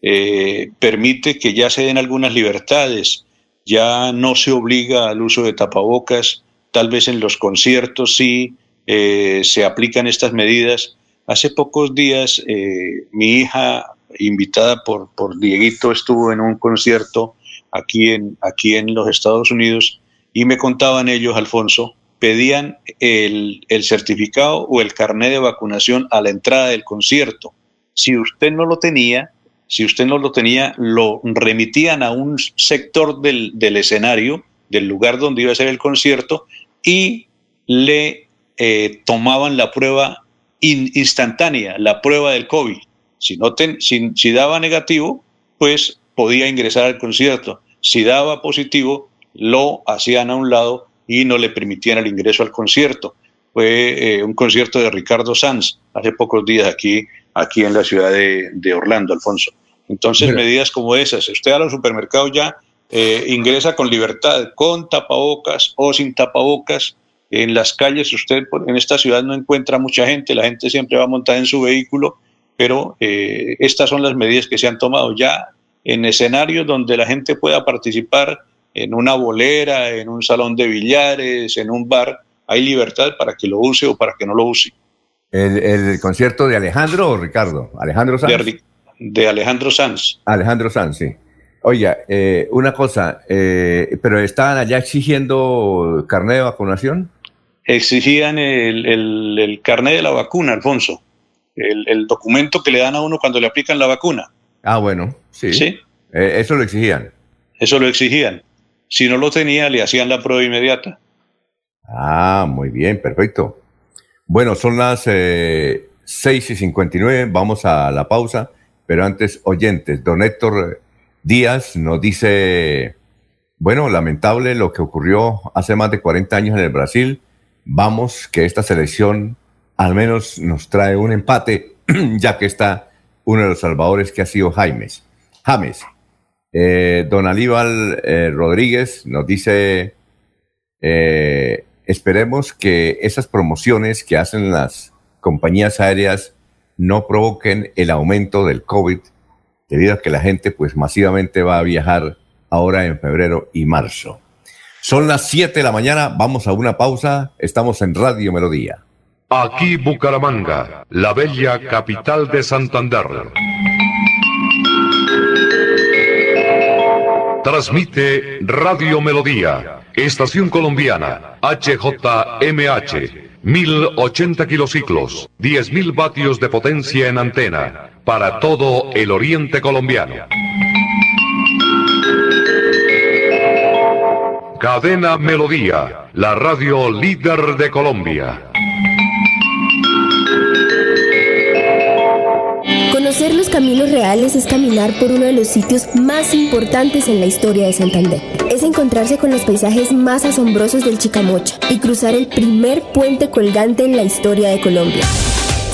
eh, permite que ya se den algunas libertades. Ya no se obliga al uso de tapabocas, tal vez en los conciertos sí eh, se aplican estas medidas. Hace pocos días eh, mi hija, invitada por, por Dieguito, estuvo en un concierto aquí en, aquí en los Estados Unidos y me contaban ellos, Alfonso, pedían el, el certificado o el carnet de vacunación a la entrada del concierto. Si usted no lo tenía, si usted no lo tenía, lo remitían a un sector del, del escenario, del lugar donde iba a ser el concierto, y le eh, tomaban la prueba in- instantánea, la prueba del COVID. Si, no ten- si, si daba negativo, pues podía ingresar al concierto. Si daba positivo, lo hacían a un lado y no le permitían el ingreso al concierto. Fue eh, un concierto de Ricardo Sanz hace pocos días aquí, aquí en la ciudad de, de Orlando, Alfonso. Entonces, medidas como esas. Usted a los supermercados ya eh, ingresa con libertad, con tapabocas o sin tapabocas. En las calles, usted en esta ciudad no encuentra mucha gente, la gente siempre va montada en su vehículo, pero eh, estas son las medidas que se han tomado ya en escenarios donde la gente pueda participar en una bolera, en un salón de billares, en un bar, hay libertad para que lo use o para que no lo use. ¿El, el concierto de Alejandro o Ricardo? Alejandro Sanz. De, de Alejandro Sanz. Alejandro Sanz, sí. Oiga, eh, una cosa, eh, pero estaban allá exigiendo carnet de vacunación. Exigían el, el, el carnet de la vacuna, Alfonso, el, el documento que le dan a uno cuando le aplican la vacuna. Ah, bueno, sí. Sí. Eh, eso lo exigían. Eso lo exigían. Si no lo tenía, le hacían la prueba inmediata. Ah, muy bien, perfecto. Bueno, son las eh, 6 y 59, vamos a la pausa, pero antes, oyentes, don Héctor Díaz nos dice, bueno, lamentable lo que ocurrió hace más de 40 años en el Brasil, vamos que esta selección al menos nos trae un empate, ya que está uno de los salvadores que ha sido Jaimes. James. Eh, don Aníbal eh, Rodríguez nos dice, eh, esperemos que esas promociones que hacen las compañías aéreas no provoquen el aumento del COVID, debido a que la gente pues masivamente va a viajar ahora en febrero y marzo. Son las 7 de la mañana, vamos a una pausa, estamos en Radio Melodía. Aquí Bucaramanga, la bella capital de Santander. Transmite Radio Melodía, Estación Colombiana, HJMH, 1080 kilociclos, 10.000 vatios de potencia en antena, para todo el oriente colombiano. Cadena Melodía, la radio líder de Colombia. Conocer los caminos reales es caminar por uno de los sitios más importantes en la historia de Santander. Es encontrarse con los paisajes más asombrosos del Chicamocha y cruzar el primer puente colgante en la historia de Colombia.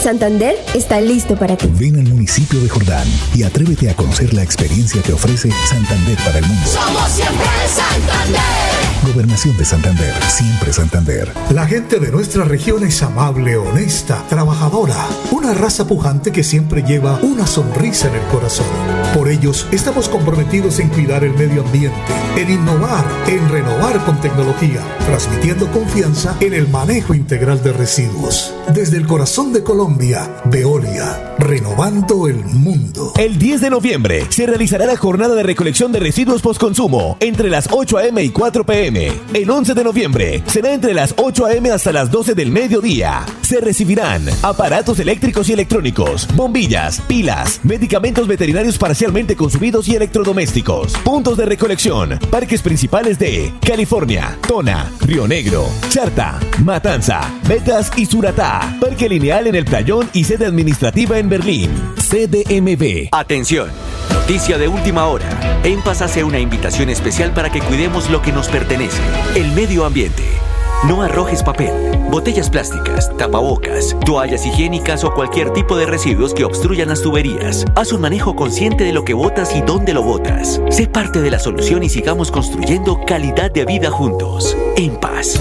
Santander está listo para ti. Ven al municipio de Jordán y atrévete a conocer la experiencia que ofrece Santander para el mundo. Somos siempre Santander. Gobernación de Santander, siempre Santander. La gente de nuestra región es amable, honesta, trabajadora, una raza pujante que siempre lleva una sonrisa en el corazón. Por ellos estamos comprometidos en cuidar el medio ambiente, en innovar, en renovar con tecnología, transmitiendo confianza en el manejo integral de residuos. Desde el corazón de Colombia, Veolia, renovando el mundo. El 10 de noviembre se realizará la jornada de recolección de residuos postconsumo entre las 8 a.m. y 4 p.m. El 11 de noviembre será entre las 8 a.m. hasta las 12 del mediodía. Se recibirán aparatos eléctricos y electrónicos, bombillas, pilas, medicamentos veterinarios parcialmente consumidos y electrodomésticos. Puntos de recolección, parques principales de California, Tona, Río Negro, Charta, Matanza, Betas y Suratá. Parque lineal en el Playón y sede administrativa en Berlín. CDMB. Atención, noticia de última hora. En hace una invitación especial para que cuidemos lo que nos pertenece, el medio ambiente. No arrojes papel, botellas plásticas, tapabocas, toallas higiénicas o cualquier tipo de residuos que obstruyan las tuberías. Haz un manejo consciente de lo que botas y dónde lo botas. Sé parte de la solución y sigamos construyendo calidad de vida juntos. En paz.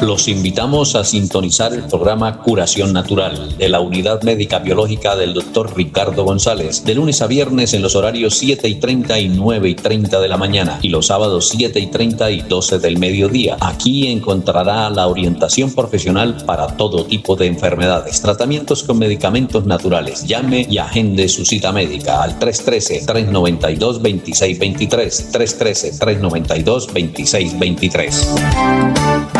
Los invitamos a sintonizar el programa Curación Natural de la Unidad Médica Biológica del Dr. Ricardo González, de lunes a viernes en los horarios 7 y 30 y 9 y 30 de la mañana y los sábados 7 y 30 y 12 del mediodía. Aquí encontrará la orientación profesional para todo tipo de enfermedades, tratamientos con medicamentos naturales. Llame y agende su cita médica al 313-392-2623, 313-392-2623.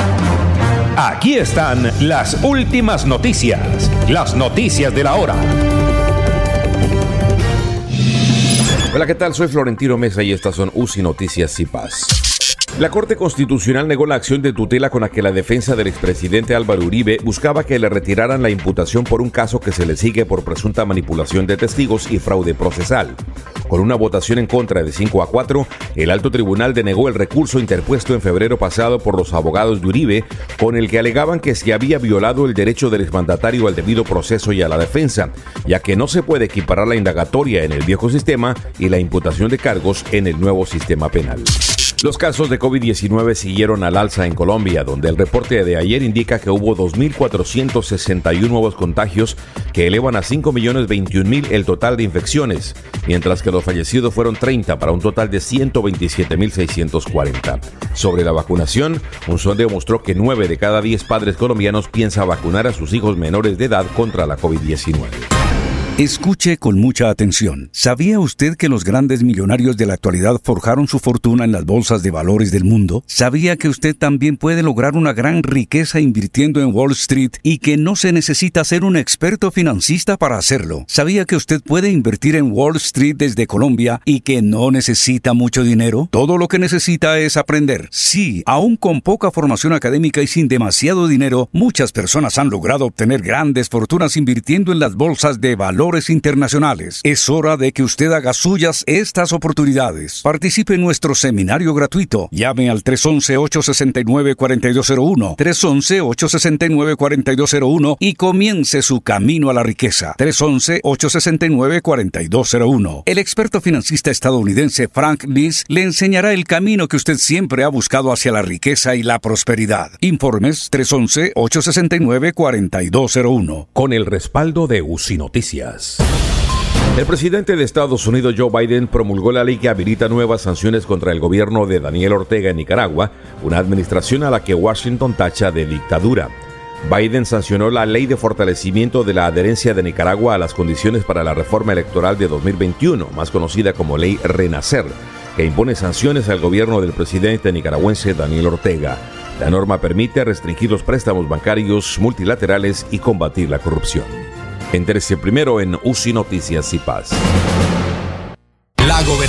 Aquí están las últimas noticias, las noticias de la hora. Hola, ¿qué tal? Soy Florentino Mesa y estas son UCI Noticias y Paz. La Corte Constitucional negó la acción de tutela con la que la defensa del expresidente Álvaro Uribe buscaba que le retiraran la imputación por un caso que se le sigue por presunta manipulación de testigos y fraude procesal. Con una votación en contra de 5 a 4, el alto tribunal denegó el recurso interpuesto en febrero pasado por los abogados de Uribe, con el que alegaban que se había violado el derecho del exmandatario al debido proceso y a la defensa, ya que no se puede equiparar la indagatoria en el viejo sistema y la imputación de cargos en el nuevo sistema penal. Los casos de COVID-19 siguieron al alza en Colombia, donde el reporte de ayer indica que hubo 2.461 nuevos contagios que elevan a 5.021.000 el total de infecciones, mientras que los fallecidos fueron 30 para un total de 127.640. Sobre la vacunación, un sondeo mostró que 9 de cada 10 padres colombianos piensa vacunar a sus hijos menores de edad contra la COVID-19. Escuche con mucha atención. ¿Sabía usted que los grandes millonarios de la actualidad forjaron su fortuna en las bolsas de valores del mundo? ¿Sabía que usted también puede lograr una gran riqueza invirtiendo en Wall Street y que no se necesita ser un experto financista para hacerlo? ¿Sabía que usted puede invertir en Wall Street desde Colombia y que no necesita mucho dinero? Todo lo que necesita es aprender. Sí, aún con poca formación académica y sin demasiado dinero, muchas personas han logrado obtener grandes fortunas invirtiendo en las bolsas de valores internacionales. Es hora de que usted haga suyas estas oportunidades. Participe en nuestro seminario gratuito. Llame al 311-869-4201, 311-869-4201 y comience su camino a la riqueza. 311-869-4201. El experto financista estadounidense Frank Liz le enseñará el camino que usted siempre ha buscado hacia la riqueza y la prosperidad. Informes 311-869-4201. Con el respaldo de UCI Noticias. El presidente de Estados Unidos, Joe Biden, promulgó la ley que habilita nuevas sanciones contra el gobierno de Daniel Ortega en Nicaragua, una administración a la que Washington tacha de dictadura. Biden sancionó la ley de fortalecimiento de la adherencia de Nicaragua a las condiciones para la reforma electoral de 2021, más conocida como Ley Renacer, que impone sanciones al gobierno del presidente nicaragüense Daniel Ortega. La norma permite restringir los préstamos bancarios multilaterales y combatir la corrupción. Entérese primero en UCI Noticias y Paz.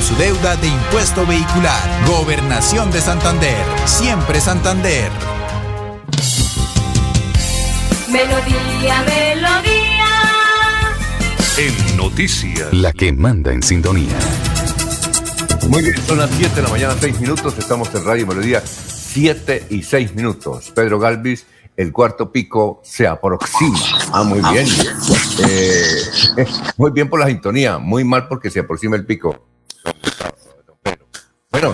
su deuda de impuesto vehicular. Gobernación de Santander. Siempre Santander. Melodía, melodía. En noticias, la que manda en sintonía. Muy bien, son las 7 de la mañana, 6 minutos. Estamos en Radio Melodía, 7 y 6 minutos. Pedro Galvis, el cuarto pico se aproxima. Ah, muy bien. Eh, muy bien por la sintonía, muy mal porque se aproxima el pico.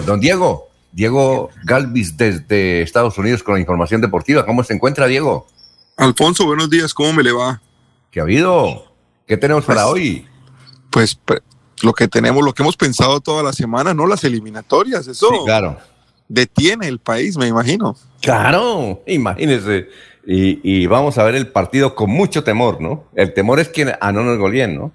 Don Diego, Diego Galvis desde Estados Unidos con la información deportiva. ¿Cómo se encuentra, Diego? Alfonso, buenos días, ¿cómo me le va? ¿Qué ha habido? ¿Qué tenemos para Pues, hoy? Pues lo que tenemos, lo que hemos pensado toda la semana, no las eliminatorias, eso Sí, claro. detiene el país, me imagino. Claro, imagínese. Y, y vamos a ver el partido con mucho temor, ¿no? El temor es que a no nos goleen, ¿no?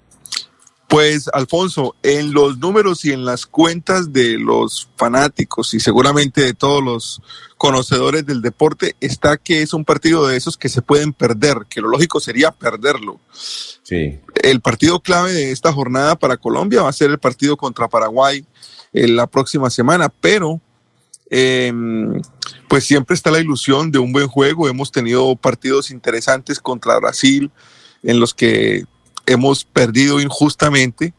Pues, Alfonso, en los números y en las cuentas de los fanáticos y seguramente de todos los conocedores del deporte está que es un partido de esos que se pueden perder, que lo lógico sería perderlo. Sí. El partido clave de esta jornada para Colombia va a ser el partido contra Paraguay en la próxima semana, pero eh, pues siempre está la ilusión de un buen juego. Hemos tenido partidos interesantes contra Brasil en los que hemos perdido injustamente.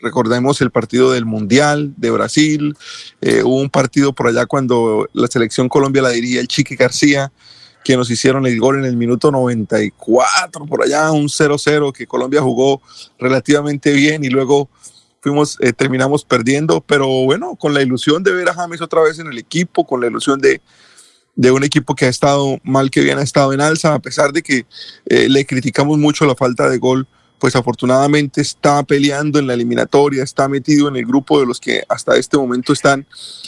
Recordemos el partido del Mundial de Brasil. Eh, hubo un partido por allá cuando la selección Colombia la diría el Chiqui García, que nos hicieron el gol en el minuto 94, por allá, un 0-0 que Colombia jugó relativamente bien y luego fuimos, eh, terminamos perdiendo, pero bueno, con la ilusión de ver a James otra vez en el equipo, con la ilusión de, de un equipo que ha estado mal que bien ha estado en alza, a pesar de que eh, le criticamos mucho la falta de gol, pues afortunadamente está peleando en la eliminatoria, está metido en el grupo de los que hasta este momento están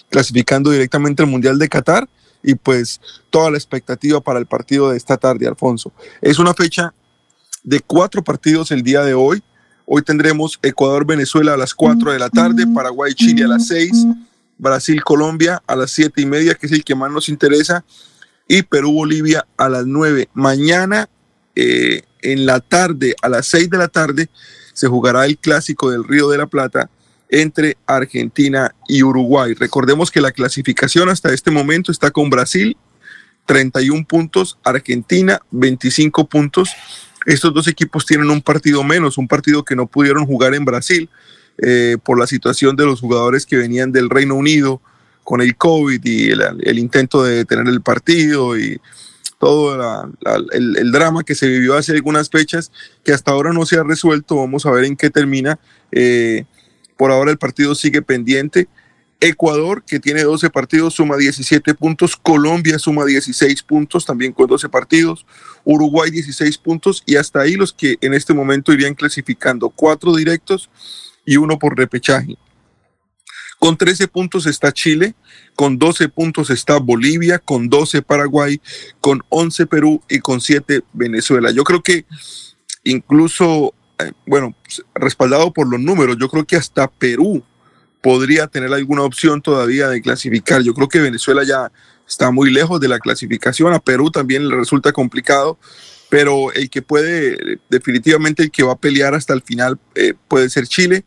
clasificando directamente al Mundial de Qatar y pues toda la expectativa para el partido de esta tarde, Alfonso. Es una fecha de cuatro partidos el día de hoy. Hoy tendremos Ecuador-Venezuela a las 4 de la tarde, Paraguay-Chile a las 6, Brasil-Colombia a las 7 y media, que es el que más nos interesa, y Perú-Bolivia a las 9. Mañana eh, en la tarde, a las 6 de la tarde, se jugará el clásico del Río de la Plata entre Argentina y Uruguay. Recordemos que la clasificación hasta este momento está con Brasil, 31 puntos, Argentina, 25 puntos. Estos dos equipos tienen un partido menos, un partido que no pudieron jugar en Brasil eh, por la situación de los jugadores que venían del Reino Unido con el COVID y el, el intento de detener el partido y todo la, la, el, drama que se vivió hace algunas fechas que hasta ahora no se ha resuelto. Vamos a ver en qué termina. Eh, por ahora el partido sigue pendiente. Ecuador, que tiene 12 partidos, suma 17 puntos. Colombia suma 16 puntos, también con 12 partidos. Uruguay 16 puntos. Y hasta ahí los que en este momento irían clasificando. Cuatro directos y uno por repechaje. Con 13 puntos está Chile, con 12 puntos está Bolivia, con 12 Paraguay, con 11 Perú y con 7 Venezuela. Yo creo que incluso, eh, bueno, respaldado por los números, yo creo que hasta Perú podría tener alguna opción todavía de clasificar. Yo creo que Venezuela ya está muy lejos de la clasificación, a Perú también le resulta complicado, pero el que puede, definitivamente el que va a pelear hasta el final eh, puede ser Chile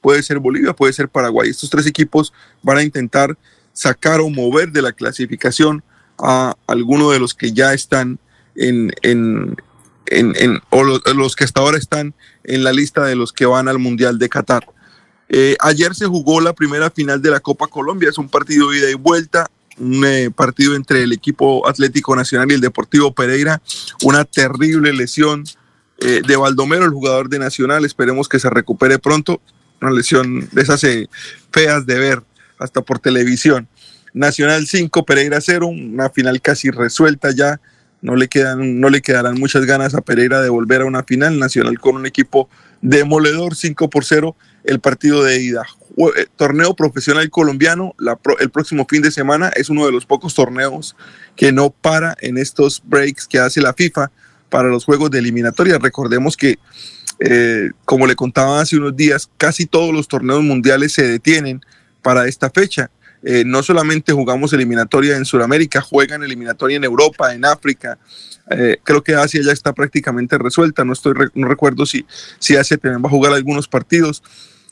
puede ser Bolivia, puede ser Paraguay. Estos tres equipos van a intentar sacar o mover de la clasificación a alguno de los que ya están en, en, en, o los, que hasta ahora están en la lista de los que van al Mundial de Qatar. Eh, ayer se jugó la primera final de la Copa Colombia, es un partido ida y vuelta, un eh, partido entre el equipo Atlético Nacional y el Deportivo Pereira, una terrible lesión eh, de Baldomero, el jugador de Nacional, esperemos que se recupere pronto, una lesión de esas eh, feas de ver hasta por televisión. Nacional 5, Pereira 0, una final casi resuelta ya. No le, quedan, no le quedarán muchas ganas a Pereira de volver a una final. Nacional con un equipo demoledor 5 por 0 el partido de ida. Eh, torneo profesional colombiano el próximo fin de semana es uno de los pocos torneos que no para en estos breaks que hace la FIFA para los juegos de eliminatoria. Recordemos que eh, como le contaba hace unos días, casi todos los torneos mundiales se detienen para esta fecha. Eh, no solamente jugamos eliminatoria en Sudamérica, juegan eliminatoria en Europa, en África. Eh, creo que Asia ya está prácticamente resuelta. No, estoy, no recuerdo si, si Asia también va a jugar algunos partidos.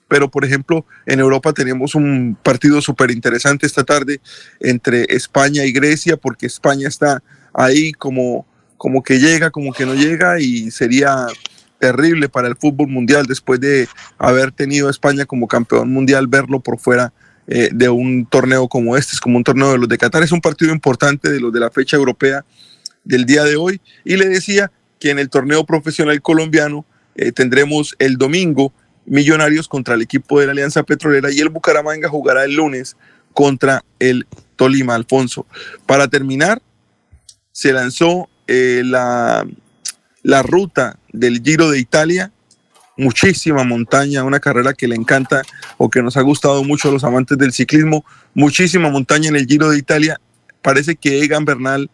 Pero, por ejemplo, en Europa tenemos un partido súper interesante esta tarde entre España y Grecia, porque España está ahí como, como que llega, como que no llega, y sería terrible para el fútbol mundial después de haber tenido a España como campeón mundial, verlo por fuera eh, de un torneo como este, es como un torneo de los de Qatar, es un partido importante de los de la fecha europea del día de hoy. Y le decía que en el torneo profesional colombiano eh, tendremos el domingo Millonarios contra el equipo de la Alianza Petrolera y el Bucaramanga jugará el lunes contra el Tolima, Alfonso. Para terminar, se lanzó eh, la, la ruta del Giro de Italia, muchísima montaña, una carrera que le encanta o que nos ha gustado mucho a los amantes del ciclismo, muchísima montaña en el Giro de Italia. Parece que Egan Bernal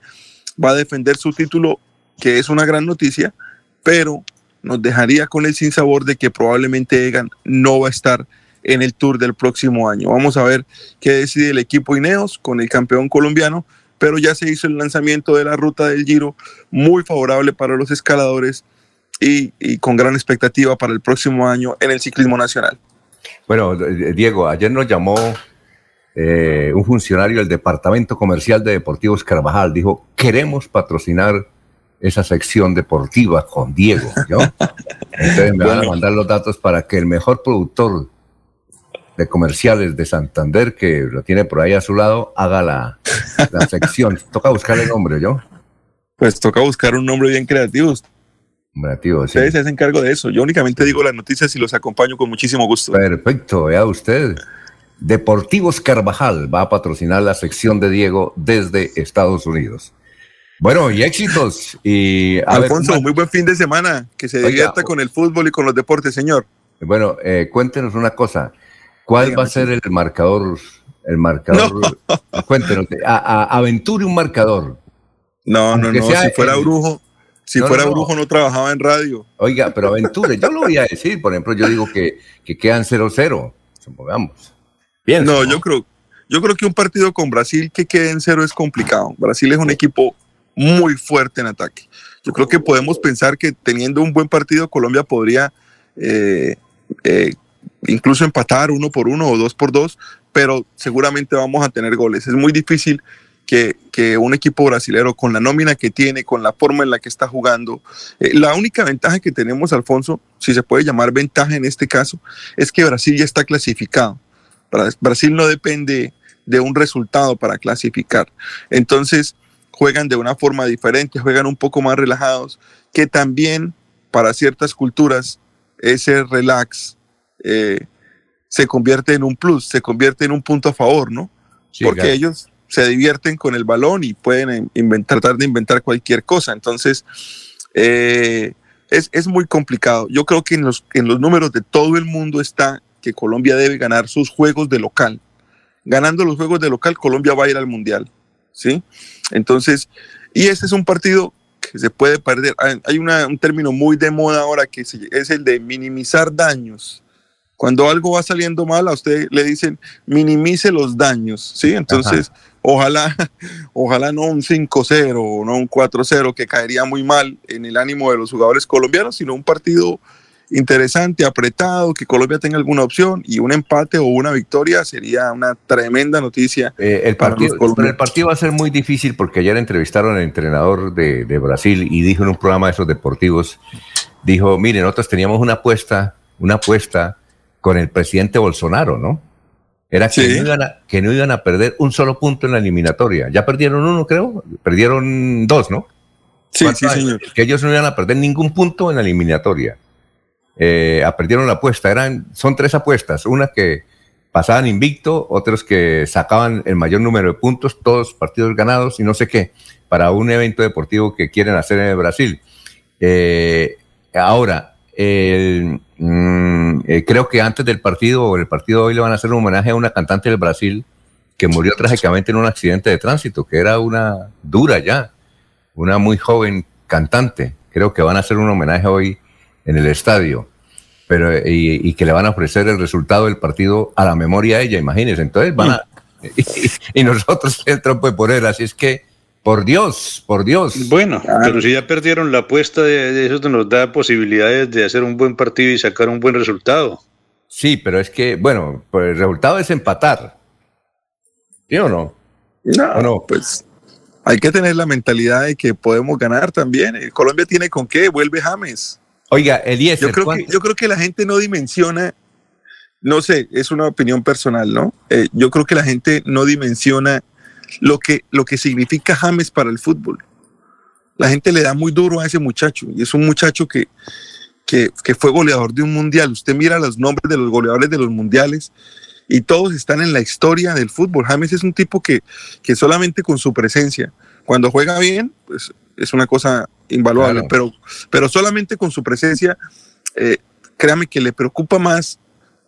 va a defender su título, que es una gran noticia, pero nos dejaría con el sinsabor de que probablemente Egan no va a estar en el Tour del próximo año. Vamos a ver qué decide el equipo Ineos con el campeón colombiano, pero ya se hizo el lanzamiento de la ruta del Giro, muy favorable para los escaladores y, y con gran expectativa para el próximo año en el ciclismo nacional. Bueno, eh, Diego, ayer nos llamó eh, un funcionario del Departamento Comercial de Deportivos Carvajal. Dijo, queremos patrocinar esa sección deportiva con Diego. ¿yo? Entonces me van a mandar los datos para que el mejor productor de comerciales de Santander, que lo tiene por ahí a su lado, haga la, la sección. Toca buscar el nombre, ¿yo? Pues toca buscar un nombre bien creativo. Creativo, sí. Ustedes se hacen cargo de eso. Yo únicamente digo las noticias y los acompaño con muchísimo gusto. Perfecto, vea usted. Deportivos Carvajal va a patrocinar la sección de Diego desde Estados Unidos. Bueno, y éxitos. Y a Alfonso, ¿cómo- muy buen fin de semana. Que se divierta con el fútbol y con los deportes, señor. Bueno, eh, cuéntenos una cosa. ¿Cuál va a ser el marcador? El marcador. Cuéntenos. A, a- aventure un marcador. No, no, Aunque no. Si fuera el- brujo, si No, fuera no, no. brujo no trabajaba en radio. Oiga, pero aventure. Yo lo voy a decir. Por ejemplo, yo digo que, que quedan 0-0. Supongamos. Bien. No, yo creo, yo creo que un partido con Brasil que quede en cero es complicado. Brasil es un equipo muy fuerte en ataque. Yo creo que podemos pensar que teniendo un buen partido, Colombia podría eh, eh, incluso empatar uno por uno o dos por dos, pero seguramente vamos a tener goles. Es muy difícil que, que un equipo brasilero con la nómina que tiene, con la forma en la que está jugando, eh, la única ventaja que tenemos, Alfonso, si se puede llamar ventaja en este caso, es que Brasil ya está clasificado. Bra- Brasil no depende de un resultado para clasificar. Entonces, juegan de una forma diferente, juegan un poco más relajados, que también para ciertas culturas ese relax eh, se convierte en un plus, se convierte en un punto a favor, ¿no? Sí, Porque claro. ellos se divierten con el balón y pueden in- inventar, tratar de inventar cualquier cosa. Entonces, eh, es, es muy complicado. Yo creo que en los, en los números de todo el mundo está que Colombia debe ganar sus juegos de local. Ganando los juegos de local, Colombia va a ir al Mundial. ¿sí? Entonces, y este es un partido que se puede perder. Hay una- un término muy de moda ahora que es el de minimizar daños. Cuando algo va saliendo mal, a usted le dicen minimice los daños, ¿sí? Entonces, ojalá, ojalá no un 5-0 o no un 4-0 que caería muy mal en el ánimo de los jugadores colombianos, sino un partido interesante, apretado, que Colombia tenga alguna opción y un empate o una victoria sería una tremenda noticia. Eh, el, partido, pero el partido va a ser muy difícil porque ayer entrevistaron al entrenador de, de Brasil y dijo en un programa de esos deportivos, dijo, miren, nosotros teníamos una apuesta, una apuesta con el presidente Bolsonaro, ¿no? Era que, Sí. no iban a, que no iban a perder un solo punto en la eliminatoria. Ya perdieron uno, creo. Perdieron dos, ¿no? Sí, ¿Cuánto sí, señor. Que ellos no iban a perder ningún punto en la eliminatoria. Eh, ah, perdieron la apuesta. Eran, son tres apuestas. Una que pasaban invicto, otros que sacaban el mayor número de puntos, todos partidos ganados y no sé qué, para un evento deportivo que quieren hacer en Brasil. Eh, ahora, el, mm, eh, creo que antes del partido, o el partido hoy, le van a hacer un homenaje a una cantante del Brasil que murió trágicamente en un accidente de tránsito, que era una dura ya, una muy joven cantante. Creo que van a hacer un homenaje hoy en el estadio, pero y, que le van a ofrecer el resultado del partido a la memoria de ella, imagínense. Entonces van a y, y nosotros el trompo de poder, así es que por Dios, por Dios. Bueno, pero si ya perdieron la apuesta, de, de eso nos da posibilidades de hacer un buen partido y sacar un buen resultado. Sí, pero es que, bueno, pues el resultado es empatar. ¿Sí o no? No, ¿O no? pues hay que tener la mentalidad de que podemos ganar también. Eh, Colombia tiene con qué, vuelve James. Oiga, Eliezer, Yo creo, que, ¿cuánto- yo creo que la gente no dimensiona, no sé, es una opinión personal, ¿no? Eh, yo creo que la gente no dimensiona lo que, lo que significa James para el fútbol. La gente le da muy duro a ese muchacho y es un muchacho que, que, que fue goleador de un mundial. Usted mira los nombres de los goleadores de los mundiales y todos están en la historia del fútbol. James es un tipo que, que solamente con su presencia, cuando juega bien, pues es una cosa invaluable, Claro. pero, pero solamente con su presencia, eh, créame que le preocupa más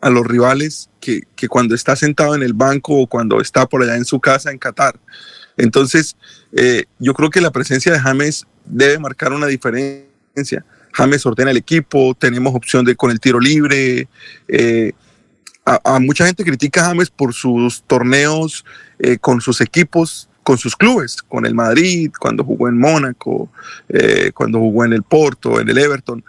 a los rivales que, que cuando está sentado en el banco o cuando está por allá en su casa en Qatar. Entonces, eh, yo creo que la presencia de James debe marcar una diferencia. James ordena el equipo, tenemos opción de con el tiro libre. eh, a, mucha gente critica a James por sus torneos eh, con sus equipos, con sus clubes, con el Madrid, cuando jugó en Mónaco, cuando jugó en el Porto, en el Everton,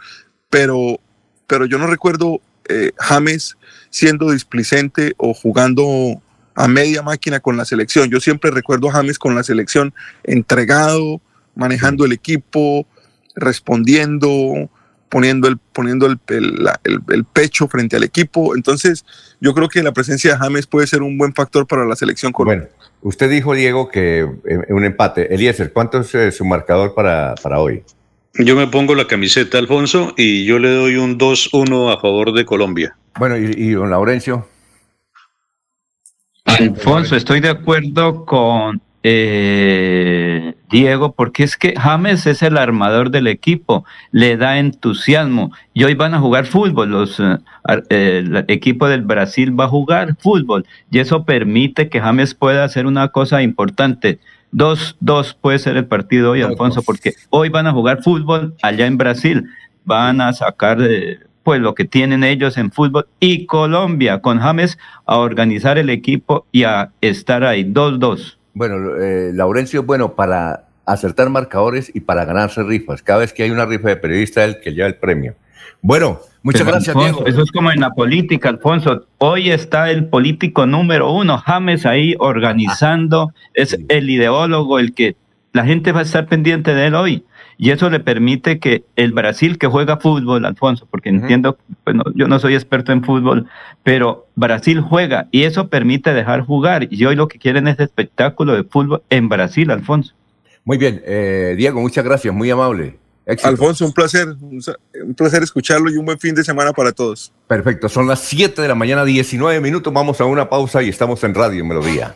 pero, pero yo no recuerdo eh, James siendo displicente o jugando a media máquina con la selección. Yo siempre recuerdo a James con la selección entregado, manejando el equipo, respondiendo, poniendo el, poniendo el, pecho frente al equipo. Entonces, yo creo que la presencia de James puede ser un buen factor para la selección colombiana. Bueno, usted dijo, Diego, que eh, un empate. Eliezer, ¿cuánto es eh, su marcador para, para hoy? Yo me pongo la camiseta, Alfonso, y yo le doy un 2-1 a favor de Colombia. Bueno, y, y don Laurencio. Alfonso, estoy de acuerdo con eh, Diego, porque es que James es el armador del equipo, le da entusiasmo y hoy van a jugar fútbol, los eh, ar- eh, el equipo del Brasil va a jugar fútbol y eso permite que James pueda hacer una cosa importante. 2-2 puede ser el partido hoy, Alfonso, porque hoy van a jugar fútbol allá en Brasil, van a sacar eh, pues lo que tienen ellos en fútbol y Colombia con James a organizar el equipo y a estar ahí 2-2. Bueno, eh, Laurencio es bueno para acertar marcadores y para ganarse rifas. Cada vez que hay una rifa de periodista, es el que lleva el premio. Bueno, muchas Pero, gracias, Alfonso, Diego. Eso es como en la política, Alfonso. Hoy está el político número uno, James, ahí organizando. Es el ideólogo, el que la gente va a estar pendiente de él hoy. Y eso le permite que el Brasil que juega fútbol, Alfonso, porque entiendo, bueno, yo no soy experto en fútbol, pero Brasil juega y eso permite dejar jugar. Y hoy lo que quieren es espectáculo de fútbol en Brasil, Alfonso. Muy bien, eh, Diego, muchas gracias, muy amable. Éxito. Alfonso, un placer, un placer escucharlo y un buen fin de semana para todos. Perfecto, son las 7 de la mañana, 19 minutos. Vamos a una pausa y estamos en Radio Melodía.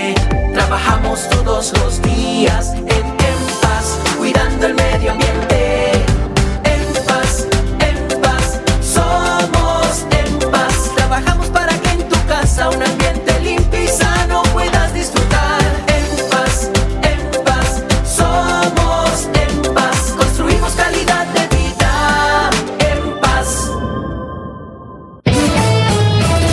Trabajamos todos los días en, paz, cuidando el medio ambiente. En paz, en paz, somos en paz. Trabajamos para que en tu casa un ambiente limpio y sano puedas disfrutar. En paz, en paz, somos en paz. Construimos calidad de vida. En paz.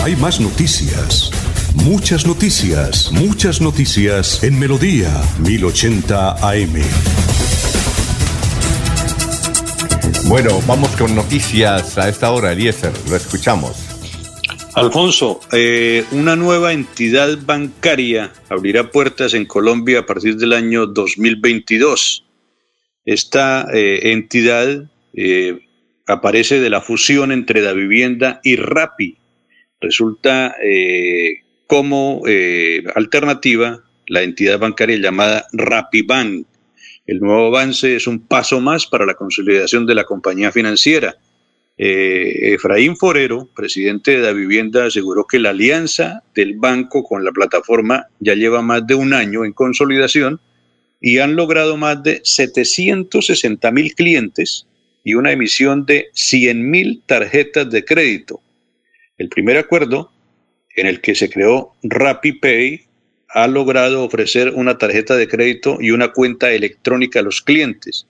Hay más noticias. Muchas noticias, muchas noticias en Melodía 1080 AM. Bueno, vamos con noticias a esta hora, Eliezer, lo escuchamos. Alfonso, eh, una nueva entidad bancaria abrirá puertas en Colombia a partir del año 2022. Esta eh, entidad eh, aparece de la fusión entre la vivienda y Rappi. Resulta eh, como eh, alternativa la entidad bancaria llamada RappiBank. El nuevo avance es un paso más para la consolidación de la compañía financiera. Eh, Efraín Forero, presidente de la vivienda, aseguró que la alianza del banco con la plataforma ya lleva más de un año en consolidación y han logrado más de 760 mil clientes y una emisión de 100 mil tarjetas de crédito. El primer acuerdo en el que se creó RappiPay ha logrado ofrecer una tarjeta de crédito y una cuenta electrónica a los clientes.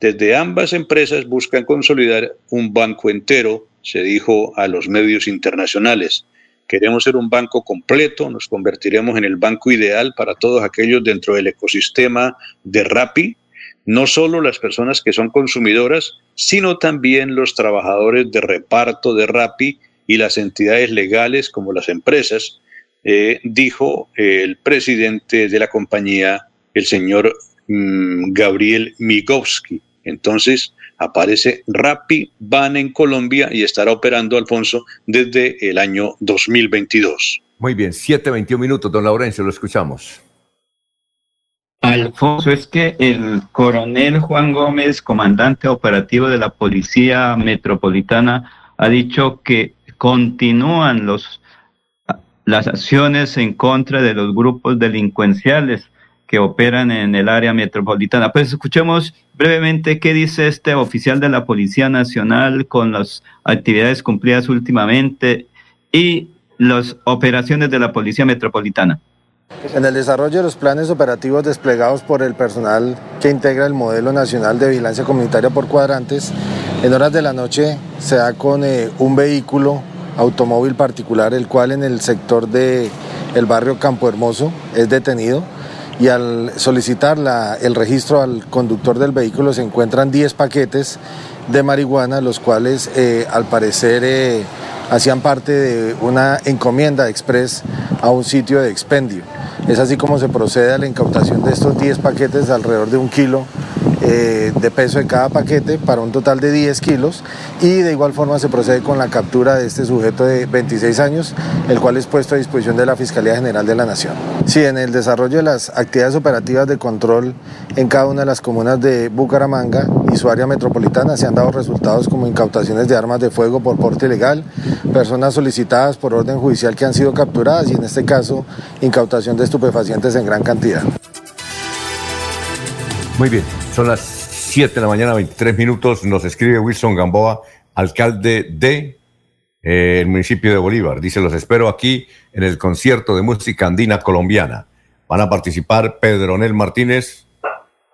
Desde ambas empresas buscan consolidar un banco entero, se dijo a los medios internacionales. Queremos ser un banco completo, nos convertiremos en el banco ideal para todos aquellos dentro del ecosistema de Rappi, no solo las personas que son consumidoras, sino también los trabajadores de reparto de Rappi y las entidades legales como las empresas, eh, dijo el presidente de la compañía, el señor mm, Gabriel Migovsky. Entonces aparece Rappi Van en Colombia y estará operando, Alfonso, desde el año 2022. Muy bien, 7.21 minutos, don Laurencio, lo escuchamos. Alfonso, es que el coronel Juan Gómez, comandante operativo de la Policía Metropolitana, ha dicho que continúan los, las acciones en contra de los grupos delincuenciales que operan en el área metropolitana. Pues escuchemos brevemente qué dice este oficial de la Policía Nacional con las actividades cumplidas últimamente y las operaciones de la Policía Metropolitana. En el desarrollo de los planes operativos desplegados por el personal que integra el modelo nacional de vigilancia comunitaria por cuadrantes, en horas de la noche se da con eh, un vehículo automóvil particular, el cual en el sector del el barrio Campo Hermoso es detenido y al solicitar el registro al conductor del vehículo se encuentran 10 paquetes de marihuana, los cuales eh, al parecer eh, hacían parte de una encomienda express a un sitio de expendio. Es así como se procede a la incautación de estos 10 paquetes de alrededor de un kilo eh, de peso de cada paquete para un total de 10 kilos y de igual forma se procede con la captura de este sujeto de 26 años, el cual es puesto a disposición de la Fiscalía General de la Nación. Sí, en el desarrollo de las actividades operativas de control en cada una de las comunas de Bucaramanga y su área metropolitana se han dado resultados como incautaciones de armas de fuego por porte ilegal, personas solicitadas por orden judicial que han sido capturadas y en este caso incautación de estupefacientes en gran cantidad. Muy bien, son las 7 de la mañana, 23 minutos. Nos escribe Wilson Gamboa, alcalde de eh, municipio de Bolívar. Dice, los espero aquí en el concierto de música andina colombiana. Van a participar Pedronel Martínez,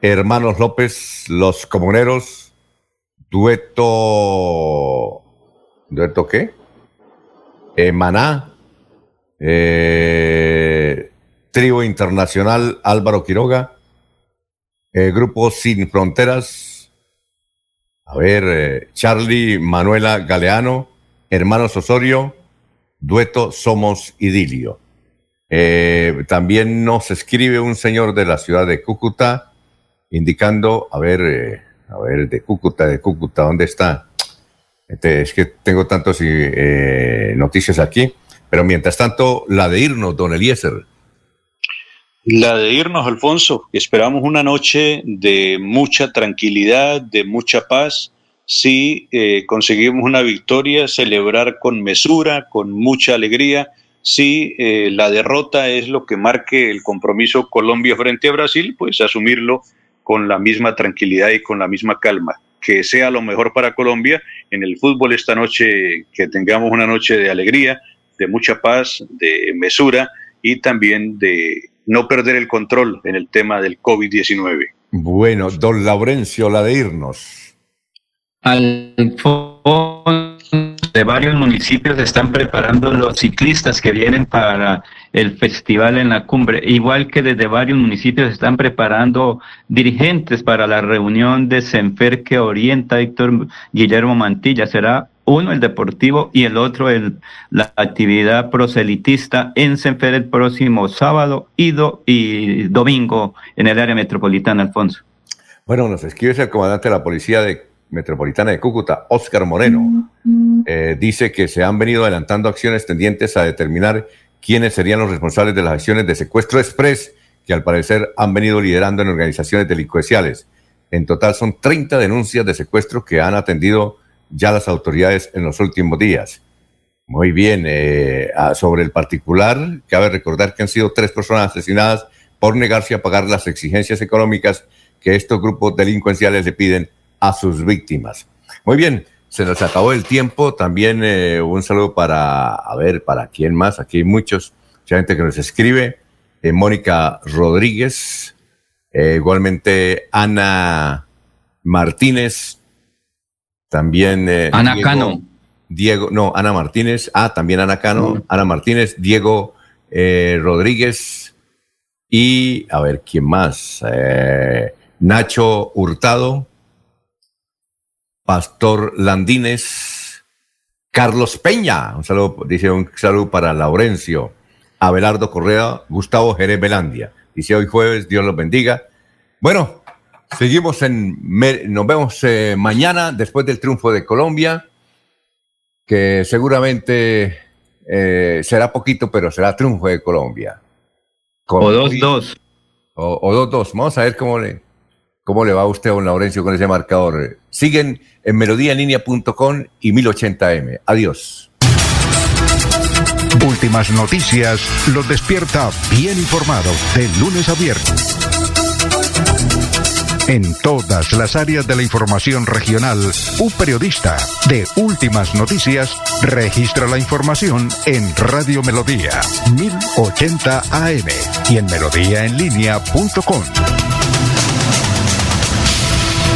Hermanos López, Los Comuneros, Dueto... ¿Dueto qué? Eh, Maná, eh, Internacional Álvaro Quiroga, eh, Grupo Sin Fronteras, a ver, eh, Charlie Manuela Galeano, Hermanos Osorio, Dueto Somos Idilio. Eh, también nos escribe un señor de la ciudad de Cúcuta, indicando, a ver, a ver, de Cúcuta, de Cúcuta, ¿dónde está? Este, es que tengo tantas noticias aquí, pero mientras tanto, la de irnos, don Eliezer. La de irnos, Alfonso. Esperamos una noche de mucha tranquilidad, de mucha paz. Si eh, conseguimos una victoria, celebrar con mesura, con mucha alegría. Si eh, la derrota es lo que marque el compromiso Colombia frente a Brasil, pues asumirlo con la misma tranquilidad y con la misma calma. Que sea lo mejor para Colombia en el fútbol esta noche, que tengamos una noche de alegría, de mucha paz, de mesura y también de no perder el control en el tema del COVID-19. Bueno, don Laurencio, la de irnos. Al de varios municipios están preparando los ciclistas que vienen para el festival en la cumbre, igual que desde varios municipios están preparando dirigentes para la reunión de Senfer que orienta Héctor Guillermo Mantilla. Será uno el deportivo y el otro el, la actividad proselitista en Senfer el próximo sábado y, y domingo en el área metropolitana, Alfonso. Bueno, nos escribe el comandante de la Policía de, Metropolitana de Cúcuta, Óscar Moreno. Eh, dice que se han venido adelantando acciones tendientes a determinar quiénes serían los responsables de las acciones de secuestro express que al parecer han venido liderando en organizaciones delincuenciales. En total son 30 denuncias de secuestro que han atendido ya las autoridades en los últimos días. Muy bien, eh, ah, sobre el particular, cabe recordar que han sido tres personas asesinadas por negarse a pagar las exigencias económicas que estos grupos delincuenciales le piden a sus víctimas. Muy bien, se nos acabó el tiempo. También eh, un saludo para, a ver, para quién más. Aquí hay muchos, mucha gente que nos escribe. Eh, Mónica Rodríguez, igualmente Ana Martínez, también. Eh, Ana Cano. Diego, no, Ana Martínez. Ah, también Ana Cano. Ana Martínez, Diego eh, Rodríguez. Y, a ver, ¿quién más? Eh, Nacho Hurtado. Pastor Landines. Carlos Peña. Un saludo, dice un saludo para Laurencio. Abelardo Correa. Gustavo Jerez Belandia. Dice hoy jueves, Dios los bendiga. Bueno, Seguimos en, nos vemos eh, mañana después del triunfo de Colombia, que seguramente eh, será poquito, pero será triunfo de Colombia. o 2-2. o, o 2-2. Vamos a ver cómo le, cómo le va a usted, don Laurencio, con ese marcador. Siguen en melodíaenlínea.com y 1080m. Adiós. Últimas noticias los despierta bien informados de lunes a viernes. En todas las áreas de la información regional, un periodista de Últimas Noticias registra la información en Radio Melodía 1080 AM y en melodíaenlínea.com.